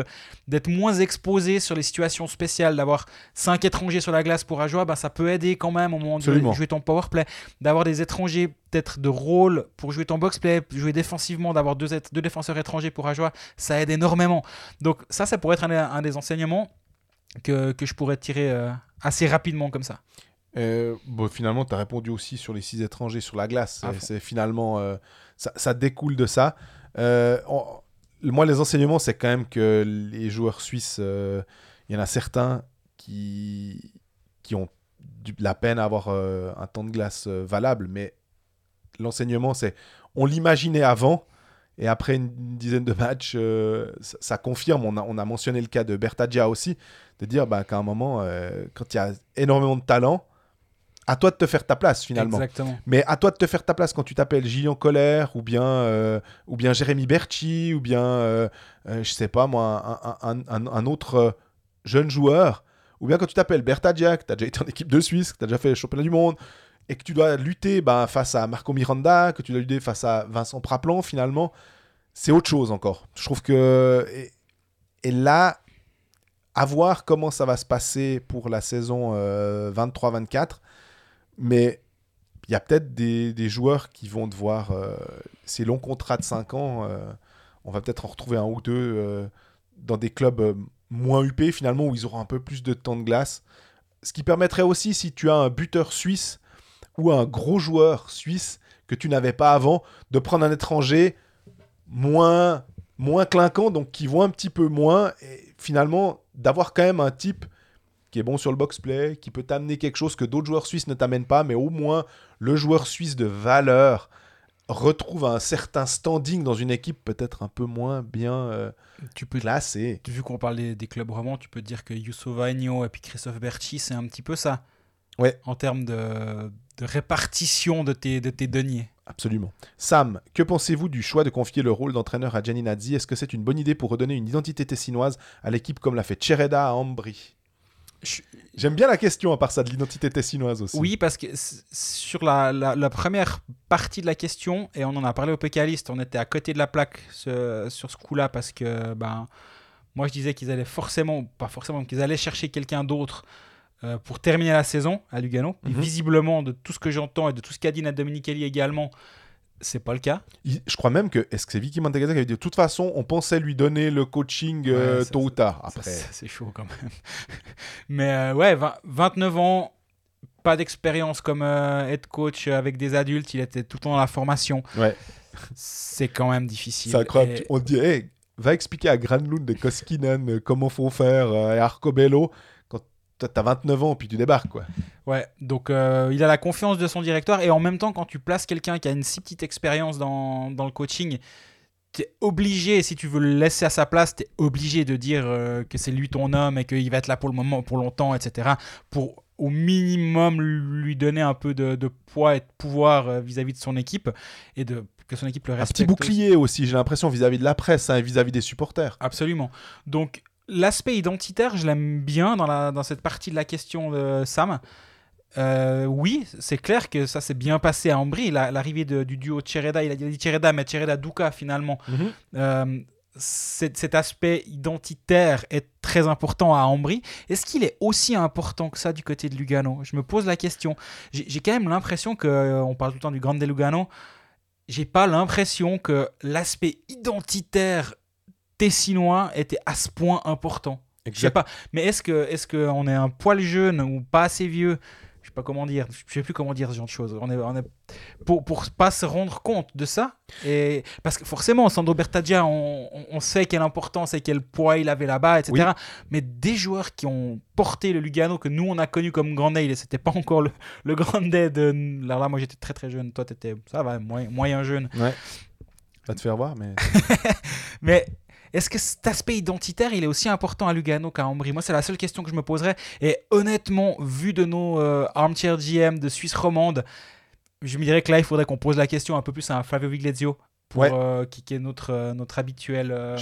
d'être moins exposées sur les situations spéciales, d'avoir 5 étrangers sur la glace pour Ajoie, ben ça peut aider quand même au moment Absolument. de jouer ton power play, d'avoir des étrangers peut-être de rôle pour jouer ton box play, jouer défensivement, d'avoir deux, deux défenseurs étrangers pour Ajoie, ça aide énormément. Donc ça, ça pourrait être un, des- un des enseignements que, que je pourrais tirer euh, assez rapidement comme ça. Euh, bon, finalement, tu as répondu aussi sur les six étrangers sur la glace. C'est- finalement. euh, ça, ça découle de ça. On- moi, les enseignements, c'est quand même que les joueurs suisses, euh, il y en a certains qui, qui ont du- la peine à avoir euh, un temps de glace euh, valable. Mais l'enseignement, c'est. On l'imaginait avant. Et après une dizaine de matchs, ça, confirme. On a, on a mentionné le cas de Bertagia aussi, de dire bah, qu'à un moment, quand il y a énormément de talent, à toi de te faire ta place finalement. Exactement. Mais à toi de te faire ta place quand tu t'appelles Gillian Colère ou bien, euh, ou bien Jérémy Berchi ou bien, euh, euh, je sais pas moi, un, un- un- un autre euh, jeune joueur. Ou bien quand tu t'appelles Bertadia, que tu as déjà été en équipe de Suisse, que tu as déjà fait le championnat du monde et que tu dois lutter bah, face à Marco Miranda, que tu dois lutter face à Vincent Praplan finalement, c'est autre chose encore. Je trouve que. Et, et là, à voir comment ça va se passer pour la saison euh, 23-24. Mais il y a peut-être des, joueurs qui vont devoir. euh, ces longs contrats de 5 ans, euh, on va peut-être en retrouver un ou deux euh, dans des clubs moins huppés finalement, où ils auront un peu plus de temps de glace. Ce qui permettrait aussi, si tu as un buteur suisse ou un gros joueur suisse que tu n'avais pas avant, de prendre un étranger moins, moins clinquant, donc qui voit un petit peu moins, et finalement d'avoir quand même un type qui est bon sur le box-play, qui peut t'amener quelque chose que d'autres joueurs suisses ne t'amènent pas, mais au moins le joueur suisse de valeur retrouve un certain standing dans une équipe peut-être un peu moins bien euh, Tu peux, classée. vu qu'on parle des, des clubs romans, tu peux te dire que Youssou Agno et puis Christophe Berchi, c'est un petit peu ça. Ouais. En termes de, de répartition de tes, de tes deniers. Absolument. Sam, que pensez-vous du choix de confier le rôle d'entraîneur à Gianni Nazzi Est-ce que c'est une bonne idée pour redonner une identité tessinoise à l'équipe comme l'a fait Chereda à Ambry? J'aime bien la question à part ça de l'identité tessinoise aussi. Oui, parce que sur la, la- la première partie de la question, et on en a parlé au Pécaliste, on était à côté de la plaque ce- sur ce coup-là parce que ben, moi je disais qu'ils allaient forcément, pas forcément, qu'ils allaient chercher quelqu'un d'autre euh, pour terminer la saison à Lugano. Mhm. visiblement, de tout ce que j'entends et de tout ce qu'a dit Nat Dominichelli également, c'est pas le cas. Il- je crois même que, est-ce que c'est Vicky Montagazza qui avait dit, de toute façon, on pensait lui donner le coaching euh, Ouais, ça- tôt ou tard. Après, c'est chaud quand même. Mais euh, ouais, 20 29 ans, pas d'expérience comme euh, head coach avec des adultes, il était tout le temps dans la formation. Ouais. C'est quand même difficile. c'est incroyable. Et- On dit, hey, va expliquer à Granlund et Koskinen comment faut faire et Arcobello toi, t'as 29 ans puis tu débarques, quoi. Ouais, donc euh, il a la confiance de son directeur et en même temps, quand tu places quelqu'un qui a une si petite expérience dans, dans le coaching, tu es obligé, si tu veux le laisser à sa place, tu es obligé de dire euh, que c'est lui ton homme et qu'il va être là pour le moment, pour longtemps, etc. Pour au minimum lui donner un peu de, de poids et de pouvoir euh, vis-à-vis de son équipe et de que son équipe le Un respecte. petit bouclier aussi, j'ai l'impression, vis-à-vis de la presse hein, et vis-à-vis des supporters. Absolument. Donc l'aspect identitaire, je l'aime bien dans, la, dans cette partie de la question de Sam. Euh, oui, c'est clair que ça s'est bien passé à Ambry. La- L'arrivée du duo Chereda, il a dit Chereda, mais Chereda Duka finalement. Euh, cet, aspect identitaire est très important à Ambry. Est-ce qu'il est aussi important que ça du côté de Lugano? Je me pose la question. J'ai j'ai quand même l'impression que, euh, on parle tout le temps du Grande Lugano, j'ai pas l'impression que l'aspect identitaire tessinois était à ce point important. Je sais pas, mais est-ce que est-ce qu'on est un poil jeune ou pas assez vieux? Je sais pas comment dire, je sais plus comment dire ce genre de choses. On est, on est pour pour pas se rendre compte de ça et parce que forcément Sandro Bertaggia, on, on- on sait quelle importance et quel poids il avait là-bas, etc. Oui. Mais des joueurs qui ont porté le Lugano que nous on a connu comme Grande et c'était pas encore le, le Grande de là, là moi j'étais très très jeune, toi t'étais ça va moyen, moyen jeune. Ouais. Va te faire voir, mais. Mais est-ce que cet aspect identitaire, il est aussi important à Lugano qu'à Ambry? Moi, c'est la seule question que je me poserais. Et honnêtement, vu de nos euh, armchair GM de Suisse romande, je me dirais que là, il faudrait qu'on pose la question un peu plus à Flavio Viglezio, pour, Ouais. euh, qui, qui est notre, euh, notre habituel... euh,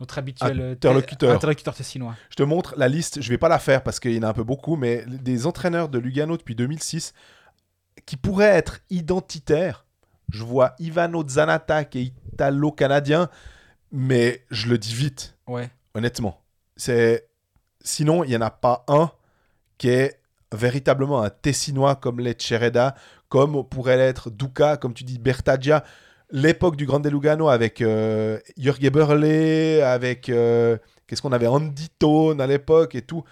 notre habituel Interlocuteur. te- interlocuteur tessinois. Je te montre la liste, je vais pas la faire parce qu'il y en a un peu beaucoup, mais des entraîneurs de Lugano depuis 2006 qui pourraient être identitaires. Je vois Ivano Zanata qui est italo-canadien, mais je le dis vite, Ouais. honnêtement. C'est Sinon, il n'y en a pas un qui est véritablement un Tessinois comme les Chereda, comme pourrait l'être Duca, comme tu dis, Bertaggia. L'époque du Grande Lugano avec euh, Jörg Eberle, avec... euh, Qu'est-ce qu'on avait Andy Tone à l'époque et tout.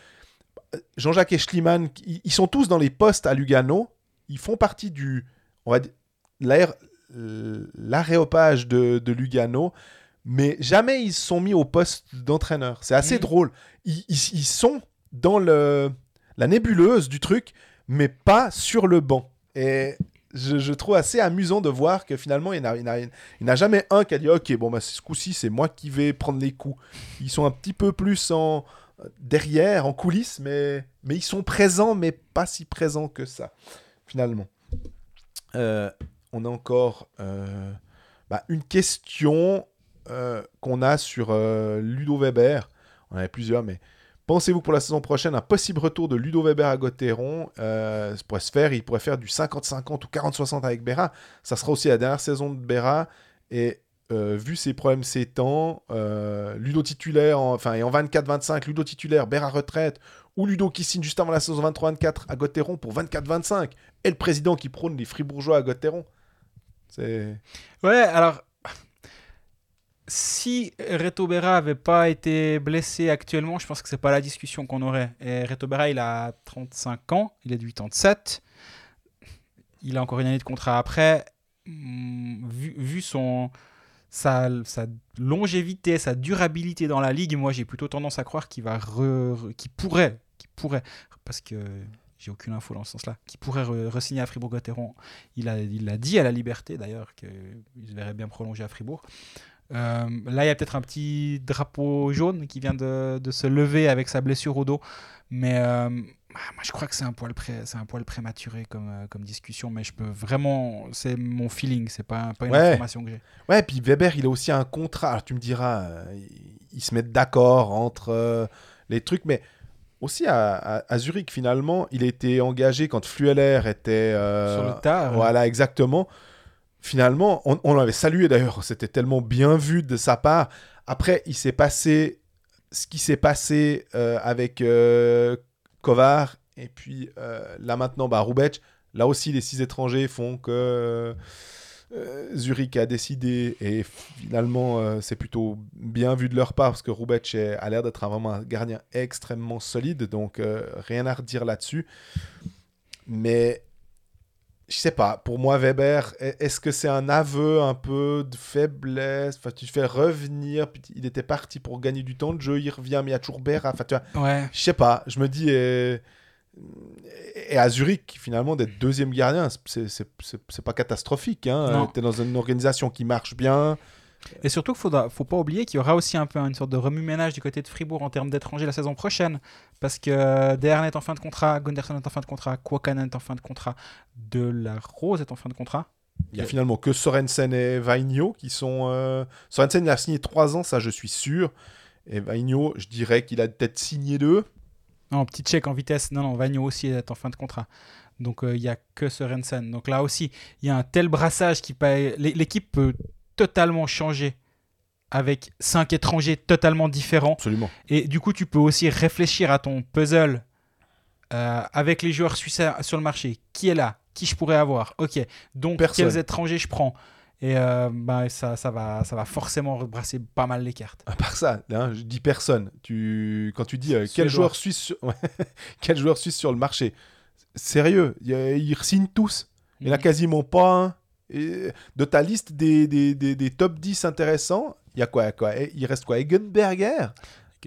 Jean-Jacques et Schliemann, ils, sont tous dans les postes à Lugano. Ils font partie du... On va dire... L'aréopage de, de Lugano mais jamais ils se sont mis au poste d'entraîneur. C'est assez Mhm. drôle. Ils, ils- ils sont dans le, la nébuleuse du truc, mais pas sur le banc. Et je, je trouve assez amusant de voir que finalement, il n'a il n'a jamais un qui a dit Ok, bon, bah, ce coup-ci, c'est moi qui vais prendre les coups. Ils sont un petit peu plus en derrière, en coulisses, mais, mais ils sont présents, mais pas si présents que ça, finalement. Euh, on a encore euh, bah, une question euh, qu'on a sur euh, Ludo Weber. On en avait plusieurs, mais pensez-vous pour la saison prochaine un possible retour de Ludo Weber à Gauthieron euh, ça pourrait se faire Il pourrait faire du 50-50 ou 40-60 avec Berra. Ça sera aussi la dernière saison de Berra. Et euh, vu ses problèmes ces temps, Ludo titulaire, en, enfin, et en 24-25, Ludo titulaire, Berra retraite, ou Ludo qui signe juste avant la saison 23-24 à Gauthieron pour 24-25, et le président qui prône les fribourgeois à Gauthieron. C'est... Ouais, alors. Si Reto Berra avait pas été blessé actuellement, je pense que c'est pas la discussion qu'on aurait. Et Reto Berra, il a 35 ans, il est de 87. Il a encore une année de contrat après. Hum, Vu, son, sa, longévité, sa durabilité dans la ligue, moi j'ai plutôt tendance à croire qu'il va pourrait, pourrait, parce que j'ai aucune info dans ce sens-là, qu'il pourrait re- re-signer à Fribourg-Gotteron. Il a, il l'a dit à la Liberté d'ailleurs qu'il se verrait bien prolonger à Fribourg. Euh, là, il y a peut-être un petit drapeau jaune qui vient de, de se lever avec sa blessure au dos, mais euh, ah, moi je crois que c'est un poil pré, c'est un poil prématuré comme, euh, comme discussion, mais je peux vraiment, c'est mon feeling, c'est pas, pas une Ouais. information que j'ai. Ouais, puis Weber, il a aussi un contrat. Alors tu me diras, euh, ils- se mettent d'accord entre euh, les trucs, mais aussi à, à- à Zurich, finalement, il a été engagé quand Flueller était. Sur le tard. Voilà, exactement. Finalement, on, l'avait salué d'ailleurs, c'était tellement bien vu de sa part. Après, il s'est passé ce qui s'est passé euh, avec euh, Kovar, et puis euh, là maintenant, bah, Rubec. Là aussi, les six étrangers font que Zurich a décidé, et finalement, c'est plutôt bien vu de leur part, parce que est- a l'air d'être vraiment un gardien extrêmement solide, donc rien à redire là-dessus. Mais je sais pas, pour moi, Weber, est-ce que c'est un aveu un peu de faiblesse? Enfin, tu fais revenir, il était parti pour gagner du temps de jeu, il revient, mais il y a toujours Berra. Enfin, tu vois, Ouais. je sais pas, je me dis. Et à Zurich, finalement, d'être deuxième gardien, c'est- pas catastrophique. Hein. Tu es dans une organisation qui marche bien. Et surtout, il ne faut pas oublier qu'il y aura aussi un peu une sorte de remue-ménage du côté de Fribourg en termes d'étrangers la saison prochaine. Parce que euh, Dern est en fin de contrat, Gunderson est en fin de contrat, Kwakanen est en fin de contrat, De La Rose est en fin de contrat. Il y a finalement que Sorensen et Vainio qui sont. euh, Sorensen, il a signé 3 ans, ça je suis sûr. Et Vainio, je dirais qu'il a peut-être signé deux. Non, petit check en vitesse. Non, non, Vagno aussi est en fin de contrat. Donc euh, il y n'y a que Sorensen. Donc là aussi, il y a un tel brassage qui paye. L'équipe peut totalement changer avec cinq étrangers totalement différents. Absolument. Et du coup, tu peux aussi réfléchir à ton puzzle euh, avec les joueurs suisses sur le marché. Qui est là? Qui je pourrais avoir? Ok. Donc, Personne. quels étrangers je prends? Et euh, bah, ça, ça, va, ça va forcément rebrasser pas mal les cartes. À part ça, hein, je dis personne. Tu... Quand tu dis euh, quel, joueur suisse sur... quel joueur suisse sur le marché, sérieux, ils signent tous. Il n'y en a Mhm. quasiment pas un. Et de ta liste des, des, des, des top 10 intéressants, il y a quoi, quoi Eh, Il reste quoi Egenberger?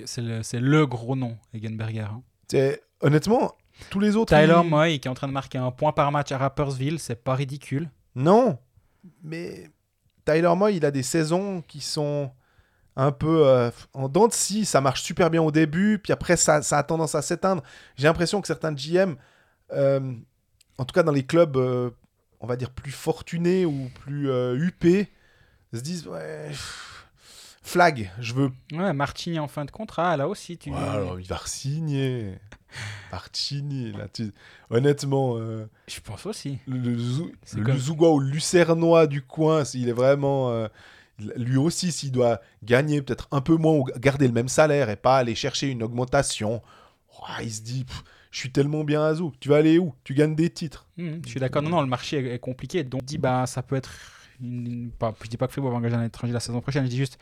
C'est le, le gros nom, Egenberger. hein. Honnêtement, tous les autres. Tyler ils- Moy, qui est en train de marquer un point par match à Rappersville, c'est pas ridicule. Non, mais Tyler Moy, il a des saisons qui sont un peu euh, en dents de scie. Ça marche super bien au début, puis après, ça, ça a tendance à s'éteindre. J'ai l'impression que certains GM, euh, en tout cas dans les clubs, euh, on va dire plus fortunés ou plus euh, huppés, se disent ouais, pff, flag, je veux. Ouais, Martini en fin de contrat, là aussi. Tu... Ouais, alors il va re-signer. Martini, là, tu- honnêtement. euh, Je pense aussi. le, le, Zou- le comme- Lucernois du coin, s'il est vraiment. euh, lui aussi, s'il doit gagner peut-être un peu moins ou garder le même salaire et pas aller chercher une augmentation, il se dit pff, Je suis tellement bien à Zou. Tu vas aller où? Tu gagnes des titres. Mhm, je suis d'accord. Non, non, le marché est, compliqué. Donc, dis, bah, ça peut être. Une, je dis pas que Fribourg va engager un étranger la saison prochaine. Je dis juste,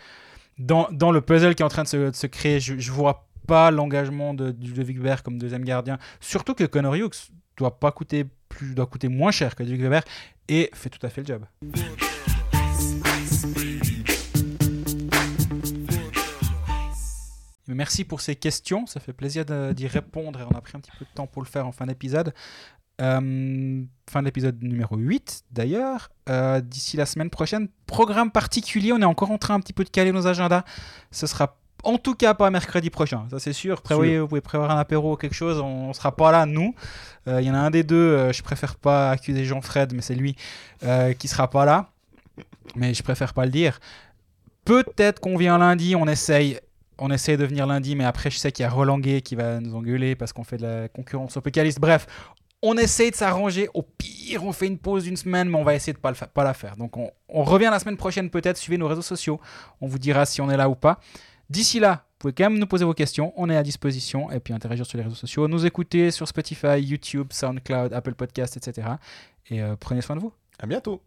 dans, dans le puzzle qui est en train de se, créer, je, je vois pas l'engagement de, de Ludovic comme deuxième gardien. Surtout que Connor Hughes doit pas coûter plus, doit coûter moins cher que Ludovic Weber et fait tout à fait le job. Merci pour ces questions, ça fait plaisir d'y répondre et on a pris un petit peu de temps pour le faire en fin d'épisode. Euh, fin de l'épisode numéro 8 d'ailleurs. Euh, D'ici la semaine prochaine, programme particulier. On est encore en train un petit peu de caler nos agendas. Ce sera en tout cas pas mercredi prochain, ça c'est sûr. Prévoyez, vous pouvez prévoir un apéro ou quelque chose. On, ne sera pas là, nous. Euh, Il y en a un des deux, euh, je préfère pas accuser Jean-Fred, mais c'est lui euh, qui sera pas là. Mais je préfère pas le dire. Peut-être qu'on vient lundi, on essaye. On essaye de venir lundi, mais après, je sais qu'il y a Roland qui va nous engueuler parce qu'on fait de la concurrence au pécaliste. Bref, on essaye de s'arranger. Au pire, on fait une pause d'une semaine, mais on va essayer de pas, pas la faire. Donc, on, on revient la semaine prochaine peut-être. Suivez nos réseaux sociaux. On vous dira si on est là ou pas. D'ici là, vous pouvez quand même nous poser vos questions. On est à disposition. Et puis interagir sur les réseaux sociaux. Nous écouter sur Spotify, YouTube, SoundCloud, Apple Podcast, etc. Et euh, prenez soin de vous. À bientôt.